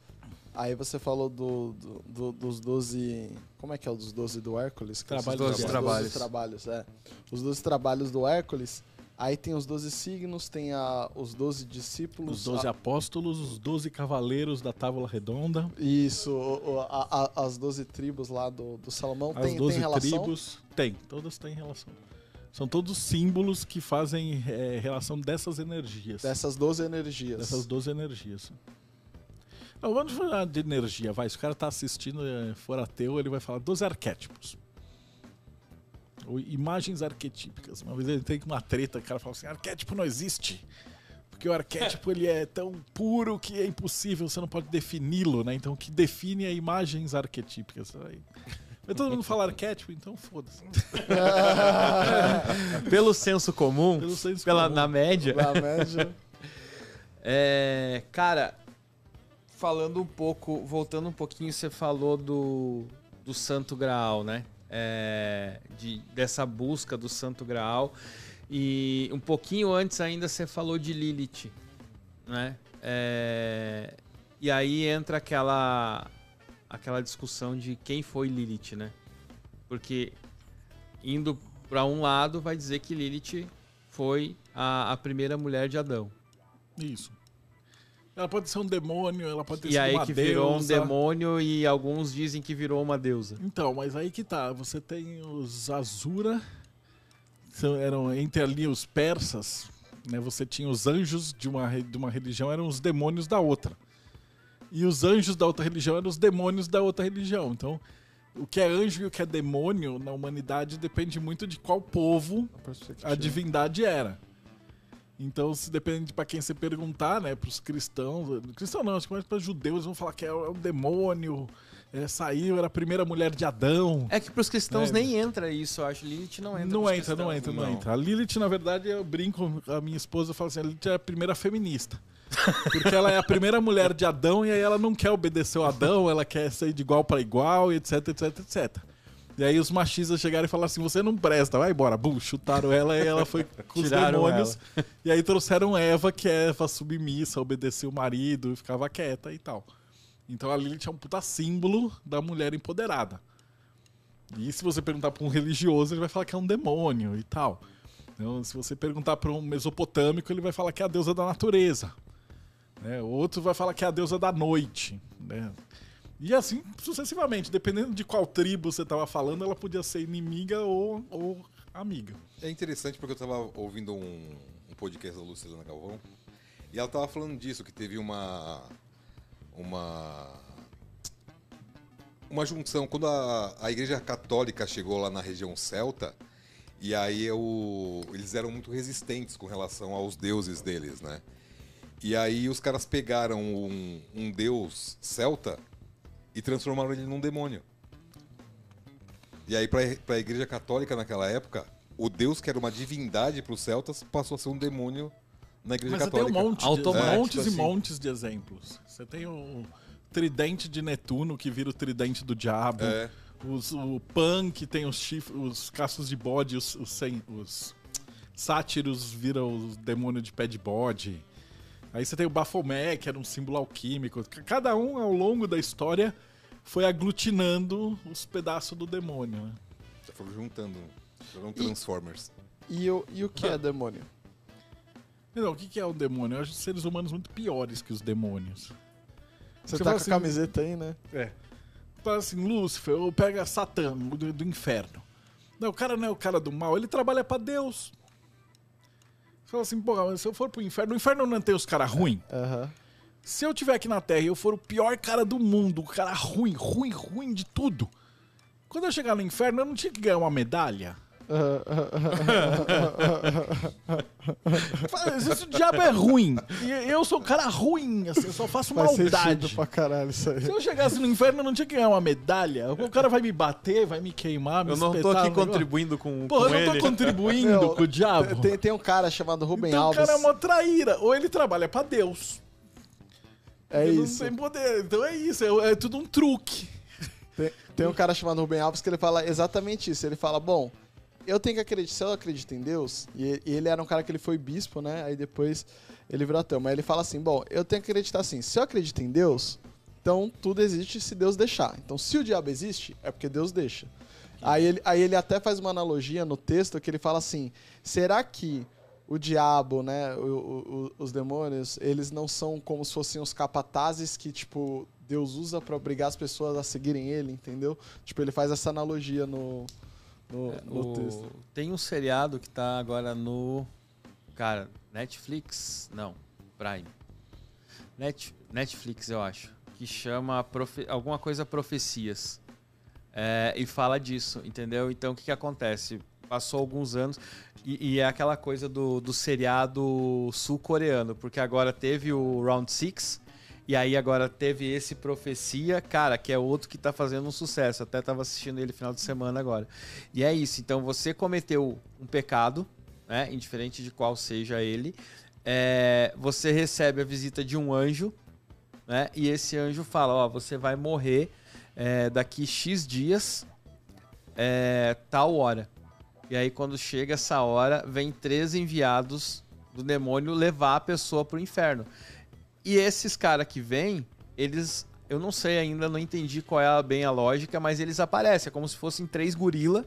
Aí você falou do, do- do- dos 12. Como é que é o dos 12 do Hércules? Que Trabalhos Os de 12 trabalhos. trabalhos, é. Os 12 trabalhos do Hércules. Aí tem os 12 signos, tem a, os 12 discípulos. Os 12 a- apóstolos, os 12 cavaleiros da Távola Redonda. Isso, o- a- a- as 12 tribos lá do, do Salomão. As tem, 12 tem relação? tribos. Tem, todas têm relação. São todos símbolos que fazem é, relação dessas energias. Dessas 12 energias. Dessas 12 energias. Não, vamos falar de energia, vai. Se o cara tá assistindo e for ateu, ele vai falar 12 arquétipos. Ou imagens arquetípicas. Uma vez ele tem uma treta, o cara fala assim, arquétipo não existe. Porque o arquétipo ele é tão puro que é impossível, você não pode defini-lo, né? Então o que define é imagens arquetípicas. Aí- Mas todo mundo fala arquétipo, então foda-se. Pelo senso comum, Pelo senso pela, comum. na média... Na média. É, cara, falando um pouco, voltando um pouquinho, você falou do, do Santo Graal, né? É, de, dessa busca do Santo Graal. E um pouquinho antes ainda você falou de Lilith, né? É, e aí entra aquela, aquela discussão de quem foi Lilith, né? Porque indo para um lado vai dizer que Lilith foi a, a primeira mulher de Adão. Isso. Ela pode ser um demônio, ela pode ter E sido aí uma que virou um deusa. demônio e alguns dizem que virou uma deusa. Então, mas aí que tá. Você tem os Azura, são, eram entre ali os persas, né? Você tinha os anjos de uma, de uma religião, eram os demônios da outra. E os anjos da outra religião eram os demônios da outra religião. Então, o que é anjo e o que é demônio na humanidade depende muito de qual povo a divindade era. Então, se depende para quem você perguntar, né, para os cristãos, cristãos não, acho que mais para judeus vão falar que é, é um demônio, é, saiu, era a primeira mulher de Adão. É que pros cristãos É. nem entra isso, eu acho. Lilith não entra. Não entra, não cristãos. entra, não, Não. entra. A Lilith, na verdade, eu brinco, a minha esposa fala assim, a Lilith é a primeira feminista. Porque ela é a primeira mulher de Adão e aí ela não quer obedecer o Adão, ela quer ser de igual para igual, e etc, etc, etc. E aí os machistas chegaram e falaram assim, você não presta, vai embora. Bum, chutaram ela e ela foi com os demônios. E aí trouxeram Eva, que é Eva submissa, obedecia o marido, e ficava quieta e tal. Então a Lilith é um puta símbolo da mulher empoderada. E se você perguntar para um religioso, ele vai falar que é um demônio e tal. Então, se você perguntar para um mesopotâmico, ele vai falar que é a deusa da natureza. Né? Outro vai falar que é a deusa da noite. Né? E assim sucessivamente, dependendo de qual tribo você estava falando, ela podia ser inimiga ou, ou amiga. É interessante porque eu tava ouvindo um, um podcast da Luciana Galvão e ela tava falando disso, que teve uma. Uma. Uma junção. Quando a, a Igreja Católica chegou lá na região celta, e aí o, eles eram muito resistentes com relação aos deuses deles, né? E aí os caras pegaram um, um deus celta e transformaram ele num demônio. E aí, pra, pra igreja católica naquela época, o deus que era uma divindade pros celtas passou a ser um demônio na igreja Mas você tem um católica. monte, de, Automático, montes e assim. montes de exemplos. Você tem o tridente de Netuno, que vira o tridente do diabo. É. Os, o Pan, que tem os chifres, os caços de bode, os, os, sem- os sátiros viram os demônios de pé de bode. Aí você tem o Baphomet, que era um símbolo alquímico. Cada um, ao longo da história, foi aglutinando os pedaços do demônio. né? Foram juntando. Foram Transformers. E, o, e o que é demônio? Não, o que que é o demônio? Eu acho seres humanos muito piores que os demônios. Você, Você tá com assim- a camiseta aí, né? É. Fala assim, Lúcifer, ou pega Satã do, do inferno. Não, o cara não é o cara do mal, ele trabalha pra Deus. Fala assim, pô, se eu for pro inferno, o inferno não tem os caras ruins. Se eu tiver aqui na Terra e eu for o pior cara do mundo, o cara ruim, ruim, ruim de tudo. Quando eu chegar no inferno, eu não tinha que ganhar uma medalha. Se o diabo é ruim, e eu sou um cara ruim, assim, eu só faço Faz maldade. pra caralho isso aí. Se eu chegasse no inferno, eu não tinha que ganhar uma medalha. O cara vai me bater, vai me queimar, me Eu não tô aqui contribuindo com, Porra, com eu não tô ele. contribuindo Meu, com o diabo. Tem, tem um cara chamado Rubem então o Alves. cara é uma traíra. Ou ele trabalha pra Deus. É ele isso. Não tem poder. Então é isso, é, é tudo um truque. Tem, tem um cara chamado Rubem Alves que ele fala exatamente isso. Ele fala, bom, eu tenho que acreditar, se eu acredito em Deus, e, ele era um cara que ele foi bispo, né? Aí depois ele virou ateu. Mas ele fala assim, bom, eu tenho que acreditar assim, se eu acredito em Deus, então tudo existe se Deus deixar. Então se o diabo existe, é porque Deus deixa. Aí ele, aí ele até faz uma analogia no texto que ele fala assim, será que o diabo, né, o- o- os demônios, eles não são como se fossem os capatazes que, tipo, Deus usa pra obrigar as pessoas a seguirem ele, entendeu? Tipo, ele faz essa analogia no, no, no O- texto. Tem um seriado que tá agora no. Cara, Netflix? Não, Prime. Net, Netflix, eu acho. Que chama profe- alguma coisa Profecias. É, e fala disso, entendeu? Então o que, que acontece? Passou alguns anos e, e é aquela coisa do, do seriado sul-coreano, porque agora teve o Round Six e aí agora teve esse Profecia, cara, que é outro que tá fazendo um sucesso. Até tava assistindo ele final de semana agora. E é isso. Então você cometeu um pecado, né? Indiferente de qual seja ele. é, você recebe a visita de um anjo, né? E esse anjo fala: Ó, você vai morrer é, daqui X dias, é, tal hora. E aí, quando chega essa hora, vem três enviados do demônio levar a pessoa pro inferno. E esses caras que vêm, eles. Eu não sei ainda, não entendi qual é a- bem a lógica, mas eles aparecem. É como se fossem três gorila,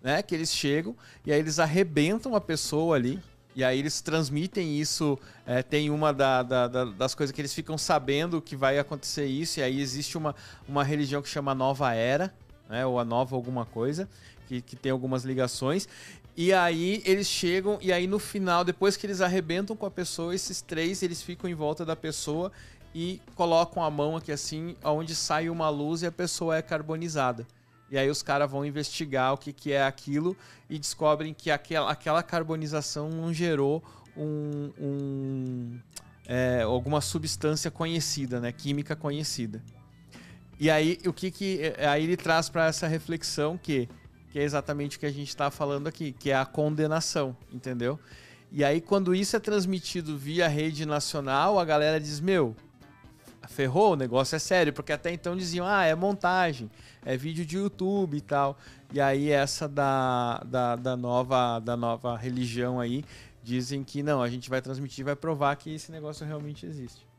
né? Que eles chegam e aí eles arrebentam a pessoa ali. E aí eles transmitem isso. é, tem uma da- da- da- das coisas que eles ficam sabendo que vai acontecer isso. E aí existe uma, uma religião que chama Nova Era, né? Ou a Nova alguma coisa, que, que tem algumas ligações. E aí eles chegam, e aí no final, depois que eles arrebentam com a pessoa, esses três eles ficam em volta da pessoa e colocam a mão aqui assim, onde sai uma luz e a pessoa é carbonizada. E aí os caras vão investigar o que, que é aquilo e descobrem que aquela, aquela carbonização não gerou um, um, é, alguma substância conhecida, né? Química conhecida. E aí o que que é, aí ele traz para essa reflexão que que é exatamente o que a gente está falando aqui, que é a condenação, entendeu? E aí quando isso é transmitido via rede nacional, a galera diz meu, ferrou, o negócio é sério, porque até então diziam, ah, é montagem, é vídeo de YouTube e tal. E aí essa da, da, da nova da nova religião aí dizem que não, a gente vai transmitir, vai provar que esse negócio realmente existe.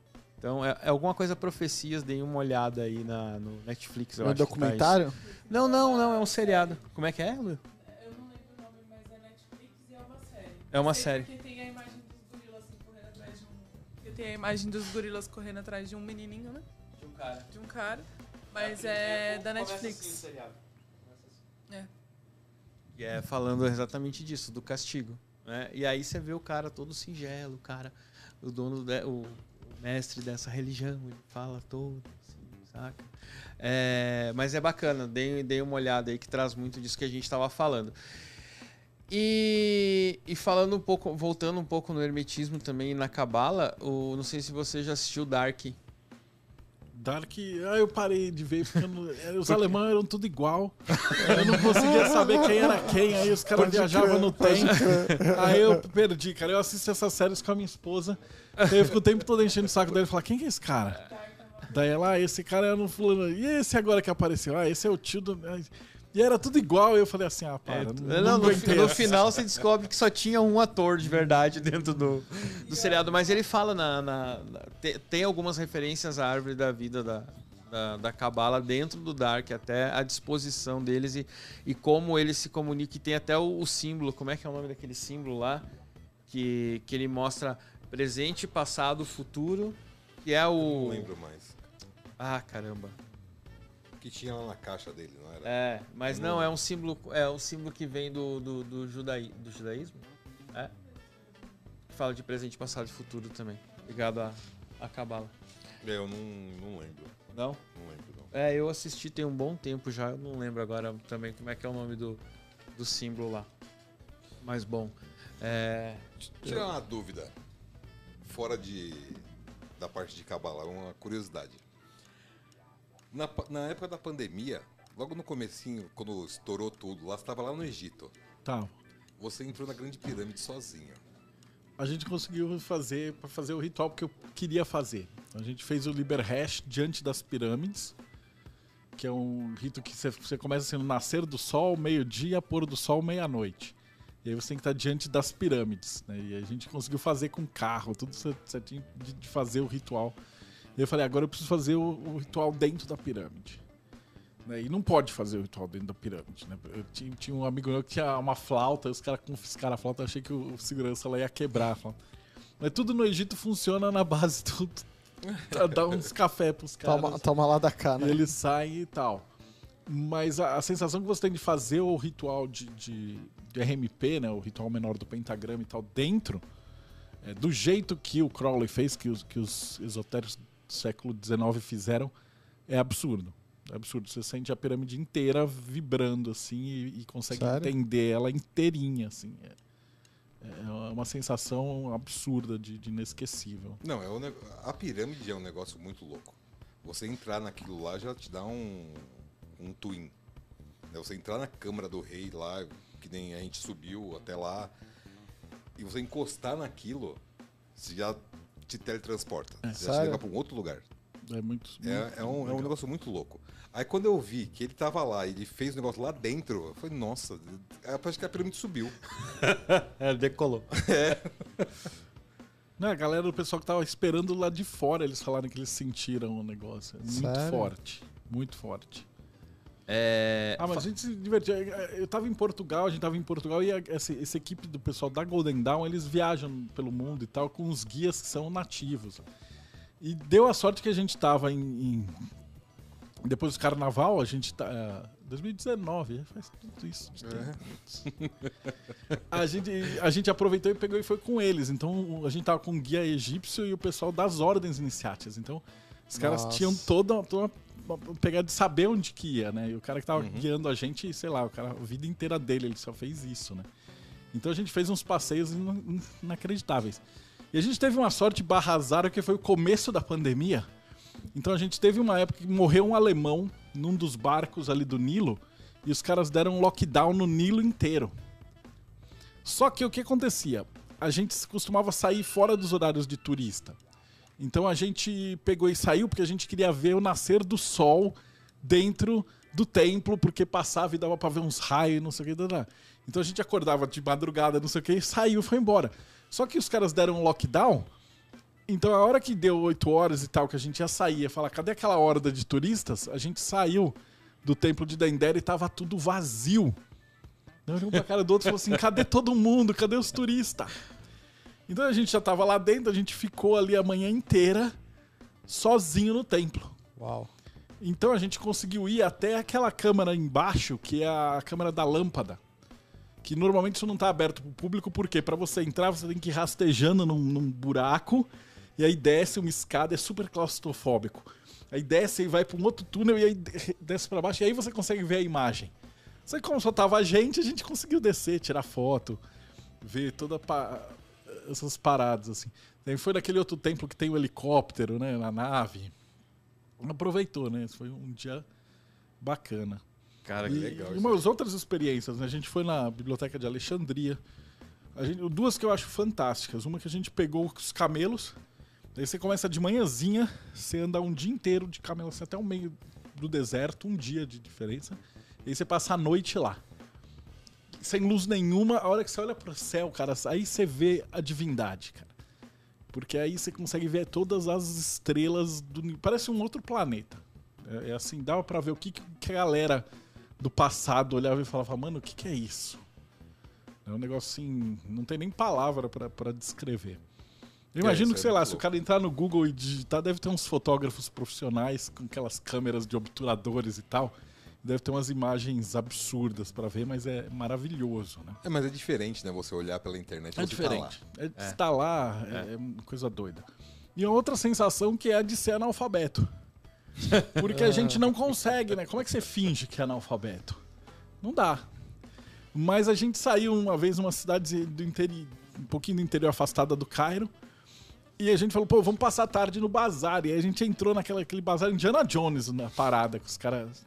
Então, é, é alguma coisa profecias, deem uma olhada aí na, no Netflix, eu No acho que tá documentário? isso. não, não, não, é um seriado. Como é que é, Lu? Eu não lembro o nome, mas é Netflix e é uma série. É uma série. Porque tem a imagem dos gorilas assim, correndo atrás de um. Porque tem a imagem dos gorilas correndo atrás de um menininho, né? De um cara. De um cara. Mas é da Netflix. É. E é falando exatamente disso, do castigo. Né? E aí você vê o cara todo singelo, o cara, o dono, de- o, o mestre dessa religião, ele fala todo, assim, saca? É, mas é bacana, dei, dei uma olhada aí que traz muito disso que a gente estava falando. E, e falando um pouco, voltando um pouco no hermetismo também na cabala, não sei se você já assistiu Dark. Dark, ah, eu parei de ver, porque não- eh, os alemães eram tudo igual. Eu não conseguia saber quem era quem, aí os caras viajavam no tempo. Aí eu perdi, cara. Eu assisto essas séries com a minha esposa. Daí eu fico o tempo todo enchendo o saco dele e falar, quem que é esse cara? Daí ela, ah, esse cara é um fulano. E esse agora que apareceu? Ah, esse é o tio do. E era tudo igual, e eu falei assim, ah, para. É, não, não, não no, no final você descobre que só tinha um ator de verdade dentro do, do seriado. Mas ele fala na. na- na- te- tem algumas referências à árvore da vida da, da, da Cabala dentro do Dark, até a disposição deles e, e como eles se comunicam. E tem até o, o símbolo, como é que é o nome daquele símbolo lá? Que, que ele mostra presente, passado, futuro. Que é o. Não lembro mais. Ah, caramba. Que tinha lá na caixa dele, não era? É, mas não, é um símbolo, é um símbolo que vem do, do, do, judaí, do judaísmo. É. Fala de presente, passado e futuro também. Ligado à, Cabala. É, Eu não, não lembro. Não? Não lembro, não. É, eu assisti tem um bom tempo já, eu não lembro agora também como é que é o nome do, do símbolo lá. Mas bom. É. Tirar uma dúvida. Fora de da parte de cabala, uma curiosidade. Na, na época da pandemia, logo no comecinho, quando estourou tudo, lá estava lá no Egito. Tá. Você entrou na Grande Pirâmide sozinho. A gente conseguiu fazer para fazer o ritual que eu queria fazer. A gente fez o Liber Hash diante das pirâmides, que é um rito que você- começa assim no nascer do sol, meio-dia, pôr do sol, meia-noite. E aí você tem que estar diante das pirâmides. Né? E a gente conseguiu fazer com carro, tudo cer- certinho de fazer o ritual. E eu falei, agora eu preciso fazer o, o ritual dentro da pirâmide. Né? E não pode fazer o ritual dentro da pirâmide. Né? Eu tinha, tinha um amigo meu que tinha uma flauta, os caras confiscaram a flauta, eu achei que o, o segurança lá ia quebrar a flauta. Mas tudo no Egito funciona na base do. Dá uns café pros caras. Toma, toma lá da cá, E né? eles saem e tal. Mas a, a sensação que você tem de fazer o ritual de, de, de RMP, né, o ritual menor do pentagrama e tal, dentro, é, do jeito que o Crowley fez, que os, que os esotéricos século XIX fizeram, é absurdo. É absurdo. Você sente a pirâmide inteira vibrando assim e, e consegue Sério? entender ela inteirinha. Assim. É, é uma sensação absurda de, de inesquecível. Não, é um a pirâmide é um negócio muito louco. Você entrar naquilo lá já te dá um, um twin. Né, Você entrar na câmara do rei lá, que nem a gente subiu até lá, e você encostar naquilo, você já te teletransporta. já te Sério? leva para um outro lugar. É muito. É, muito é um, é um negócio muito louco. Aí quando eu vi que ele tava lá e ele fez o negócio lá dentro, eu falei, nossa, eu acho que a pirâmide subiu. É, decolou. Não, a galera, o pessoal que tava esperando lá de fora, eles falaram que eles sentiram o negócio. É muito Sério? forte. Muito forte. É. Ah, mas a gente se divertiu. Eu tava em Portugal, a gente tava em Portugal e essa, essa equipe do pessoal da Golden Dawn, eles viajam pelo mundo e tal com os guias que são nativos. E deu a sorte que a gente tava em. em- depois do carnaval, a gente tá. é, 2019, é, faz tudo isso. de tempo. A gente, a gente aproveitou e pegou e foi com eles. Então a gente tava com um guia egípcio e o pessoal das ordens iniciáticas. Então os caras Nossa. tinham toda, toda uma pegar de saber onde que ia, né? E o cara que tava guiando a gente, sei lá, o cara, a vida inteira dele, ele só fez isso, né? Então a gente fez uns passeios in- inacreditáveis. E a gente teve uma sorte barra azar, que foi o começo da pandemia. Então a gente teve uma época que morreu um alemão num dos barcos ali do Nilo e os caras deram um lockdown no Nilo inteiro. Só que o que acontecia? A gente costumava sair fora dos horários de turista. Então a gente pegou e saiu porque a gente queria ver o nascer do sol dentro do templo, porque passava e dava pra ver uns raios, não sei o que. tá, tá. Então a gente acordava de madrugada, não sei o que, e saiu, foi embora. Só que os caras deram um lockdown, então a hora que deu 8 horas e tal, que a gente ia sair, ia falar, cadê aquela horda de turistas? A gente saiu do templo de Dendera e tava tudo vazio. Eu olhei um pra cara do outro e falou assim: cadê todo mundo? Cadê os turistas? Então a gente já tava lá dentro, a gente ficou ali a manhã inteira sozinho no templo. Uau. Então a gente conseguiu ir até aquela câmara embaixo, que é a câmara da lâmpada. Que normalmente isso não tá aberto pro público, porque para você entrar você tem que ir rastejando num, num buraco, e aí desce uma escada, é super claustrofóbico. Aí desce e vai para um outro túnel e aí de- desce para baixo, e aí você consegue ver a imagem. Só que como só tava a gente, a gente conseguiu descer, tirar foto, ver toda pa- essas paradas assim. Daí foi naquele outro templo que tem o helicóptero, né, na nave. Aproveitou, né? Foi um dia bacana. Cara, E, que legal e umas outras experiências, né? A gente foi na biblioteca de Alexandria. A gente, duas que eu acho fantásticas. Uma que a gente pegou os camelos. Daí você começa de manhãzinha, você anda um dia inteiro de camelo assim, até o meio do deserto, um dia de diferença. E aí você passa a noite lá. Sem luz nenhuma, a hora que você olha pro céu, cara, aí você vê a divindade, cara. Porque aí você consegue ver todas as estrelas do. Parece um outro planeta. É, é assim, dava pra ver o que, que a galera do passado olhava e falava, mano, o que, que é isso? É um negócio assim, não tem nem palavra pra- pra descrever. Eu É, imagino isso que, é sei lá, muito se o cara entrar no Google e digitar, deve ter uns fotógrafos profissionais com aquelas câmeras de obturadores e tal. Deve ter umas imagens absurdas pra ver, mas é maravilhoso, né? É, mas é diferente, né? Você olhar pela internet É tá lá. diferente. É, Estar lá é, é coisa doida. E outra sensação que é a de ser analfabeto. Porque a gente não consegue, né? Como é que você finge que é analfabeto? Não dá. Mas a gente saiu uma vez numa cidade do interior, um pouquinho do interior afastada do Cairo. E a gente falou, pô, vamos passar a tarde no bazar. E aí a gente entrou naquele aquele bazar Indiana Jones na parada, com os caras.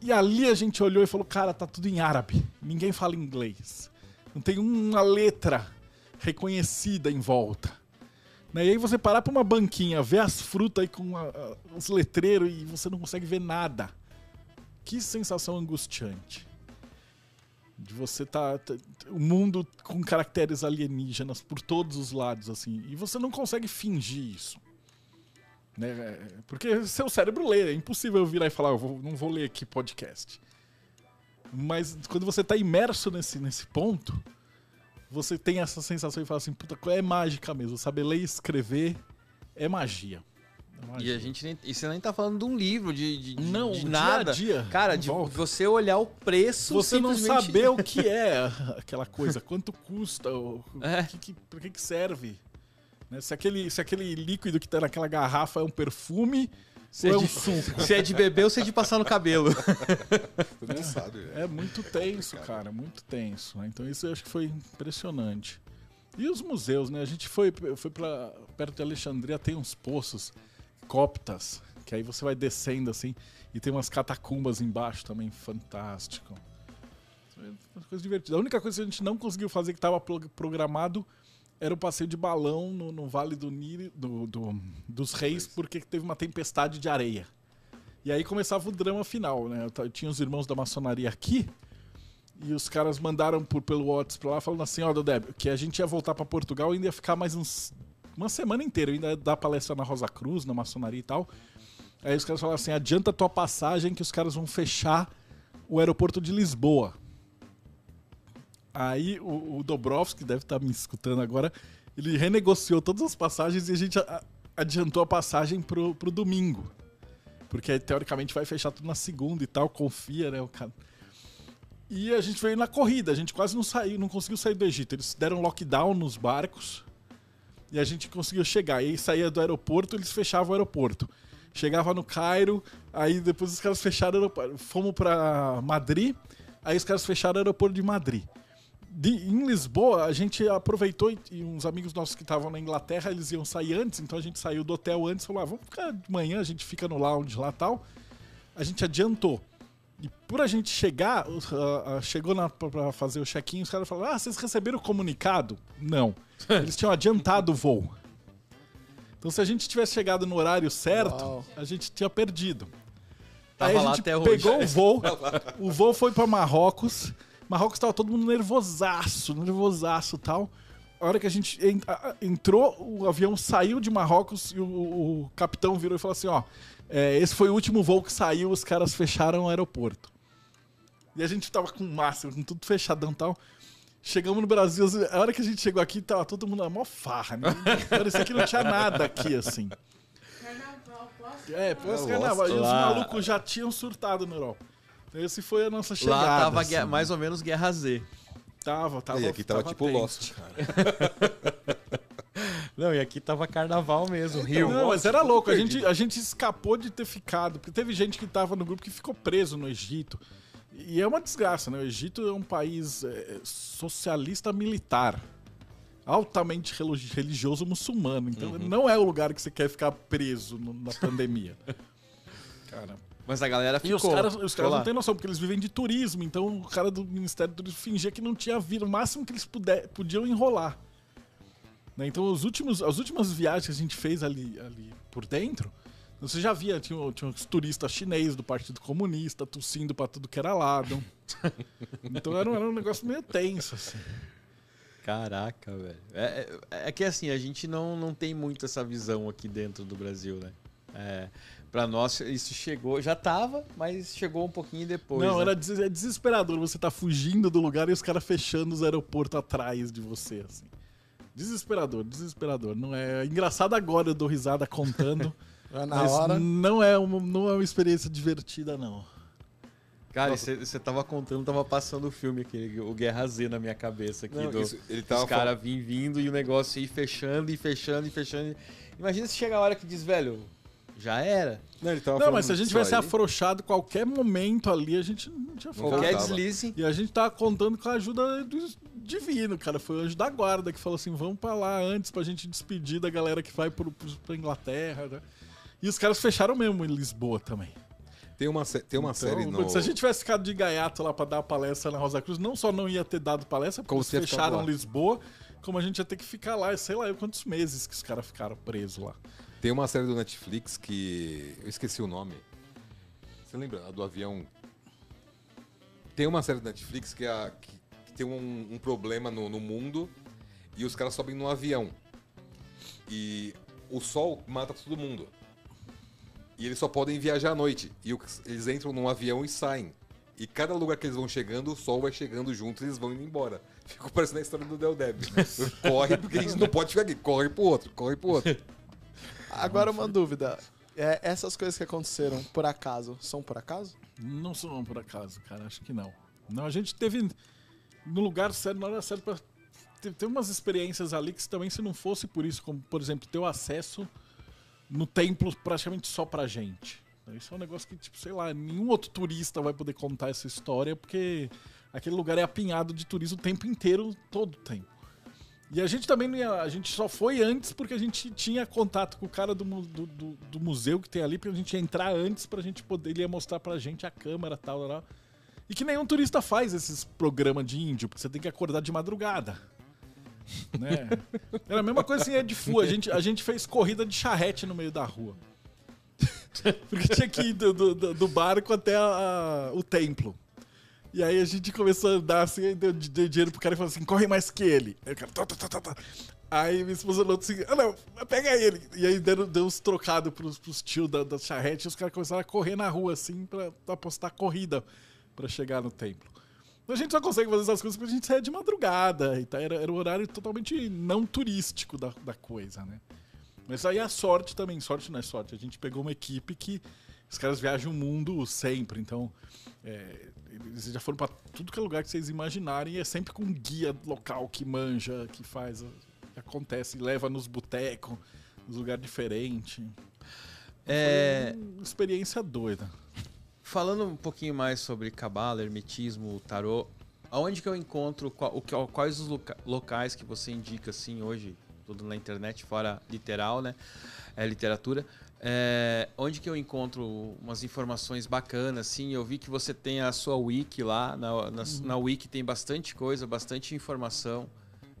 E ali a gente olhou e falou, cara, tá tudo em árabe. Ninguém fala inglês. Não tem uma letra reconhecida em volta. Né? E aí você parar pra uma banquinha, ver as frutas aí com a- os letreiros e você não consegue ver nada. Que sensação angustiante. De você tá, tá- O mundo com caracteres alienígenas por todos os lados, assim. E você não consegue fingir isso. Né? Porque seu cérebro lê, é impossível eu virar e falar, eu vou- não vou ler aqui podcast. Mas quando você tá imerso nesse, nesse ponto, você tem essa sensação e fala assim, puta, é mágica mesmo. Saber ler e escrever é magia. É E magia. a gente nem, e você nem tá falando de um livro, de, de, Não, de dia nada. a dia, Cara, de volta. você olhar o preço. você não simplesmente- saber o que é aquela coisa, quanto custa, o, É. que, que, pra que serve. Né? Se, aquele, se aquele líquido que tá naquela garrafa é um perfume Se ou é, é um de, suco. se é de beber ou se é de passar no cabelo. Todo mundo sabe, velho. É muito tenso, cara, muito tenso. né? Então isso eu acho que foi impressionante. E os museus, né? A gente foi, foi pra, perto de Alexandria, tem uns poços coptas, que aí você vai descendo assim, e tem umas catacumbas embaixo também, fantástico. É uma coisa divertida. A única coisa que a gente não conseguiu fazer que estava programado era o passeio de balão no, no Vale do, Nilo, do, do- dos Reis, porque teve uma tempestade de areia. E aí começava o drama final, né? Eu ta- tinha os irmãos da maçonaria aqui, e os caras mandaram por, pelo WhatsApp pra lá, falando assim, ó, Dodeb, que a gente ia voltar pra Portugal e ainda ia ficar mais uns... Uma semana inteira, eu ainda ia dar palestra na Rosa Cruz, na maçonaria e tal. Aí os caras falaram assim, adianta tua passagem que os caras vão fechar o aeroporto de Lisboa. Aí o, o Dobrovski, deve estar me escutando agora, ele renegociou todas as passagens e a gente adiantou a passagem pro, pro domingo. Porque teoricamente vai fechar tudo na segunda e tal, confia, né? O cara. E a gente veio na corrida, a gente quase não saiu, não conseguiu sair do Egito. Eles deram lockdown nos barcos e a gente conseguiu chegar. E aí saía do aeroporto, eles fechavam o aeroporto. chegava no Cairo, aí depois os caras fecharam o aeroporto. Fomos pra Madrid, aí os caras fecharam o aeroporto de Madrid. De, em Lisboa, a gente aproveitou e, e uns amigos nossos que estavam na Inglaterra, eles iam sair antes, então a gente saiu do hotel antes, falou, ah, vamos ficar de manhã, a gente fica no lounge lá tal. A gente adiantou. E por a gente chegar, uh, uh, chegou na, pra, pra fazer o check-in, os caras falaram, ah, vocês receberam o comunicado? Não. Eles tinham adiantado o voo. Então se a gente tivesse chegado no horário certo, Uau. a gente tinha perdido. Tava Aí a gente até hoje. pegou o voo, o voo foi pra Marrocos. Marrocos tava todo mundo nervosaço, nervosaço e tal. A hora que a gente entrou, o avião saiu de Marrocos e o, o capitão virou e falou assim: ó, é, esse foi o último voo que saiu, os caras fecharam o aeroporto. E a gente tava com máscara, com tudo fechadão e tal. Chegamos no Brasil, a hora que a gente chegou aqui, tava todo mundo na mó farra, né? Parecia que não tinha nada aqui, assim. Carnaval, posso? É, pós É, carnaval. E os malucos já tinham surtado na Europa. Então, Esse foi a nossa chegada. Lá tava assim. mais ou menos Guerra Z. Tava, tava. e aqui tava, tipo tenso. Lost, cara. Não, e aqui tava carnaval mesmo, Rio. Não, mas era louco. A gente, a gente escapou de ter ficado. Porque teve gente que tava no grupo que ficou preso no Egito. E é uma desgraça, né? O Egito é um país é, socialista militar. Altamente religioso muçulmano. Então Uhum. não é o lugar que você quer ficar preso no- na pandemia. Cara. Mas a galera E ficou. os caras, os caras não têm noção, porque eles vivem de turismo. Então o cara do Ministério do Turismo fingia que não tinha vindo. O máximo que eles puder, podiam enrolar. Né? Então os últimos, as últimas viagens que a gente fez ali, ali por dentro, você já via, tinha, tinha uns turistas chineses do Partido Comunista tossindo pra tudo que era lado. então era, um- era um negócio meio tenso, assim. Caraca, velho. É, é, é que assim, a gente não, não tem muito essa visão aqui dentro do Brasil, né? É, pra nós, isso chegou, já tava, mas chegou um pouquinho depois. não, né? era des- é desesperador você tá fugindo do lugar e os caras fechando os aeroportos atrás de você, assim. Desesperador, desesperador. Não é engraçado agora eu dou risada contando, É na mas hora. não é uma não é uma experiência divertida não. Cara, você tava contando, tava passando o filme, aquele, o Guerra Z na minha cabeça aqui. Não, do, isso- ele os tava caras vim vindo e o negócio ir fechando e fechando e fechando. Imagina se chega a hora que diz, velho, já era. Não, ele tava Não, mas se a gente tivesse aí. afrouxado qualquer momento ali, a gente não tinha falado. Qualquer deslize. E a gente tava contando com a ajuda do divino, cara. Foi o anjo da guarda que falou assim: vamos pra lá antes pra gente despedir da galera que vai pro, pro, pra Inglaterra. Né? E os caras fecharam mesmo em Lisboa também. Tem uma, tem uma Então, série no... Se a gente tivesse ficado de gaiato lá pra dar a palestra na Rosa Cruz, não só não ia ter dado palestra, porque Como eles fecharam. Lisboa, como a gente ia ter que ficar lá, sei lá, quantos meses que os caras ficaram presos lá. Tem uma série do Netflix que. Eu esqueci o nome. Você lembra? A do avião. Tem uma série do Netflix que, é a- que- que tem um, um problema no, no mundo e os caras sobem num avião. E o sol mata todo mundo. E eles só podem viajar à noite. E eles entram num avião e saem. E cada lugar que eles vão chegando, o sol vai chegando junto e eles vão indo embora. Ficou parecendo a história do Del Deb. corre, porque a gente não pode ficar aqui. Corre pro outro, corre pro outro. Agora uma dúvida. É, essas coisas que aconteceram, por acaso, são por acaso? Não são por acaso, cara, acho que não. Não, a gente teve no lugar certo, na hora certa, pra... teve umas experiências ali que também se não fosse por isso, como por exemplo, ter o acesso no templo praticamente só pra gente. Isso é um negócio que, tipo, sei lá, nenhum outro turista vai poder contar essa história, porque aquele lugar é apinhado de turismo o tempo inteiro, todo o tempo. E a gente também não ia, a gente só foi antes porque a gente tinha contato com o cara do, do, do- do museu que tem ali, pra gente entrar antes pra gente poder, ele ia mostrar pra gente a câmera e tal, tal. E que nenhum turista faz esses programas de índio, porque você tem que acordar de madrugada. Né? Era a mesma coisa assim, é de fu. A gente, a gente fez corrida de charrete no meio da rua. Porque tinha que ir do, do- do- do barco até a- a- o templo. E aí a gente começou a andar assim, aí deu, deu dinheiro pro cara e falou assim: corre mais que ele. Aí o cara, tá, tá, tá, tá, tá. Aí minha esposa falou assim: ah, não, pega ele. E aí deu, deu uns trocados pros, pros tios da, da charrete e os caras começaram a correr na rua assim pra, pra apostar corrida pra chegar no templo. A gente só consegue fazer essas coisas porque a gente sai de madrugada. E tá, era, era um horário totalmente não turístico da, da coisa, né? Mas aí a sorte também, sorte não é sorte. A gente pegou uma equipe que os caras viajam o mundo sempre, então é, eles já foram pra tudo que é lugar que vocês imaginarem e é sempre com um guia local que manja, que faz, que acontece, leva nos botecos, nos lugares diferentes. É, experiência doida. falando um pouquinho mais sobre cabala, hermetismo, tarô, aonde que eu encontro, quais os loca- locais que você indica assim hoje, tudo na internet, fora literal, né? É, literatura. É, onde que eu encontro umas informações bacanas, assim? Eu vi que você tem a sua wiki lá, na, na, na wiki tem bastante coisa, bastante informação.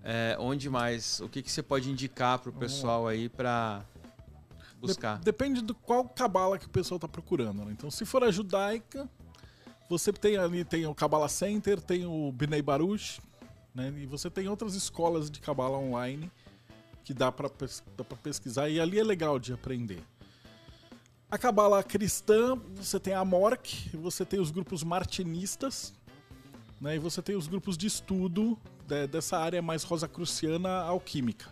É, onde mais? O que, que você pode indicar pro pessoal aí para buscar? De- depende do qual cabala que o pessoal tá procurando. né? Então, se for a judaica, você tem ali tem o Kabbalah Center, tem o Bnei Baruch, né? E você tem outras escolas de cabala online que dá para pesquisar e ali é legal de aprender. A cabala cristã, você tem a Mork, você tem os grupos martinistas, né? E você tem os grupos de estudo de- dessa área mais rosacruciana alquímica.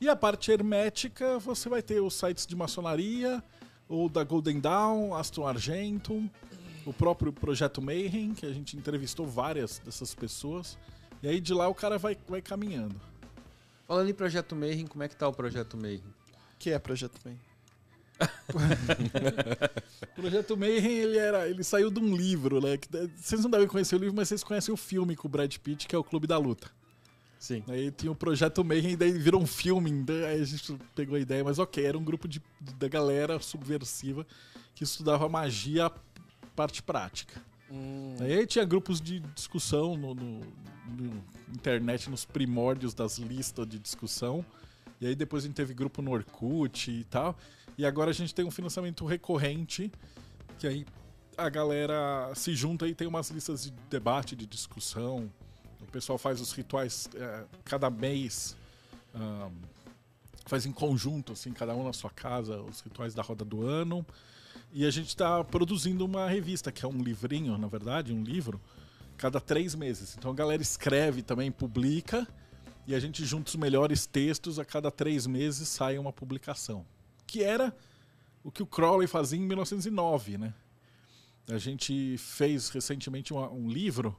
E a parte hermética, você vai ter os sites de maçonaria, ou da Golden Dawn, Aston Argentum, o próprio Projeto Mayhem, que a gente entrevistou várias dessas pessoas. E aí de lá o cara vai, vai caminhando. Falando em Projeto Mayhem, como é que tá o Projeto Mayhem? que é Projeto Bem? O Projeto Mayhem, ele, era, ele saiu de um livro, né? que- vocês não devem conhecer o livro, mas vocês conhecem o filme com o Brad Pitt, que é o Clube da Luta. Sim. Aí tinha o Projeto Mayhem, daí virou um filme, daí aí a gente pegou a ideia, mas ok, era um grupo de, da galera subversiva que estudava magia, parte prática. Aí tinha grupos de discussão no, no- no internet, nos primórdios das listas de discussão. E aí depois a gente teve grupo no Orkut e tal. E agora a gente tem um financiamento recorrente, que aí a galera se junta e tem umas listas de debate, de discussão. O pessoal faz os rituais eh, cada mês. ahn, faz em conjunto, assim, cada um na sua casa, os rituais da roda do ano. E a gente está produzindo uma revista, que é um livrinho, na verdade, um livro, cada três meses. Então a galera escreve também, publica, e a gente junta os melhores textos, a cada três meses sai uma publicação. Que era o que o Crowley fazia em 1909, né? A gente fez recentemente um livro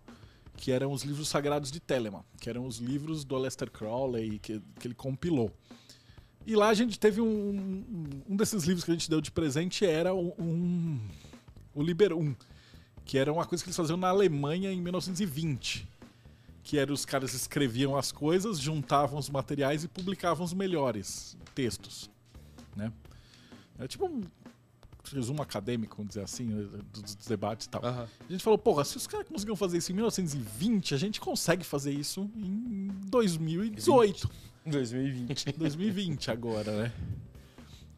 que eram os livros sagrados de Telemann, que eram os livros do Aleister Crowley que, que ele compilou. E lá a gente teve um, um, desses livros que a gente deu de presente era um, um- o Liber 1, que era uma coisa que eles faziam na Alemanha em 1920. Que era os caras escreviam as coisas, juntavam os materiais e publicavam os melhores textos, né? É tipo um resumo acadêmico, vamos dizer assim, né, dos dos debates e tal. Aham. A gente falou, porra, se os caras conseguiam fazer isso em 1920, a gente consegue fazer isso em 2018. 2020. 2020 agora, né?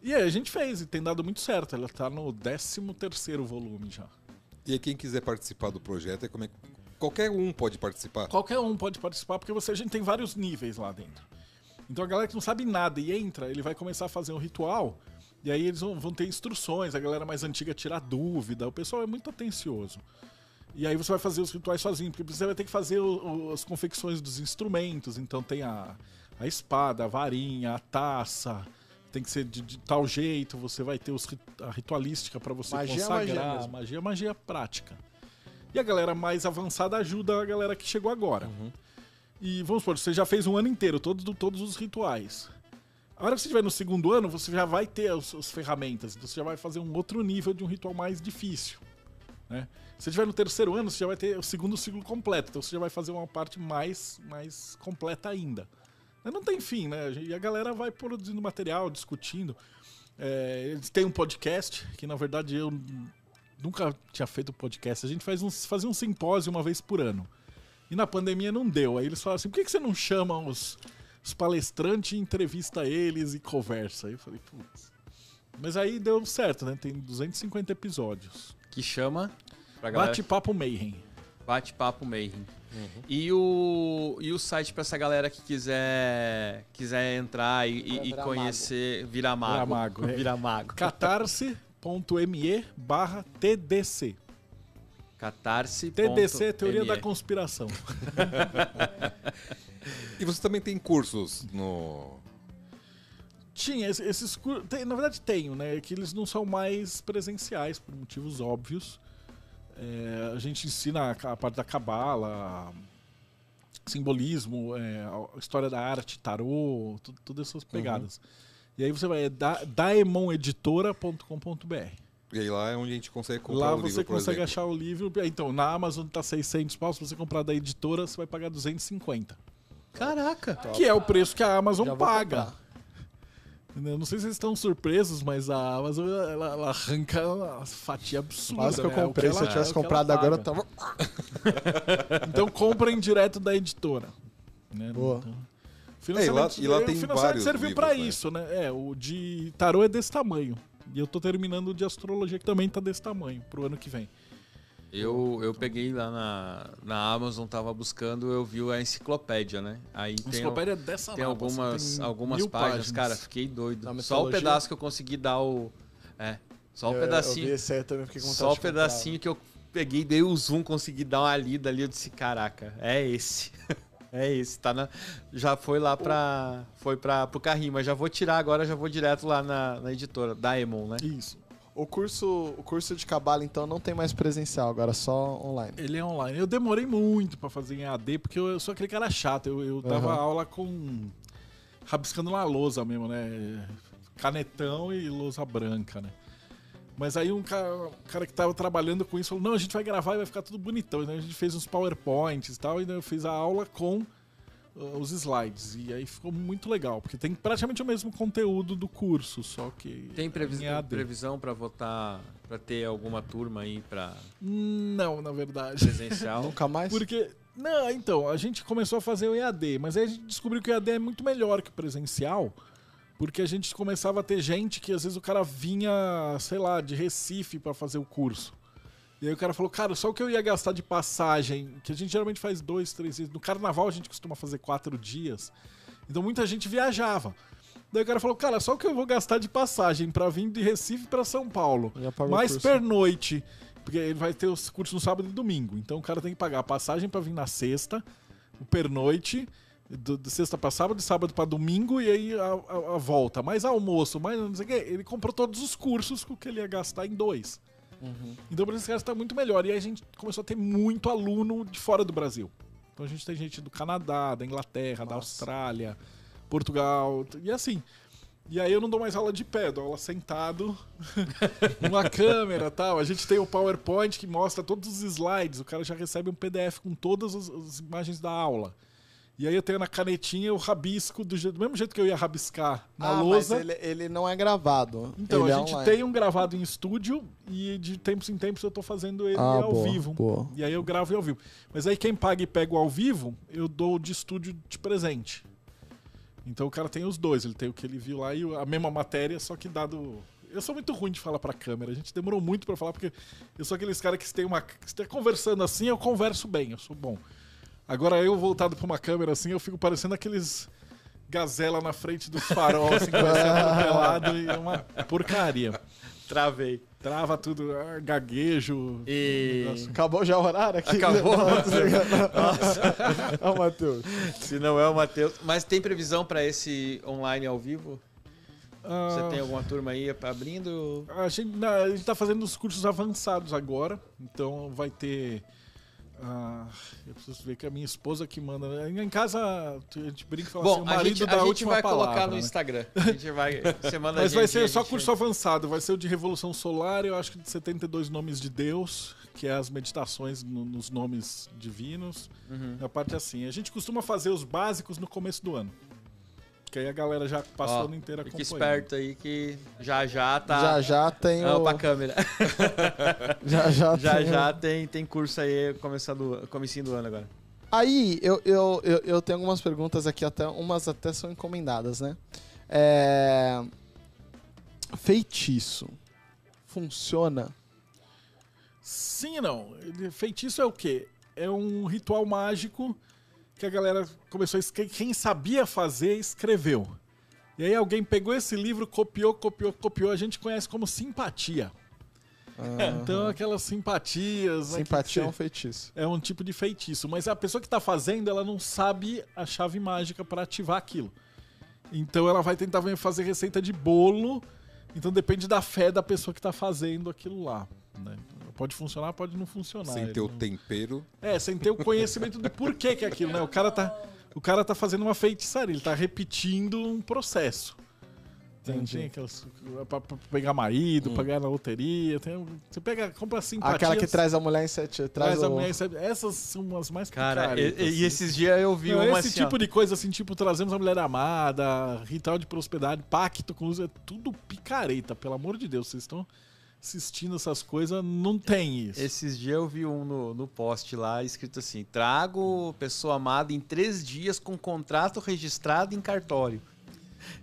E aí a gente fez, e tem dado muito certo. Ela tá no 13 terceiro volume já. E aí quem quiser participar do projeto, é como é que- qualquer um pode participar. Qualquer um pode participar, porque você, a gente tem vários níveis lá dentro. Então a galera que não sabe nada e entra, ele vai começar a fazer um ritual, e aí eles vão, ter instruções, a galera mais antiga tirar dúvida, o pessoal é muito atencioso. E aí você vai fazer os rituais sozinho, porque você vai ter que fazer o- o- as confecções dos instrumentos, então tem a, a espada, a varinha, a taça, tem que ser de, de tal jeito, você vai ter os, a ritualística para você Magia é consagrar, magia mesmo. magia é magia prática. E a galera mais avançada ajuda a galera que chegou agora. E vamos supor, você já fez um ano inteiro, todos, todos os rituais. A hora que você estiver no segundo ano, você já vai ter as, as ferramentas. Então você já vai fazer um outro nível de um ritual mais difícil. Né? Se você estiver no terceiro ano, você já vai ter o segundo ciclo completo. Então você já vai fazer uma parte mais, mais completa ainda. Não tem fim, né? E a galera vai produzindo material, discutindo. É, eles têm um podcast, que na verdade eu nunca tinha feito podcast. A gente faz uns, fazia um simpósio uma vez por ano. E na pandemia não deu. Aí eles falaram assim: por que, que você não chama os, os palestrantes, entrevista eles e conversa? Aí eu falei: putz. Mas aí deu certo, né? Tem 250 episódios. Que chama. Bate-papo Mayhem. Bate-papo Mayhem. E, o, e o site pra essa galera que quiser, quiser entrar e, e- Pra e virar conhecer, virar mago. Virar mago, é. Virar mago. catarse.me barra TDC. Catarse. TDC é teoria da conspiração. E você também tem cursos no. Tinha esse- esses cursos. Na verdade, tenho, né? Que eles não são mais presenciais, por motivos óbvios. É, a gente ensina a, a parte da cabala, simbolismo, é, a história da arte, tarô, tu- todas essas pegadas. E aí você vai é da, daemoneditora.com.br. E aí lá é onde a gente consegue comprar Lá o livro, você por consegue exemplo. achar o livro. Então, na Amazon tá 600 pau. Se você comprar da editora, você vai pagar 250. Caraca. Que é o preço que a Amazon Já paga. Eu Não sei se vocês estão surpresos, mas a Amazon ela, ela arranca uma fatia absurda. Quase que eu né? É o comprei. ela- Se eu tivesse é que comprado agora, eu tava. Então comprem direto da editora. Né? Boa. Então, É, e lá- financiamento- e lá o tem financiamento vários serviu pra né? isso, né? É, o de tarô é desse tamanho. E eu tô terminando de astrologia que também tá desse tamanho pro ano que vem. Eu, eu peguei lá na, na Amazon, tava buscando, eu vi a enciclopédia, né? Aí A tem, enciclopédia é dessa tem nova, algumas, tem algumas mil páginas. Cara, fiquei doido. Só o pedaço que eu consegui dar o. É, só o Eu- Eu, pedacinho. vi aí, também fiquei com Só o de comprar. pedacinho que eu peguei, dei o zoom, consegui dar uma lida ali. Eu disse: caraca, é esse. É esse, tá na, já foi lá pra. Foi pra, pro carrinho, mas já vou tirar agora, já vou direto lá na, na editora, Daemon, né? Isso. O curso, o curso de cabala, então, não tem mais presencial, agora só online. Ele é online. Eu demorei muito pra fazer em AD, porque eu, eu sou aquele cara chato. Eu, eu dava Aham. aula com. rabiscando na lousa mesmo, né? Canetão e lousa branca, né? Mas aí um cara, um cara que tava trabalhando com isso falou: não, a gente vai gravar e vai ficar tudo bonitão. Então a gente fez uns PowerPoints e tal, e eu fiz a aula com uh, os slides. E aí ficou muito legal, porque tem praticamente o mesmo conteúdo do curso, só que. Tem em previsão, pra votar, pra ter alguma turma aí pra Não, na verdade. presencial? Nunca mais? Porque. Não, então, a gente começou a fazer o EAD, mas aí a gente descobriu que o EAD é muito melhor que o presencial, porque a gente começava a ter gente que às vezes o cara vinha, sei lá, de Recife pra fazer o curso. E aí o cara falou, cara, só o que eu ia gastar de passagem, que a gente geralmente faz dois, três dias. No carnaval a gente costuma fazer quatro dias. Então muita gente viajava. Daí o cara falou, cara, só o que eu vou gastar de passagem pra vir de Recife pra São Paulo. Mais pernoite. Porque ele vai ter os cursos no sábado e domingo. Então o cara tem que pagar a passagem pra vir na sexta, o pernoite, do, de sexta pra sábado, de sábado pra domingo, e aí a, a- a volta. Mais almoço, mais não sei o quê. Ele comprou todos os cursos que ele ia gastar em dois. Uhum. Então por isso que está muito melhor. E aí a gente começou a ter muito aluno de fora do Brasil. Então a gente tem gente do Canadá, da Inglaterra, da Nossa. Austrália, Portugal, e assim. E aí eu não dou mais aula de pé, dou aula sentado, numa câmera e tal. A gente tem o PowerPoint que mostra todos os slides, o cara já recebe um PDF com todas as, as imagens da aula. E aí eu tenho na canetinha eu rabisco do, do mesmo jeito que eu ia rabiscar na ah, lousa. mas ele, ele não é gravado. Então, ele a é gente online. tem um gravado em estúdio e de tempos em tempos eu tô fazendo ele Ah, ao boa, vivo. boa. E aí eu gravo ele ao vivo. Mas aí quem paga e pega o ao vivo, eu dou de estúdio de presente. Então o cara tem os dois, ele tem o que ele viu lá e o- a mesma matéria, só que dado. Eu sou muito ruim de falar pra câmera, a gente demorou muito pra falar, porque eu sou aqueles caras que se tem uma. Se tá conversando assim, eu converso bem, eu sou bom. Agora eu voltado pra uma câmera assim, eu fico parecendo aqueles gazela na frente do farol, assim, atropelado e é uma porcaria. Travei. Trava tudo, ah, gaguejo. E. Nossa. Acabou já o horário aqui? Acabou? Ó, o Matheus. Se não é o Matheus. Mas tem previsão pra esse online ao vivo? Ah, Você tem alguma turma aí abrindo? A gente, a gente tá fazendo os cursos avançados agora, então vai ter. Ah, eu preciso ver que é a minha esposa que manda. né? Em casa a gente brinca e fala assim, Bom, o a marido gente, da a gente última vai palavra, colocar no né? Instagram. A gente vai. Você manda Mas a vai gente, ser só gente- curso avançado, vai ser o de Revolução Solar, eu acho que de 72 nomes de Deus, que é as meditações no- nos nomes divinos. Uhum. A parte assim. A gente costuma fazer os básicos no começo do ano. Que aí a galera já passou Ó, o ano inteiro Fique acompanhando. esperto aí que já já tá. Já já tem Ah, o... pra câmera. Já já, Já tem o- já tem, tem curso aí começando, comecinho do ano agora. Aí, eu, eu, eu, eu tenho algumas perguntas aqui, até umas até são encomendadas, né? É... Feitiço. Funciona? Sim e não. Feitiço é o quê? É um ritual mágico que a galera começou a escrever. Quem sabia fazer, escreveu. E aí alguém pegou esse livro, copiou, copiou, copiou. A gente conhece como simpatia. Então, aquelas simpatias. né, Simpatia é um feitiço. é um tipo de feitiço. Mas a pessoa que está fazendo, ela não sabe a chave mágica para ativar aquilo. Então ela vai tentar fazer receita de bolo. Então depende da fé da pessoa que está fazendo aquilo lá. né? Pode funcionar, pode não funcionar. Sem ter o não- tempero. É, sem ter o conhecimento do porquê que é aquilo, né? O cara tá, o cara tá fazendo uma feitiçaria, ele tá repetindo um processo. Tem, Entendi. tem aquelas. Pra, pra pegar marido, pra ganhar na loteria. Tem, você pega, compra simpatias. Aquela que traz a mulher em sete. Traz, traz a o... mulher, sabe? Essas são as mais Cara, e, picaretas, e assim. esses dias eu vi Não, uma esse assim, ó. tipo de coisa, assim, tipo, trazemos a mulher amada, ritual de prosperidade, pacto com luz, é tudo picareta, pelo amor de Deus. Vocês estão assistindo essas coisas, não tem isso. Esses dias eu vi um no, no post lá escrito assim: trago pessoa amada em três dias com contrato registrado em cartório.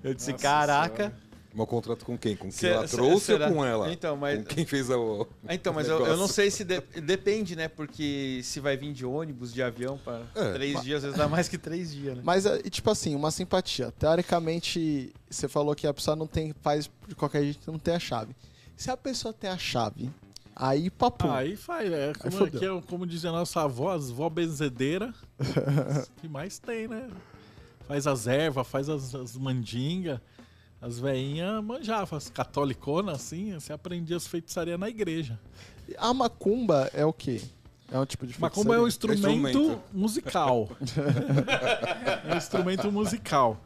Eu disse, Nossa caraca. Meu contrato com quem? Com quem Se- ela se- trouxe será? ou com ela? Então, mas- Com quem fez o. Então, mas o eu, eu não sei se de- depende, né? Porque se vai vir de ônibus, de avião para É. três dias, às vezes dá mais que três dias, né? Mas, é, e, tipo assim, uma simpatia. Teoricamente, você falou que a pessoa não tem, faz de qualquer jeito, não tem a chave. Se a pessoa tem a chave, aí papo. Aí faz, é, como, que é, como diz a nossa avó, as vó benzedeira, que mais tem, né? Faz as ervas, faz as, as mandingas, as veinhas manjavam, as catoliconas, assim, você aprendia as feitiçarias na igreja. A macumba é o quê? É um tipo de Macumba é um feitiçaria? instrumento, instrumento. musical. é um instrumento musical.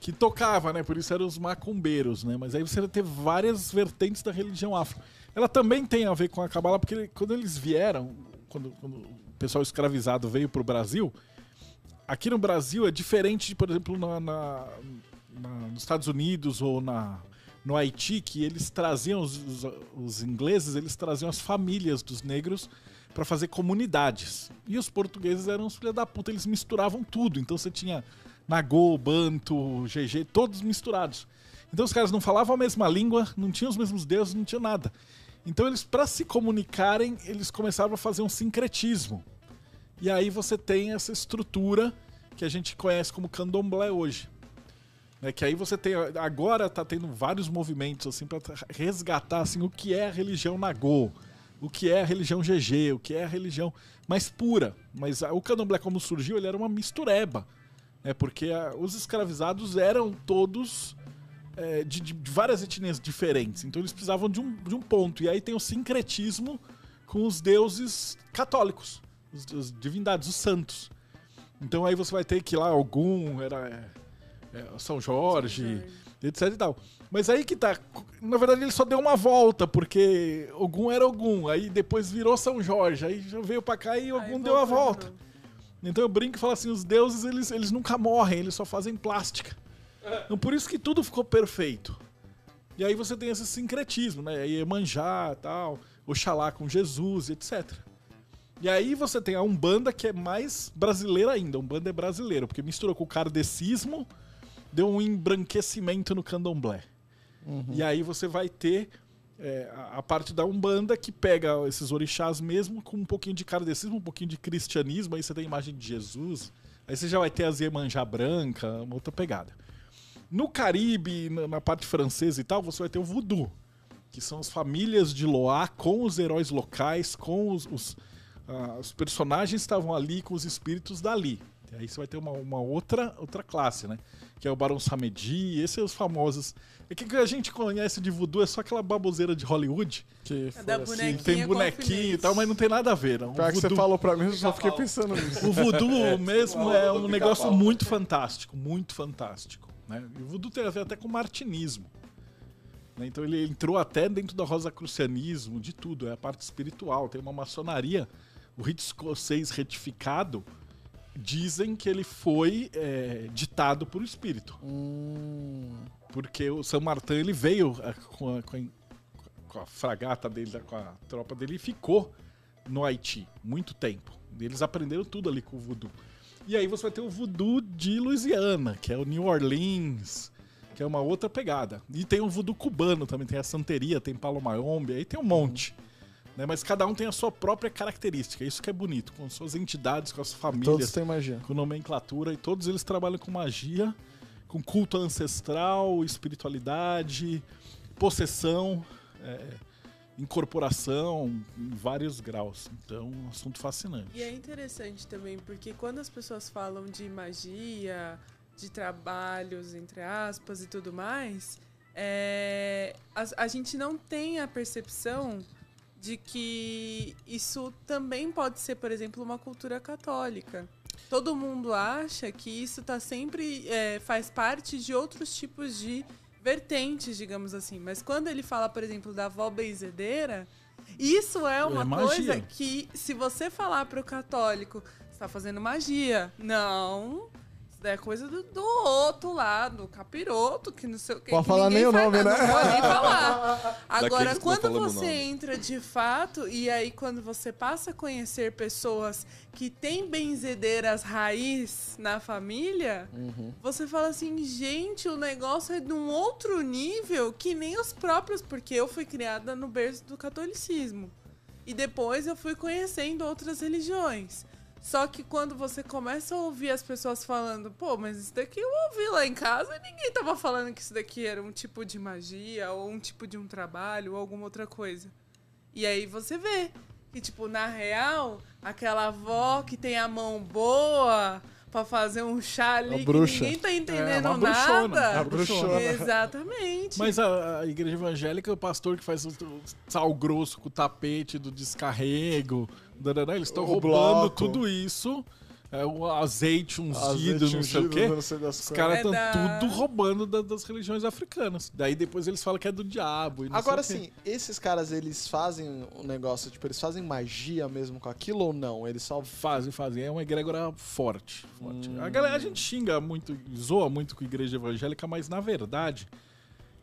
Que tocava, né? Por isso eram os macumbeiros, né? Mas aí você vai ter várias vertentes da religião afro. Ela também tem a ver com a Cabala, porque quando eles vieram, quando, quando o pessoal escravizado veio pro Brasil, aqui no Brasil é diferente, por exemplo, na, na- na- nos Estados Unidos ou na, no Haiti, que eles traziam, os, os- os ingleses, eles traziam as famílias dos negros para fazer comunidades. E os portugueses eram os filhos da puta, eles misturavam tudo. Então você tinha Nagô, Banto, GG, todos misturados. Então os caras não falavam a mesma língua, não tinham os mesmos deuses, não tinha nada. Então eles, para se comunicarem, eles começaram a fazer um sincretismo. E aí você tem essa estrutura que a gente conhece como candomblé hoje. Né, que aí você tem. Agora tá tendo vários movimentos assim para resgatar assim, o que é a religião Nagô, o que é a religião GG, o que é a religião mais pura. Mas o candomblé, como surgiu, ele era uma mistureba. Né, porque a- os escravizados eram todos é, de, de- várias etnias diferentes. Então eles precisavam de um, de um ponto. E aí tem o sincretismo com os deuses católicos, os, as divindades, os santos. Então aí você vai ter que lá algum era é, é, São Jorge, etc e tal. Mas aí que tá, na verdade ele só deu uma volta, porque Ogum era Ogum, aí depois virou São Jorge, aí já veio pra cá e Aí Ogum deu a volta. Então eu brinco e falo assim, os deuses eles, eles nunca morrem, eles só fazem plástica. Então por isso que tudo ficou perfeito. E aí você tem esse sincretismo, né? Aí Emanjá e tal, Oxalá com Jesus, etc. E aí você tem a Umbanda que é mais brasileira ainda. Umbanda é brasileira, porque misturou com o kardecismo, deu um embranquecimento no candomblé. E aí você vai ter é, a, parte da Umbanda que pega esses orixás mesmo com um pouquinho de kardecismo, um pouquinho de cristianismo, aí você tem a imagem de Jesus. Aí você já vai ter as Iemanjá branca, uma outra pegada. No Caribe, na, na parte francesa e tal, você vai ter o voodoo, que são as famílias de Loá com os heróis locais, com os, os, ah, os personagens que estavam ali com os espíritos dali. E aí você vai ter uma, uma outra, outra classe, né? Que é o Barão Samedi, esses são os famosos. É que o que a gente conhece de voodoo é só aquela baboseira de Hollywood. Que É da. Que tem bonequinho e tal, mas não tem nada a ver. Não. O Pior que você voodoo- falou pra mim, eu só fiquei pensando nisso. o voodoo mesmo é um negócio muito fantástico, muito fantástico. Né? E o voodoo tem a ver até com o martinismo. né? Então ele entrou até dentro do rosacrucianismo, de tudo, é a parte espiritual. Tem uma maçonaria, o rito escocês retificado, dizem que ele foi é, ditado por espírito. Hum, Porque o São Martin ele veio é, com a, com a- com a fragata dele, com a tropa dele e ficou no Haiti muito tempo. Eles aprenderam tudo ali com o voodoo. E aí você vai ter o voodoo de Louisiana, que é o New Orleans, que é uma outra pegada. E tem o voodoo cubano também, tem a Santeria, tem Palo Mayombe, aí tem um monte. Né? Mas cada um tem a sua própria característica, isso que é bonito, com suas entidades, com as famílias todos têm magia. com nomenclatura e todos eles trabalham com magia, com culto ancestral, espiritualidade, possessão, é, incorporação em vários graus. Então, um assunto fascinante. E é interessante também, porque quando as pessoas falam de magia, de trabalhos, entre aspas, e tudo mais, é, a, a gente não tem a percepção de que isso também pode ser, por exemplo, uma cultura católica. Todo mundo acha que isso tá sempre é, faz parte de outros tipos de vertentes, digamos assim. Mas quando ele fala, por exemplo, da avó benzedeira, isso é uma magia. coisa que, se você falar pro católico, você tá fazendo magia. Não. É coisa do, do outro lado, capiroto, que não sei o que. Pode que falar nem o nome, nada, né? Não pode nem falar. Agora, quando você entra de fato, e aí quando você passa a conhecer pessoas que têm benzedeiras raiz na família, Uhum. você fala assim, gente, o negócio é de um outro nível que nem os próprios, porque eu fui criada no berço do catolicismo. E depois eu fui conhecendo outras religiões. Só que quando você começa a ouvir as pessoas falando, pô, mas isso daqui eu ouvi lá em casa e ninguém tava falando que isso daqui era um tipo de magia, ou um tipo de um trabalho, ou alguma outra coisa. E aí você vê que, tipo, na real, aquela avó que tem a mão boa pra fazer um chá ali que ninguém tá entendendo uma bruxona, nada. a bruxona. Exatamente. Mas a, a igreja evangélica, o pastor que faz o, o sal grosso com o tapete do descarrego, dadadá, eles estão roubando bloco. tudo isso. É, o azeite ungido, Azeite não sei o quê. não sei Os caras É estão da- tudo roubando da- das religiões africanas. Daí depois eles falam que é do diabo. E não Agora sim, esses caras, eles fazem um negócio, tipo, eles fazem magia mesmo com aquilo ou não? Eles só... Fazem, fazem. É uma egrégora forte. forte. Hum. A, galera, a gente xinga muito, zoa muito com a igreja evangélica, mas na verdade,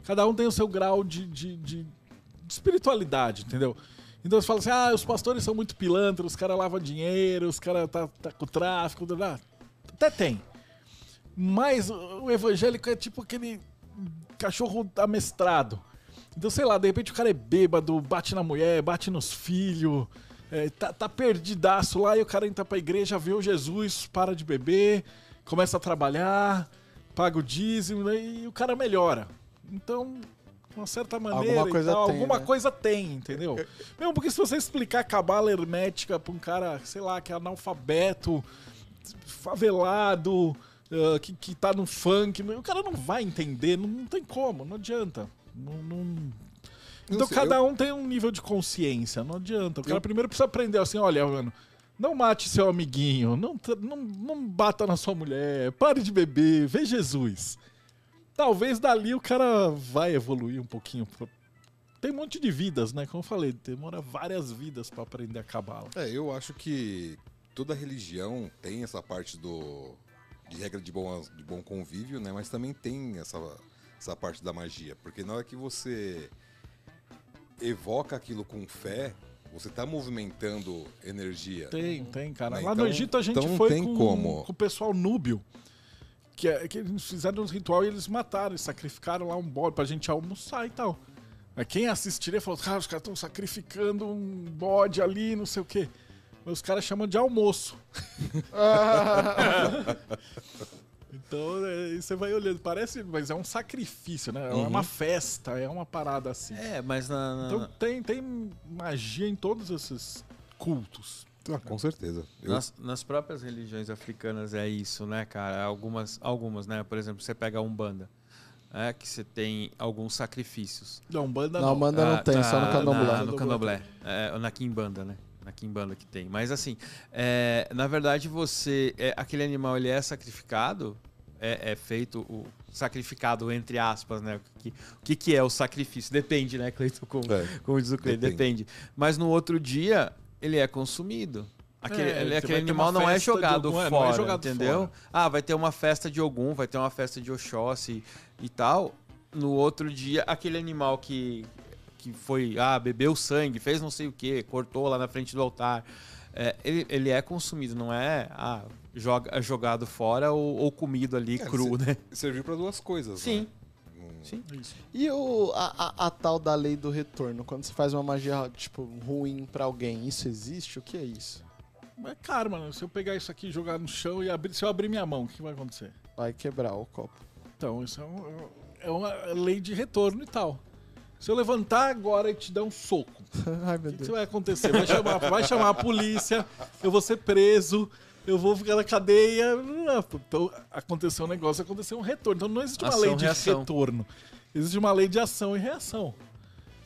cada um tem o seu grau de, de, de- de espiritualidade, entendeu? Então você fala assim: ah, os pastores são muito pilantras, os caras lavam dinheiro, os caras tá, tá com tráfico. blá. Até tem. Mas o o evangélico é tipo aquele cachorro amestrado. Então, sei lá, de repente o cara é bêbado, bate na mulher, bate nos filhos, é, tá, tá perdidaço lá e o cara entra pra igreja, vê o Jesus, para de beber, começa a trabalhar, paga o dízimo né, e o cara melhora. Então, de uma certa maneira, Alguma coisa tal, tem, alguma né? coisa tem, entendeu? Mesmo porque se você explicar cabala hermética pra um cara, sei lá, que é analfabeto, favelado, ah, que, que tá no funk, o cara não vai entender, não, não tem como, não adianta. Não, não- Então sei, cada eu- um tem um nível de consciência, não adianta. O cara primeiro precisa aprender assim, olha, mano, não mate seu amiguinho, não, não, não bata na sua mulher, pare de beber, vê Jesus. Talvez dali o cara vai evoluir um pouquinho. Tem um monte de vidas, né? Como eu falei, demora várias vidas pra aprender a cabala. É, eu acho que toda religião tem essa parte do de regra de bom, de bom convívio, né? Mas também tem essa, essa parte da magia. Porque na hora que você evoca aquilo com fé, você tá movimentando energia. Tem, tem, cara. Mas Lá no então- Egito a gente então foi tem com, como. com o pessoal núbio. Que, é- que eles fizeram um ritual e eles mataram, eles sacrificaram lá um bode pra gente almoçar e tal. Mas quem assistiria falou, cara, os caras estão sacrificando um bode ali, não sei o quê. Mas os caras chamam de almoço. então, é, você vai olhando, parece, mas é um sacrifício, né? É Uhum. uma festa, é uma parada assim. É, mas na, na- Então tem, tem magia em todos esses cultos. Ah, com certeza. Eu- nas, nas próprias religiões africanas é isso, né, cara? Algumas, algumas, né? Por exemplo, você pega a Umbanda, é, que você tem alguns sacrifícios. Não, banda Não, não. manda não Ah, tem, só no tá, candomblé. na- no candomblé. É, na quimbanda, né? Na quimbanda que tem. Mas assim, é, na verdade você... é, aquele animal, ele é sacrificado, é, é feito o sacrificado, entre aspas, né? O que, o que, que é o sacrifício? Depende, né, Cleiton? Como, É, como diz o Cleiton, depende. depende. Mas no outro dia, ele é consumido. Aquele, É, ele- você aquele animal não é jogado Ogum, é, é fora, jogado entendeu? fora. Ah, vai ter uma festa de Ogum, vai ter uma festa de Oxóssi e tal. No outro dia, aquele animal que, que foi, ah, bebeu sangue, fez não sei o que, cortou lá na frente do altar. é, ele, ele é consumido, não é ah, joga, jogado fora ou, ou comido ali É, cru, né? Serviu para duas coisas, Sim. né? Sim. E o, a, a- a tal da lei do retorno? Quando você faz uma magia, tipo, ruim pra alguém, isso existe? O que é isso? É karma, né? Se eu pegar isso aqui, jogar no chão e abrir, se eu abrir minha mão, o que vai acontecer? Vai quebrar o copo. Então, isso é, um- é uma lei de retorno e tal. Se eu levantar agora e te dar um soco, Ai, o meu que, que Deus. vai acontecer? Vai chamar, vai chamar a polícia, eu vou ser preso, eu vou ficar na cadeia. Então, aconteceu um negócio, aconteceu um retorno. Então, não existe uma Ação, lei de reação. retorno. Existe uma lei de ação e reação.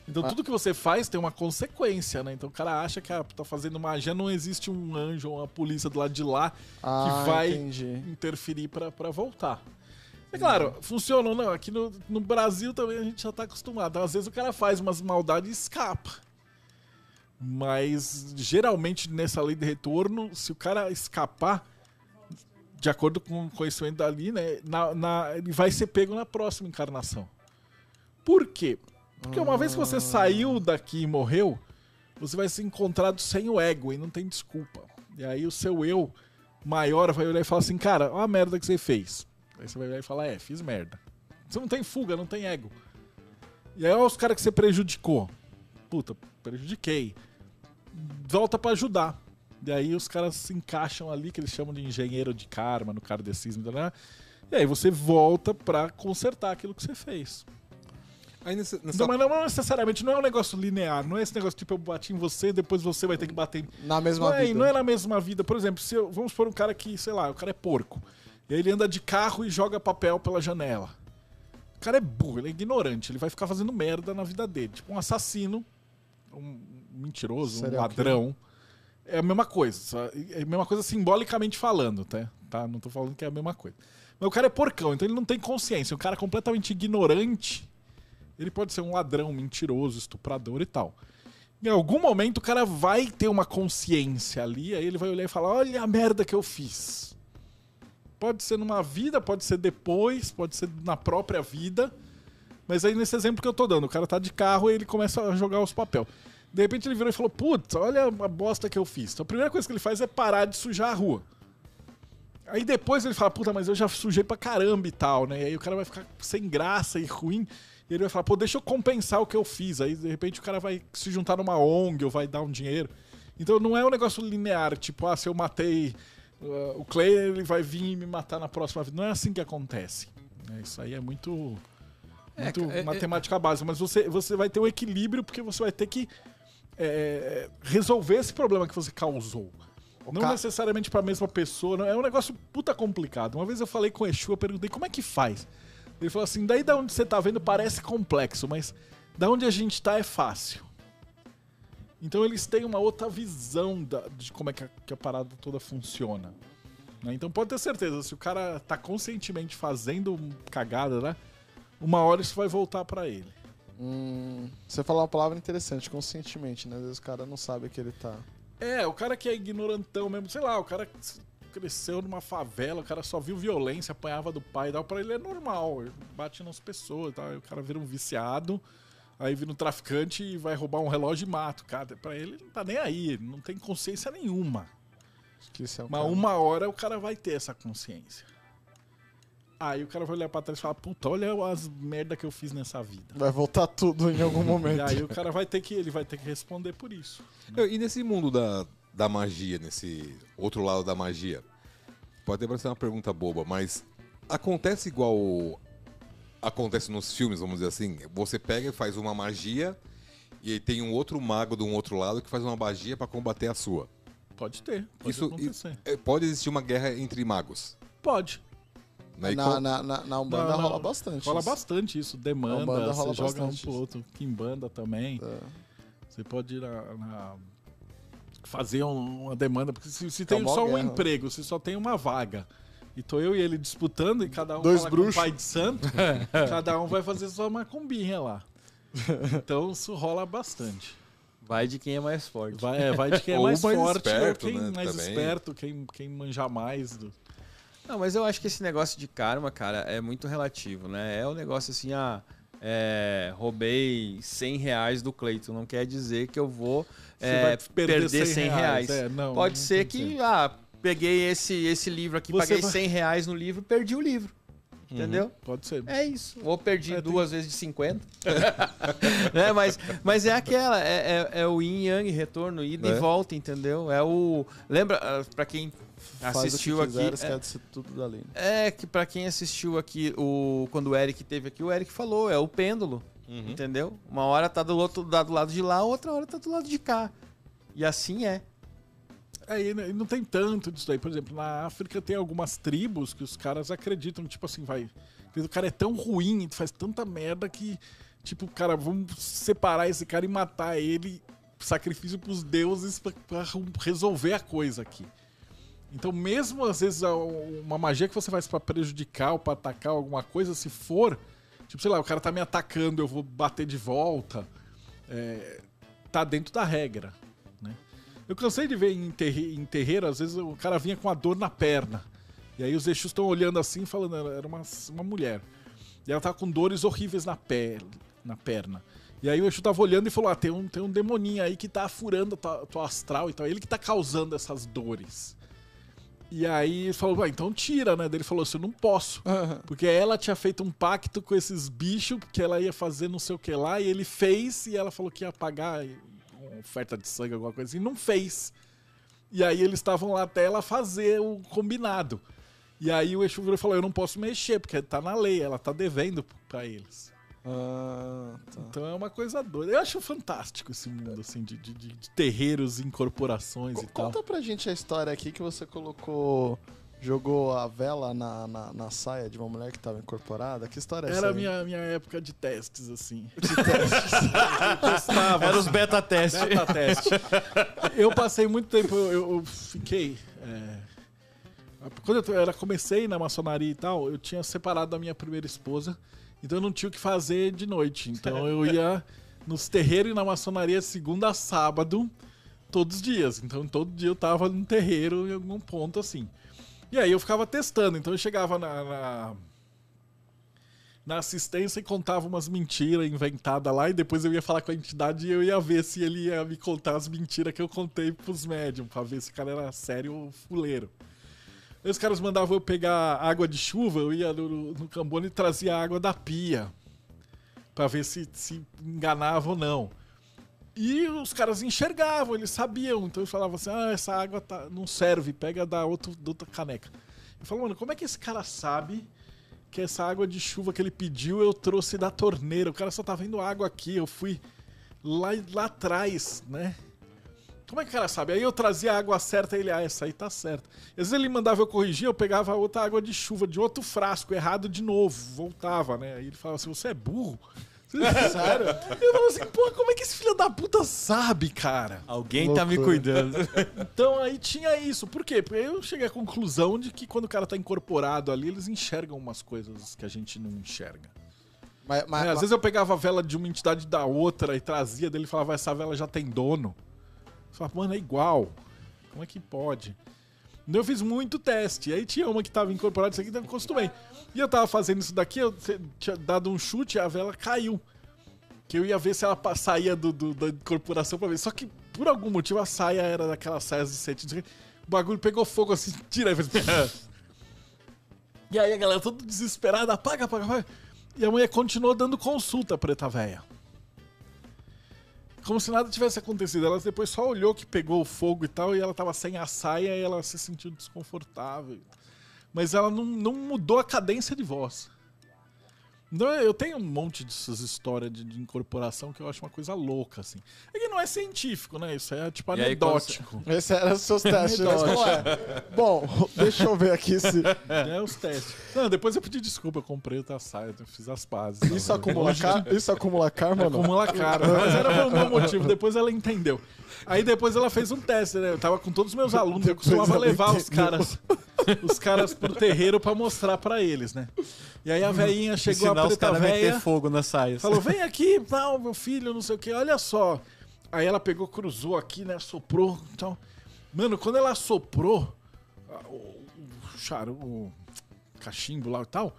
Então, Ah. tudo que você faz tem uma consequência, né? Então, o cara acha que ah, tá fazendo magia, não existe um anjo ou uma polícia do lado de lá Ah, vai- entendi. interferir pra pra voltar. É claro, funciona ou não. Aqui no, no Brasil também a gente já tá acostumado. Às vezes o cara faz umas maldades e escapa. Mas geralmente nessa lei de retorno, se o cara escapar, de acordo com o conhecimento dali, né, na, na- ele vai ser pego na próxima encarnação. Por quê? Porque uma vez que você saiu daqui e morreu, você vai ser encontrado sem o ego e não tem desculpa. E aí o seu eu maior vai olhar e falar assim, cara, olha a merda que você fez. Aí você vai olhar e falar, é, fiz merda. Você não tem fuga, não tem ego. E aí olha os caras que você prejudicou. Puta, prejudiquei. Volta pra ajudar. E aí os caras se encaixam ali, que eles chamam de engenheiro de karma, no kardecismo. Né? E aí você volta pra consertar aquilo que você fez. Aí nessa, nessa- Não, mas não, não necessariamente, não é um negócio linear. Não é esse negócio tipo, eu bati em você, depois você vai ter que bater em Na mesma não é, vida. não é na mesma vida. Por exemplo, se eu- vamos por um cara que, sei lá, o cara é porco. E aí ele anda de carro e joga papel pela janela. O cara é burro, ele é ignorante, ele vai ficar fazendo merda na vida dele. Tipo um assassino, um mentiroso, um ladrão. É a mesma coisa. só- É a mesma coisa simbolicamente falando, tá? tá? Não tô falando que é a mesma coisa. Mas o cara é porcão, então ele não tem consciência. Um cara completamente ignorante, ele pode ser um ladrão, mentiroso, estuprador e tal. Em algum momento o cara vai ter uma consciência ali, aí ele vai olhar e falar: olha a merda que eu fiz. Pode ser numa vida, pode ser depois, pode ser na própria vida. Mas aí nesse exemplo que eu tô dando, o cara tá de carro e ele começa a jogar os papel. De repente ele virou e falou: Putz, olha a bosta que eu fiz. Então a primeira coisa que ele faz é parar de sujar a rua. Aí depois ele fala, puta, mas eu já sujei pra caramba e tal, né? E aí o cara vai ficar sem graça e ruim. E ele vai falar, pô, deixa eu compensar o que eu fiz. Aí de repente o cara vai se juntar numa ONG ou vai dar um dinheiro. Então não é um negócio linear, tipo, ah, se eu matei uh, o Clay, ele vai vir me matar na próxima vida. Não é assim que acontece. né? Isso aí é muito, muito é- é- matemática básica. Mas você, você vai ter um equilíbrio porque você vai ter que é, resolver esse problema que você causou. Não ca- necessariamente pra mesma pessoa, não, é um negócio puta complicado. Uma vez eu falei com o Exu, eu perguntei como é que faz. Ele falou assim: daí da onde você tá vendo parece complexo, mas da onde a gente tá é fácil. Então eles têm uma outra visão da- de como é que a, que a parada toda funciona. né? Então pode ter certeza, se o cara tá conscientemente fazendo um cagada, né? Uma hora isso vai voltar pra ele. Hum, você falou uma palavra interessante, conscientemente, né? Às vezes o cara não sabe que ele tá. É, o cara que é ignorantão mesmo, sei lá, o cara cresceu numa favela, o cara só viu violência, apanhava do pai e tal, pra ele é normal, bate nas pessoas e tal, aí o cara vira um viciado, aí vira um traficante e vai roubar um relógio e mata o cara. Pra ele, não tá nem aí, não tem consciência nenhuma. Isso é Mas cara- uma hora o cara vai ter essa consciência. Aí o cara vai olhar pra trás e falar, puta, olha as merda que eu fiz nessa vida. Vai voltar tudo em algum E momento. aí o cara vai ter que, ele vai ter que responder por isso. Eu- E nesse mundo da, da magia, nesse outro lado da magia, pode até parecer uma pergunta boba, mas acontece igual acontece nos filmes, vamos dizer assim? Você pega e faz uma magia e aí tem um outro mago de um outro lado que faz uma magia pra combater a sua. Pode ter, pode Isso acontecer. é, pode existir uma guerra entre magos. Pode. Né? Na, qual- na, na, na Umbanda Não, não. rola bastante. Rola isso. bastante isso, demanda, Umbanda você rola joga um pro outro, Kimbanda também. É. Você pode ir na, na- fazer um- uma demanda, porque se, se tem só um guerra. emprego, se só tem uma vaga, e tô eu e ele disputando, e cada um Dois fala bruxos. com o pai de santo, cada um vai fazer sua macumbinha lá. Então isso rola bastante. Vai de quem é mais forte. Vai, é, vai de quem é mais, mais forte, esperto, ou quem né, mais também. esperto, quem, quem manja mais. Do... Não, mas eu acho que esse negócio de karma, cara, é muito relativo, né? É o negócio assim, ah, é, roubei 100 reais do Cleiton. Não quer dizer que eu vou é, perder perder 100 100 reais. reais. É, não, Pode não ser tem que, ah, peguei esse, esse livro aqui, Você paguei vai- 100 reais no livro, perdi o livro. Entendeu? Pode ser. É isso. Ou perdi É, tem- duas vezes de 50. né? mas, mas é aquela, é, é, é o yin yang, retorno, ida É. e volta, entendeu? É o. Lembra, ah, pra quem assistiu o que quiser, aqui. é- esquece tudo dali. é que pra quem assistiu aqui, o, quando o Eric teve aqui, o Eric falou, é o pêndulo, Uhum. entendeu? Uma hora tá do outro do lado de lá, outra hora tá do lado de cá. E assim é. É, e não tem tanto disso daí. Por exemplo, na África tem algumas tribos que os caras acreditam, tipo assim, vai. que O cara é tão ruim, faz tanta merda que, tipo, cara, vamos separar esse cara e matar ele, sacrifício pros deuses pra, pra resolver a coisa aqui. Então, mesmo às vezes uma magia que você faz pra prejudicar ou pra atacar alguma coisa, se for, tipo, sei lá, o cara tá me atacando, eu vou bater de volta, é, tá dentro da regra, né? Eu cansei de ver em, terre- em terreiro, às vezes o cara vinha com a dor na perna. E aí os Exus estão olhando assim, falando, era uma, uma mulher. E ela tava com dores horríveis na pele, na perna. E aí o Exu tava olhando e falou: Ah, tem um, tem um demoninho aí que tá furando a tua, tua astral e tal. Ele que tá causando essas dores. E aí ele falou, "Ué, então tira, né? Ele falou assim, eu não posso. Porque ela tinha feito um pacto com esses bichos, que ela ia fazer não sei o que lá, e ele fez, e ela falou que ia pagar oferta de sangue, alguma coisa assim, não fez. E aí eles estavam lá até ela fazer o combinado. E aí o Exu falou, eu não posso mexer, porque tá na lei, ela tá devendo pra eles. Ah, tá. Então é uma coisa doida. Eu acho fantástico esse mundo, assim, de, de- de- de terreiros, incorporações e tal. Conta pra gente a história aqui que você colocou. Jogou a vela na, na, na saia de uma mulher que tava incorporada. Que história é essa? Era a aí? minha, minha época de testes, assim. Era os beta teste. Beta teste. Eu passei muito tempo, eu, eu fiquei. é, quando eu era, comecei na maçonaria e tal, eu tinha separado da minha primeira esposa, então eu não tinha o que fazer de noite. Então eu ia nos terreiros e na maçonaria segunda a sábado, todos os dias. Então todo dia eu tava num terreiro em algum ponto assim. E aí eu ficava testando, então eu chegava na- na na assistência e contava umas mentiras inventadas lá, e depois eu ia falar com a entidade e eu ia ver se ele ia me contar as mentiras que eu contei pros médiums, pra ver se o cara era sério ou fuleiro. Os caras mandavam eu pegar água de chuva, eu ia no, no e trazia água da pia, pra ver se, se enganava ou não. E os caras enxergavam, eles sabiam, então eles falavam assim: ah, essa água tá, não serve, pega da, outro, da outra caneca. Eu falo, mano, como é que esse cara sabe que essa água de chuva que ele pediu eu trouxe da torneira. O cara só tá vendo água aqui, eu fui lá, lá atrás, né? Como é que o cara sabe? Aí eu trazia a água certa e ele, ah, essa aí tá certa. Às vezes ele mandava eu corrigir, eu pegava outra água de chuva de outro frasco, errado de novo, voltava, né? Aí ele falava assim: você é burro? Sério? Eu falava assim, pô, como é que esse filho da puta sabe, cara? Alguém tá me Loucura. cuidando. Então aí tinha isso. Por quê? Porque eu cheguei à conclusão de que quando o cara tá incorporado ali, eles enxergam umas coisas que a gente não enxerga. Mas, mas- É, às vezes eu pegava a vela de uma entidade da outra e trazia dele e falava, essa vela já tem dono. Falava, mano, é igual. Como é que pode? Então eu fiz muito teste. Aí tinha uma que tava incorporada, isso aqui, eu acostumei. E eu tava fazendo isso daqui, eu tinha dado um chute e a vela caiu. Que eu ia ver se ela saía do, do- da incorporação pra ver. Só que, por algum motivo, a saia era daquelas saias de sei o bagulho pegou fogo assim, tira. aí fez- E aí a galera toda desesperada, apaga, apaga, apaga. E a mulher continuou dando consulta, preta véia. Como se nada tivesse acontecido. Ela depois só olhou que pegou o fogo e tal, e ela tava sem a saia e ela se sentiu desconfortável. Mas ela não, não mudou a cadência de voz. Então eu tenho um monte dessas histórias de, de incorporação que eu acho uma coisa louca, assim. É que não é científico, né? Isso é tipo E aí, anedótico. Esse era os seus testes. mas como é? Bom, deixa eu ver aqui se. É os testes. Não, depois eu pedi desculpa, eu comprei outra saia, eu fiz as pazes. Isso acumula, car... Isso acumula karma não? Acumula cara. Mas era por um bom motivo. Depois ela entendeu. Aí depois ela fez um teste, né? Eu tava com todos os meus alunos, eu costumava levar os entendeu. caras, os caras pro terreiro pra mostrar pra eles, né? E aí a veinha chegou Ensinar a os preta véia, fogo nas saias. falou: "Vem aqui, tal, meu filho, não sei o quê. Olha só". Aí ela pegou, cruzou aqui, né, soprou, então. Mano, quando ela soprou o, o charo, o cachimbo lá e tal,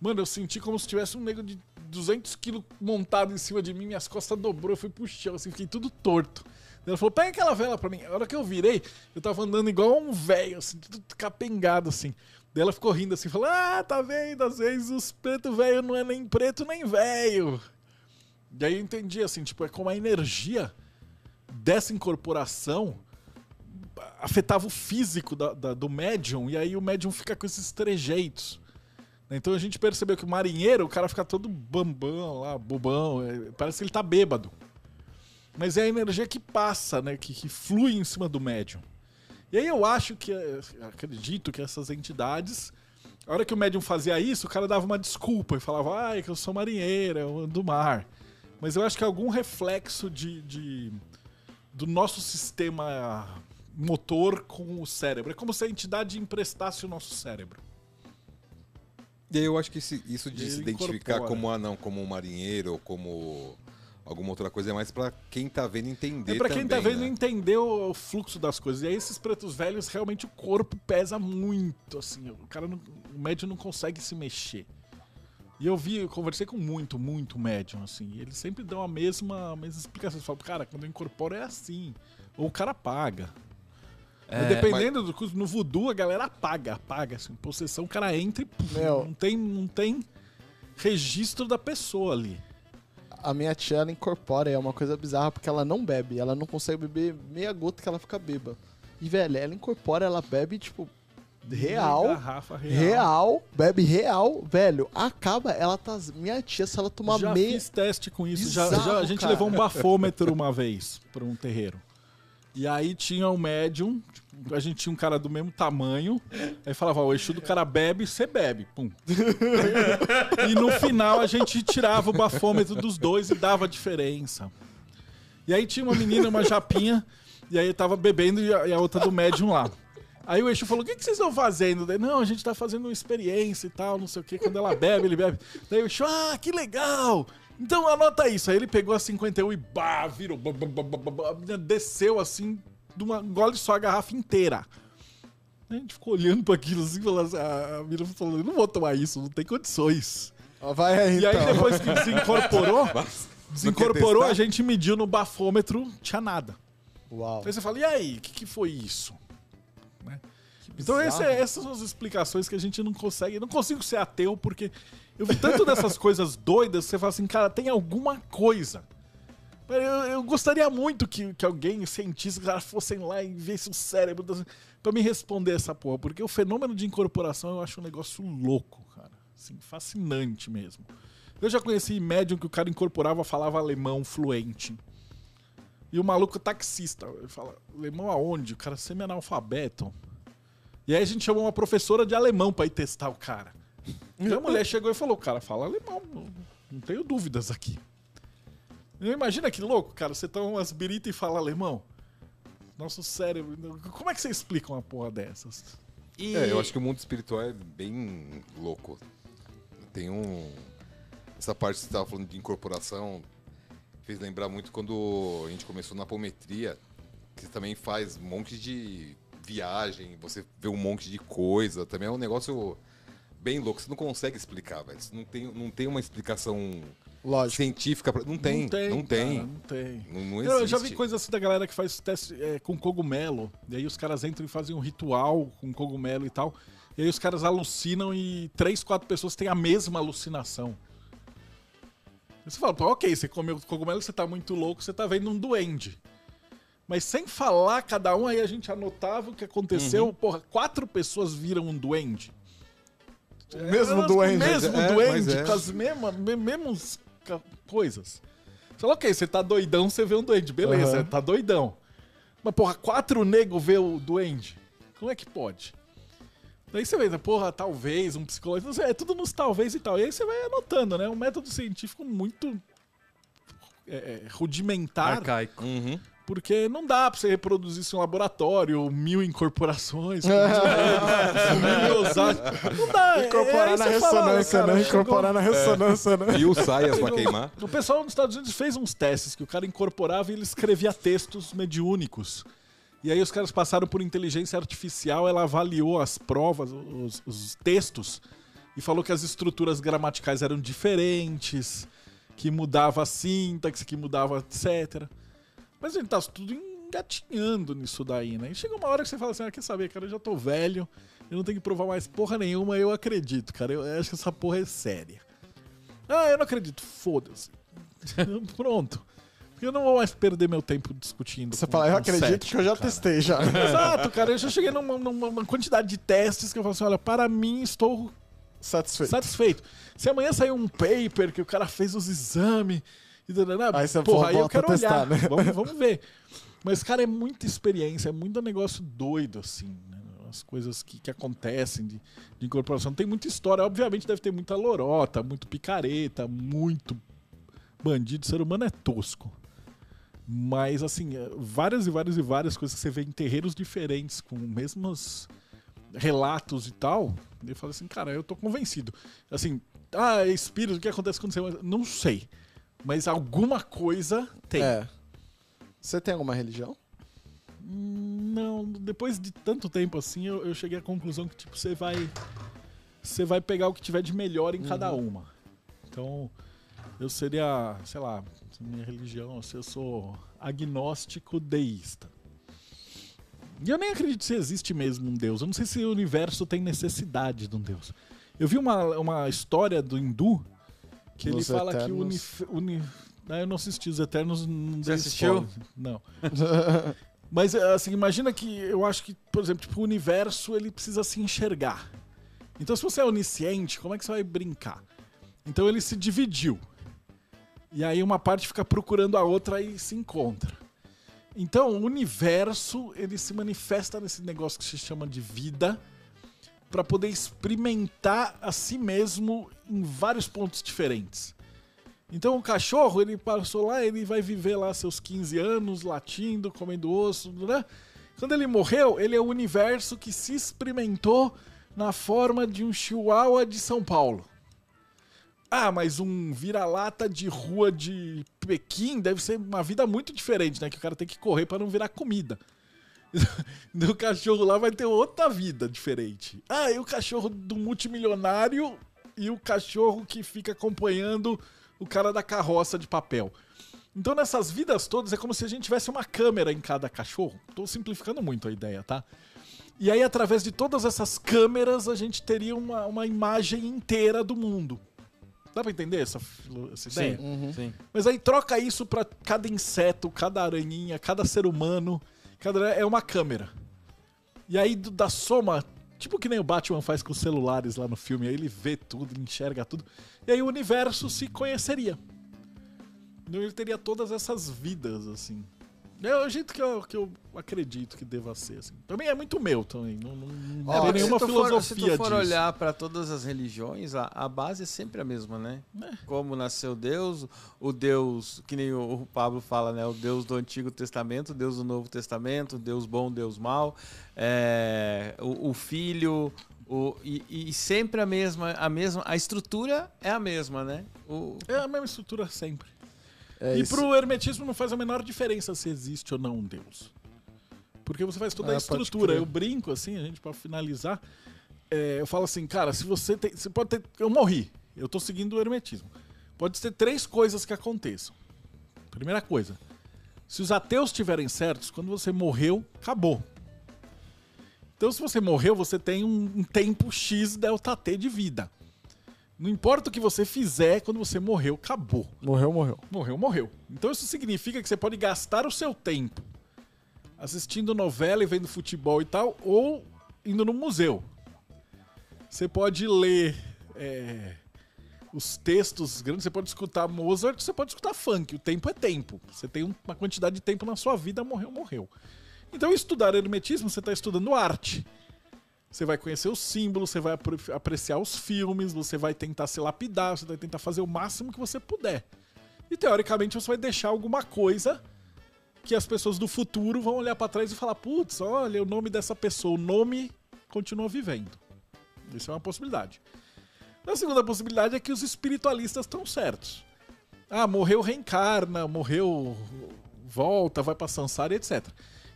mano, eu senti como se tivesse um nego de 200 quilos montado em cima de mim, minhas costas dobrou, eu fui pro chão, assim, fiquei tudo torto. Ela falou, pega aquela vela pra mim. A hora que eu virei, eu tava andando igual um velho, assim, tudo capengado, assim. Daí ela ficou rindo assim, falou, ah, tá vendo, às vezes os preto velho não é nem preto nem velho. E aí eu entendi, assim, tipo, é como a energia dessa incorporação afetava o físico da- da- do médium, e aí o médium fica com esses trejeitos. Então a gente percebeu que o marinheiro, o cara fica todo bambão lá, bobão, é, parece que ele tá bêbado. Mas é a energia que passa, né? Que, que flui em cima do médium. E aí eu acho que, é, acredito que essas entidades, a hora que o médium fazia isso, o cara dava uma desculpa e falava, ai, que eu sou marinheiro, eu ando do mar. Mas eu acho que algum reflexo de, de- do nosso sistema motor com o cérebro. É como se a entidade emprestasse o nosso cérebro. E aí eu acho que isso de Ele se identificar incorpora. como anão, como um marinheiro ou como alguma outra coisa é mais pra quem tá vendo entender É pra quem tá vendo né? entender o, o fluxo das coisas. E aí esses pretos velhos, realmente o corpo pesa muito, assim. O cara, não- o médium não consegue se mexer. E eu vi, eu conversei com muito, muito médium, assim. E eles sempre dão a mesma, a mesma explicação. Eles falam, cara, quando eu incorporo é assim. Ou o cara paga. Mas dependendo do curso, no voodoo a galera apaga, apaga. Assim, possessão, o cara entra e puf, não, tem, não tem registro da pessoa ali. A minha tia, ela incorpora, e é uma coisa bizarra, porque ela não bebe. Ela não consegue beber meia gota que ela fica beba. E, velho, ela incorpora, ela bebe, tipo, real. Garrafa real. Real, bebe real, velho. Acaba, ela tá. Minha tia, se ela tomar já meia. fiz teste com isso. Já, Bizarro, já- a gente cara. levou um bafômetro uma vez pra um terreiro. E aí tinha um médium, a gente tinha um cara do mesmo tamanho. Aí falava, ó, o eixo do cara bebe, você bebe. Pum. e no final a gente tirava o bafômetro dos dois e dava a diferença. E aí tinha uma menina, uma japinha, e aí tava bebendo e a, outra do médium lá. Aí o Eixo falou: O que, que vocês estão fazendo? Daí, não, a gente tá fazendo uma experiência e tal, não sei o que. Quando ela bebe, ele bebe. Daí o Eixo: Ah, que legal! Então anota isso. Aí ele pegou a 51 e bah, virou. desceu assim, de uma gole só a garrafa inteira. A gente ficou olhando pra aquilo assim, falando assim, a a menina falou: Eu não vou tomar isso, não tem condições. Vai aí, E aí então. depois que desincorporou, desincorporou, testar? a gente mediu no bafômetro, tinha nada. Uau. Aí você fala, e aí, o que, que foi isso? Né? Então esse é- essas são as explicações que a gente não consegue. Não consigo ser ateu, porque eu vi tanto dessas coisas doidas, você fala assim, cara, tem alguma coisa. Eu, eu gostaria muito que, que alguém, cientistas, cara, fossem lá e vissem o cérebro pra me responder essa porra. Porque o fenômeno de incorporação eu acho um negócio louco, cara. Assim, fascinante mesmo. Eu já conheci médium que o cara incorporava, falava alemão fluente. E o maluco taxista. Ele fala, alemão aonde? O cara semi-analfabeto. E aí a gente chamou uma professora de alemão pra ir testar o cara. E a mulher chegou e falou, cara, fala alemão, não tenho dúvidas aqui. Imagina que louco, cara, você toma umas birita e fala alemão. Nosso cérebro. Como é que você explica uma porra dessas? E... É, eu acho que o mundo espiritual é bem louco. Tem um. Essa parte que você estava falando de incorporação fez lembrar muito quando a gente começou na apometria, que também faz um monte de viagem, você vê um monte de coisa. Também é um negócio bem louco. Você não consegue explicar, velho. Não tem, não tem uma explicação Lógico. científica. Pra... Não tem. Não tem. cara, não tem. Não, não Eu existe. já vi coisa assim da galera que faz teste é, com cogumelo. E aí os caras entram e fazem um ritual com cogumelo e tal. E aí os caras alucinam e três, quatro pessoas têm a mesma alucinação. Aí você fala, pô, ok, você comeu cogumelo, você tá muito louco, você tá vendo um duende. Mas sem falar cada um, aí a gente anotava o que aconteceu. Uhum. Porra, quatro pessoas viram um duende. O mesmo Elas- duende. Mesmo É, duende, é. com as mesmas, me- mesmas ca- coisas. Você fala, ok, você tá doidão, você vê um duende. Beleza, Aham. tá doidão. Mas, porra, quatro negros vê o duende. Como é que pode? Daí você vê, porra, talvez, um psicólogo. não sei, É tudo nos talvez e tal. E aí você vai anotando, né? Um método científico muito é, é, rudimentar. Arcaico. Uhum. Porque não dá pra você reproduzir isso em um laboratório, mil incorporações, mil dosagens. Não dá. é- Incorporar aí na fala, olha, ressonância, cara, né? chegou- Incorporar na ressonância, né? E o saias pra queimar. O pessoal nos Estados Unidos fez uns testes que o cara incorporava e ele escrevia textos mediúnicos. E aí os caras passaram por inteligência artificial, ela avaliou as provas, os, os textos, e falou que as estruturas gramaticais eram diferentes, que mudava a sintaxe, que mudava etc. Mas a gente tá tudo engatinhando nisso daí, né? E chega uma hora que você fala assim, ah, quer saber, cara, eu já tô velho, eu não tenho que provar mais porra nenhuma, eu acredito, cara, eu acho que essa porra é séria. Ah, eu não acredito, foda-se. Pronto. Eu não vou mais perder meu tempo discutindo. Você fala, eu acredito cético, que eu já cara. testei já. Exato, cara. Eu já cheguei numa, numa- numa quantidade de testes que eu falo assim: olha, para mim estou Satisfeito. satisfeito. Se amanhã sair um paper que o cara fez os exames e danana, Aí você porra, aí eu quero testar, olhar. né? Vamos, vamos ver. Mas, cara, é muita experiência, é muito negócio doido, assim, né? As coisas que, que acontecem de, de incorporação. Tem muita história, obviamente deve ter muita lorota, muito picareta, muito bandido. O ser humano é tosco. Mas, assim, é, várias e várias e várias coisas que você vê em terreiros diferentes, com mesmos relatos e tal, eu falo assim, cara, eu tô convencido. Assim, ah, espírito, o que acontece quando você... Não sei. Mas alguma coisa tem. É. Você tem alguma religião? Não, depois de tanto tempo assim, eu, eu cheguei à conclusão que, tipo, você vai... Você vai pegar o que tiver de melhor em cada uma. Então, eu seria, sei lá, minha religião, assim, eu sou agnóstico deísta. E eu nem acredito se existe mesmo um Deus. Eu não sei se o universo tem necessidade de um Deus. Eu vi uma, uma história do hindu que ele Nos fala que o Eternos. unif- uni... Ah, eu não assisti os Eternos. Não Você assistiu? spoiler. Não. Mas assim, imagina que eu acho que, por exemplo, tipo, o universo ele precisa se enxergar. Então, se você é onisciente, como é que você vai brincar? Então ele se dividiu. E aí uma parte fica procurando a outra e se encontra. Então, o universo, ele se manifesta nesse negócio que se chama de vida para poder experimentar a si mesmo em vários pontos diferentes. Então, o cachorro, ele passou lá, ele vai viver lá seus 15 anos, latindo, comendo osso, né? Quando ele morreu, ele é o universo que se experimentou na forma de um chihuahua de São Paulo. Ah, mas um vira-lata de rua de Pequim deve ser uma vida muito diferente, né? Que o cara tem que correr para não virar comida. o cachorro lá vai ter outra vida diferente. Ah, e o cachorro do multimilionário e o cachorro que fica acompanhando o cara da carroça de papel. Então, nessas vidas todas, é como se a gente tivesse uma câmera em cada cachorro. Tô simplificando muito a ideia, tá? E aí, através de todas essas câmeras, a gente teria uma, uma imagem inteira do mundo. Dá pra entender essa, essa ideia? Sim. Mas aí troca isso pra cada inseto, cada aranhinha, cada ser humano. Cada é uma câmera. E aí do- da soma, tipo que nem o Batman faz com os celulares lá no filme, aí ele vê tudo, ele enxerga tudo. E aí o universo se conheceria. Então ele teria todas essas vidas, assim. É o jeito que eu, que eu acredito que deva ser, assim. Também é muito meu também. Não, não, não Ó, tem nenhuma se tu for, filosofia se tu for disso. olhar para todas as religiões, a, a base é sempre a mesma, né? É. Como nasceu Deus, o Deus, que nem o, o Pablo fala, né? O Deus do Antigo Testamento, Deus do Novo Testamento, Deus bom, Deus mau, é, o, o Filho, o, e, e sempre a mesma, a mesma, a estrutura é a mesma, né? O, É a mesma estrutura sempre. É e isso. pro hermetismo não faz a menor diferença se existe ou não um Deus. Porque você faz toda a Ah, pode estrutura. Eu brinco assim, a gente, pra finalizar, é, eu falo assim, cara, se você tem. Você pode ter. Eu morri. Eu tô seguindo o hermetismo. Pode ter três coisas que aconteçam. Primeira coisa. Se os ateus estiverem certos, quando você morreu, acabou. Então, se você morreu, você tem um, um tempo X delta T de vida. Não importa o que você fizer, quando você morreu, acabou. Morreu, morreu. Morreu, morreu. Então isso significa que você pode gastar o seu tempo assistindo novela e vendo futebol e tal, ou indo no museu. Você pode ler é, os textos grandes, você pode escutar Mozart, você pode escutar funk. O tempo é tempo. Você tem um- uma quantidade de tempo na sua vida, morreu, morreu. Então, estudar hermetismo, você está estudando arte. Você vai conhecer os símbolos, você vai apre- apreciar os filmes, você vai tentar se lapidar, você vai tentar fazer o máximo que você puder. E teoricamente você vai deixar alguma coisa que as pessoas do futuro vão olhar pra trás e falar: putz, olha o nome dessa pessoa, o nome continua vivendo. Isso é uma possibilidade. A segunda possibilidade é que os espiritualistas estão certos. Ah, morreu, reencarna, morreu, volta, vai pra Sansara, etc.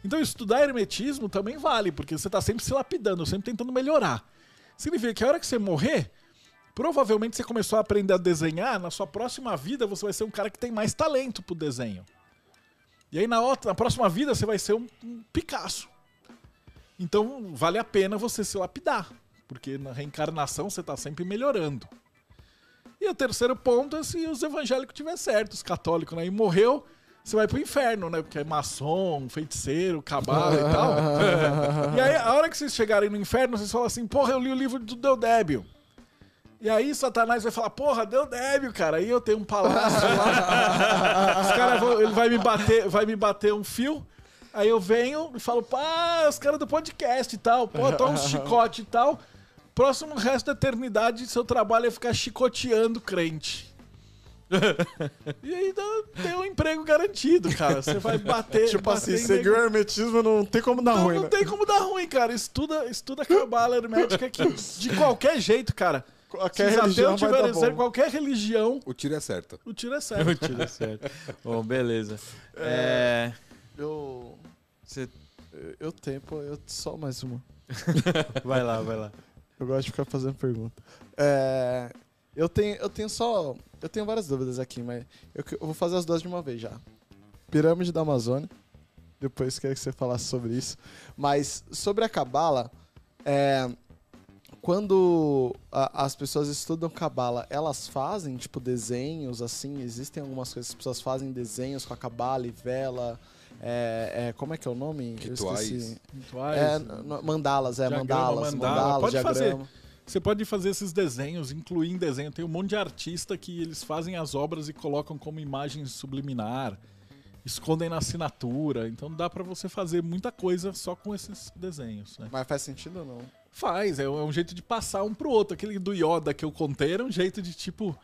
Então estudar hermetismo também vale, porque você tá sempre se lapidando, sempre tentando melhorar. Significa que a hora que você morrer, provavelmente você começou a aprender a desenhar, na sua próxima vida você vai ser um cara que tem mais talento pro desenho. E aí na, outra, na próxima vida você vai ser um, um Picasso. Então vale a pena você se lapidar, porque na reencarnação você tá sempre melhorando. E o terceiro ponto é se os evangélicos tiver certo, os católicos, né? E morreu, você vai pro inferno, né? Porque é maçom, feiticeiro, cabala e tal. e aí, a hora que vocês chegarem no inferno, vocês falam assim, porra, eu li o livro do Deodébio. E aí Satanás vai falar, porra, Deodébio, cara. Aí eu tenho um palácio lá. os caras vão, ele vai me bater, vai me bater um fio. Aí eu venho e falo, pá, os caras do podcast e tal, pô, toma um chicote e tal. Próximo resto da eternidade, seu trabalho é ficar chicoteando crente. e dá- tem um emprego garantido, cara. Você vai bater. Tipo bater assim, seguir o hermetismo não tem como dar Não, ruim, não né? tem como dar ruim, cara. Estuda, estuda cabala hermética que de qualquer jeito, cara. Qualquer Se religião ateu vai tiver bom. qualquer religião, O tiro é certo. o tiro é certo. Tiro certo. Bom, beleza. É, Eu, você- eu tenho, pô, eu só mais uma. Vai lá, vai lá. Eu gosto de ficar fazendo pergunta. É, eu tenho, eu tenho só, eu tenho várias dúvidas aqui, mas eu, eu vou fazer as duas de uma vez já. Pirâmide da Amazônia. Depois quero que você falasse sobre isso. Mas sobre a cabala, é, quando a- as pessoas estudam cabala, elas fazem tipo desenhos assim? Existem algumas coisas que as pessoas fazem desenhos com a cabala e vela. É, é, como é que é o nome? Eu Rituais. esqueci. Rituais. É, mandalas, é, Diagrama, mandalas, mandala. mandalas, Pode fazer. Você pode fazer esses desenhos, incluir em desenho. Tem um monte de artista que eles fazem as obras e colocam como imagem subliminar, escondem na assinatura. Então dá pra você fazer muita coisa só com esses desenhos, né? Mas faz sentido ou não? Faz, é um jeito de passar um pro outro. Aquele do Yoda que eu contei era um jeito de tipo.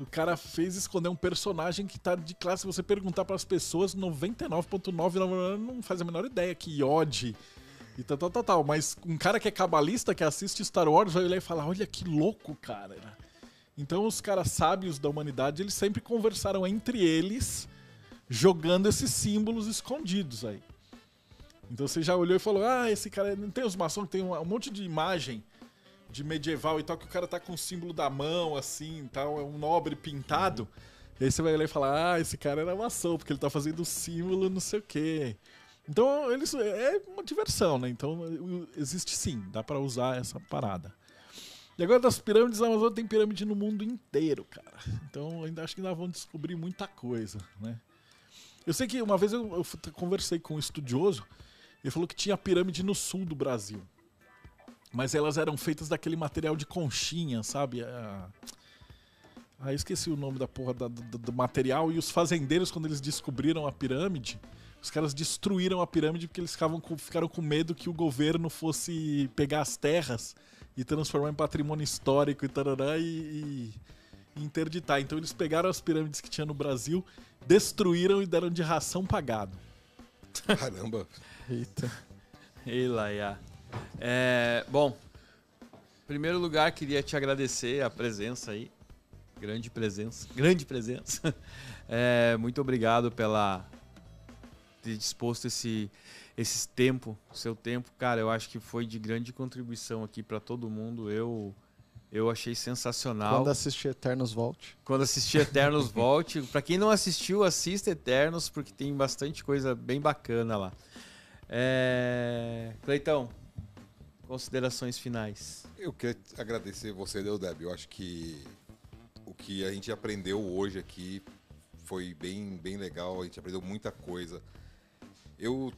O cara fez esconder um personagem que tá de classe. Se você perguntar pras pessoas, 99,9% não faz a menor ideia que Yod e tal, tal, tal, tal. Mas um cara que é cabalista, que assiste Star Wars, vai olhar e falar: Olha que louco, cara. Então os caras sábios da humanidade, eles sempre conversaram entre eles, jogando esses símbolos escondidos aí. Então você já olhou e falou: Ah, esse cara. Não tem os maçons tem um, um monte de imagem de medieval e tal, que o cara tá com o símbolo da mão, assim tal, é um nobre pintado. E aí você vai olhar e falar: Ah, esse cara era maçom, porque ele tá fazendo o símbolo, não sei o quê. Então, eles, é uma diversão, né? Então, existe sim, dá pra usar essa parada. E agora das pirâmides, a Amazônia tem pirâmide no mundo inteiro, cara. Então, ainda acho que ainda vão descobrir muita coisa, né? Eu sei que uma vez eu, eu conversei com um estudioso, ele falou que tinha pirâmide no sul do Brasil. Mas elas eram feitas daquele material de conchinha, sabe? Ah, ah, esqueci o nome da porra da- do, do material. E os fazendeiros, quando eles descobriram a pirâmide, os caras destruíram a pirâmide porque eles ficavam com- ficaram com medo que o governo fosse pegar as terras e transformar em patrimônio histórico e tarará e, e- e interditar. Então eles pegaram as pirâmides que tinha no Brasil, destruíram e deram de ração pagado. Caramba. Eita. Ei, Laia. É, bom, em primeiro lugar, queria te agradecer a presença aí. Grande presença. Grande presença. É, muito obrigado pela ter disposto esse, esse tempo, seu tempo. Cara, eu acho que foi de grande contribuição aqui para todo mundo. Eu, eu achei sensacional. Quando assistir Eternos Volte. Quando assistir Eternos, volte. Pra quem não assistiu, assista Eternos, porque tem bastante coisa bem bacana lá. É... Cleitão, considerações finais. Eu quero agradecer você, Deodeb. Eu acho que o que a gente aprendeu hoje aqui foi bem, bem legal. A gente aprendeu muita coisa. Eu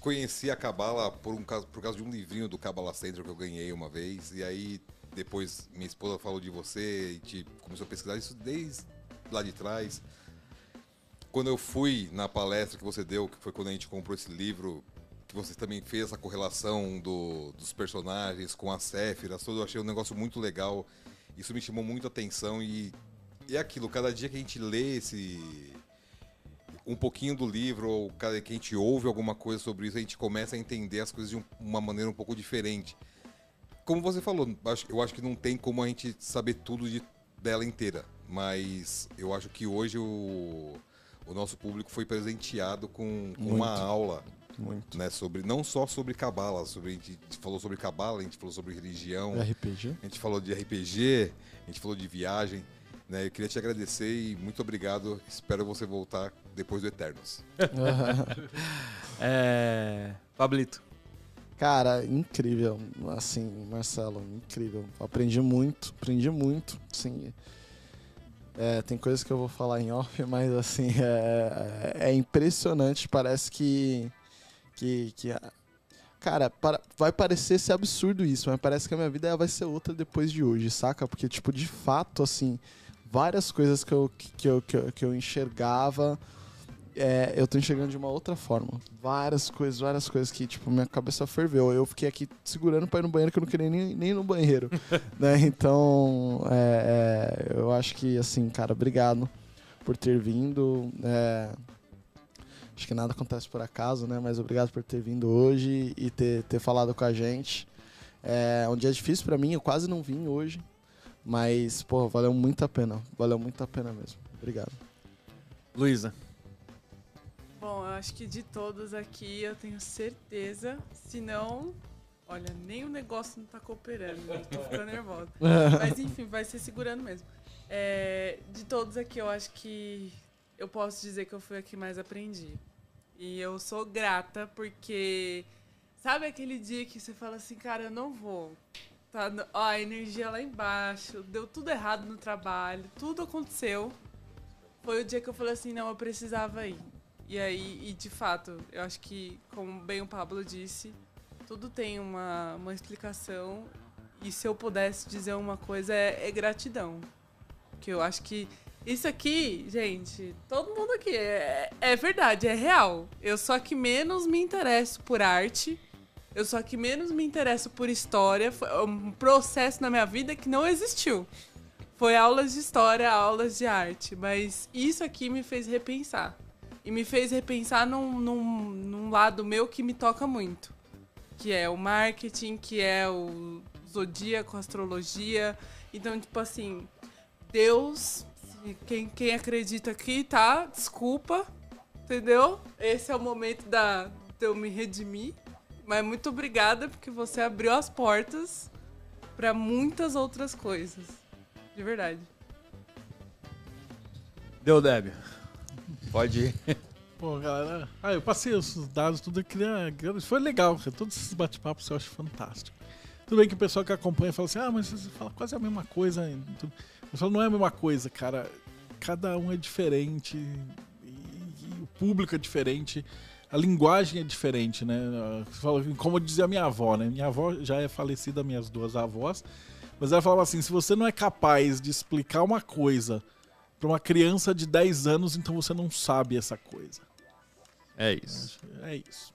conheci a Cabala por, um caso, por causa de um livrinho do Cabala Center que eu ganhei uma vez. E aí, depois, minha esposa falou de você e a gente começou a pesquisar isso desde lá de trás. Quando eu fui na palestra que você deu, que foi quando a gente comprou esse livro, que você também fez essa correlação do- dos personagens com as Séfiras, tudo, eu achei um negócio muito legal. Isso me chamou muito a atenção e é aquilo, cada dia que a gente lê esse um pouquinho do livro, ou cada que a gente ouve alguma coisa sobre isso, a gente começa a entender as coisas de um- uma maneira um pouco diferente. Como você falou, eu acho que não tem como a gente saber tudo de, dela inteira, mas eu acho que hoje o, o nosso público foi presenteado com, com uma aula Muito. né, sobre não só sobre cabala, sobre a gente falou sobre cabala, a gente falou sobre religião, RPG. a gente falou de RPG, a gente falou de viagem, né? Eu queria te agradecer e muito obrigado. Espero você voltar depois do Eternos. É... Pablito. Cara, incrível. Assim, Marcelo, incrível. Aprendi muito, aprendi muito. Sim. É, tem coisas que eu vou falar em off, mas assim, é, é impressionante. Parece que. que, que cara, para- vai parecer ser absurdo isso, mas parece que a minha vida vai ser outra depois de hoje, saca? Porque, tipo, de fato, assim, várias coisas que eu, que eu, que eu, que eu enxergava é, eu tô enxergando de uma outra forma. Várias coisas, várias coisas que, tipo, minha cabeça ferveu. Eu fiquei aqui segurando pra ir no banheiro, que eu não queria nem, nem ir no banheiro. né? Então, é, é, eu acho que, assim, cara, obrigado por ter vindo. É, acho que nada acontece por acaso, né? Mas obrigado por ter vindo hoje e ter, ter falado com a gente. É um dia difícil pra mim, eu quase não vim hoje. Mas, pô, valeu muito a pena. Valeu muito a pena mesmo. Obrigado. Luísa. Bom, eu acho que de todos aqui eu tenho certeza. Se não, olha, nem o negócio não tá cooperando. Eu tô ficando nervosa. Mas enfim, vai ser segurando mesmo. É, de todos aqui, eu acho que eu posso dizer que eu fui a que mais aprendi. E eu sou grata porque. Sabe aquele dia que você fala assim, cara, eu não vou. Tá, ó, a energia lá embaixo, deu tudo errado no trabalho, tudo aconteceu. Foi o dia que eu falei assim, não, eu precisava ir. E aí, e de fato, eu acho que, como bem o Pablo disse, tudo tem uma, uma explicação. E se eu pudesse dizer uma coisa, é, é gratidão. Que eu acho que isso aqui, gente, todo mundo aqui, é, é verdade, é real. Eu a que menos me interesso por arte. Eu a que menos me interesso por história. Foi um processo na minha vida que não existiu. Foi aulas de história, aulas de arte. Mas isso aqui me fez repensar. E me fez repensar num, num, num lado meu que me toca muito. Que é o marketing, que é o zodíaco, astrologia. Então, tipo assim, Deus, quem, quem acredita aqui, tá? Desculpa, entendeu? Esse é o momento da, de eu me redimir. Mas muito obrigada porque você abriu as portas para muitas outras coisas. De verdade. Deu, Débio. Pode ir. Pô, galera. Ah, eu passei os dados, tudo. Queria- foi legal, cara. Todos esses bate-papos eu acho fantástico. Tudo bem que o pessoal que acompanha fala assim: ah, mas você fala quase a mesma coisa. Eu não é a mesma coisa, cara. Cada um é diferente. E, o público é diferente. A linguagem é diferente, né? Como dizia minha avó, né? Minha avó já é falecida, minhas duas avós. Mas ela falava assim: se você não é capaz de explicar uma coisa para uma criança de 10 anos, então você não sabe essa coisa. É isso. É isso.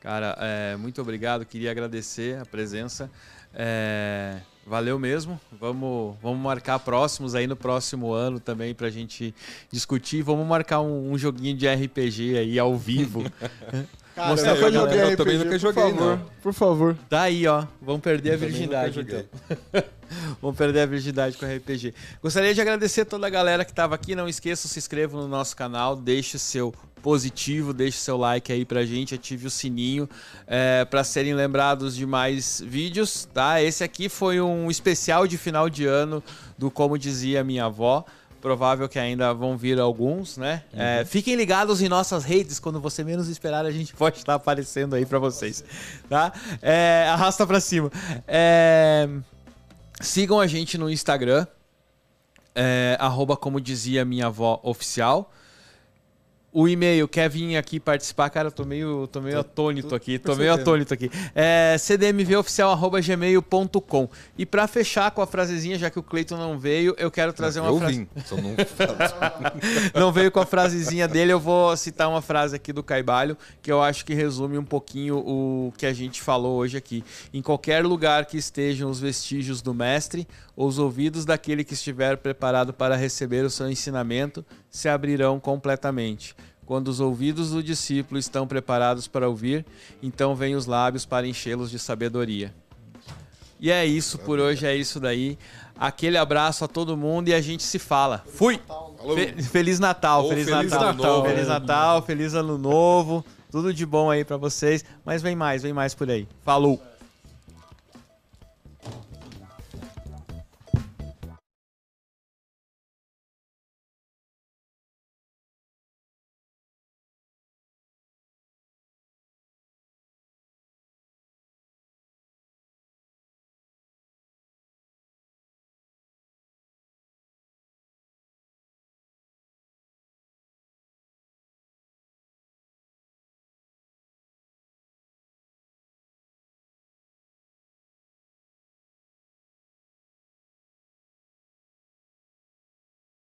Cara, é, muito obrigado. Queria agradecer a presença. É, valeu mesmo. Vamos, vamos marcar próximos aí no próximo ano também pra gente discutir. Vamos marcar um, um joguinho de RPG aí ao vivo. Cara, Mostrar eu galera, joguei eu também RPG, nunca por joguei, favor, não. Por favor. Daí, ó. Vamos perder a Também virgindade, então. Vamos perder a virgindade com RPG. Gostaria de agradecer toda a galera que estava aqui. Não esqueça, se inscreva no nosso canal, deixe seu positivo, deixe seu like aí pra gente, ative o sininho é, para serem lembrados de mais vídeos, tá? Esse aqui foi um especial de final de ano do Como Dizia Minha Avó. Provável que ainda vão vir alguns, né? É, fiquem ligados em nossas redes, quando você menos esperar, a gente pode estar aparecendo aí pra vocês, tá? É, arrasta pra cima. É, Sigam a gente no Instagram, é, arroba como dizia minha avó oficial. O e-mail, quer vir aqui participar? Cara, eu tô meio, tô meio atônito aqui, tô meio atônito aqui. É cdmvoficial.gmail.com E pra fechar com a frasezinha, já que o Cleiton não veio, eu quero trazer uma frase. só não não veio com a frasezinha dele, eu vou citar uma frase aqui do Caibalho, que eu acho que resume um pouquinho o que a gente falou hoje aqui. Em qualquer lugar que estejam os vestígios do mestre, os ouvidos daquele que estiver preparado para receber o seu ensinamento se abrirão completamente. Quando os ouvidos do discípulo estão preparados para ouvir, então vêm os lábios para enchê-los de sabedoria. E é isso por hoje, é isso daí. Aquele abraço a todo mundo e a gente se fala. Fui! Fe- Feliz Natal, feliz, Feliz Natal, Novo. feliz Natal, feliz ano novo, tudo de bom aí pra vocês. Mas vem mais, vem mais por aí. Falou!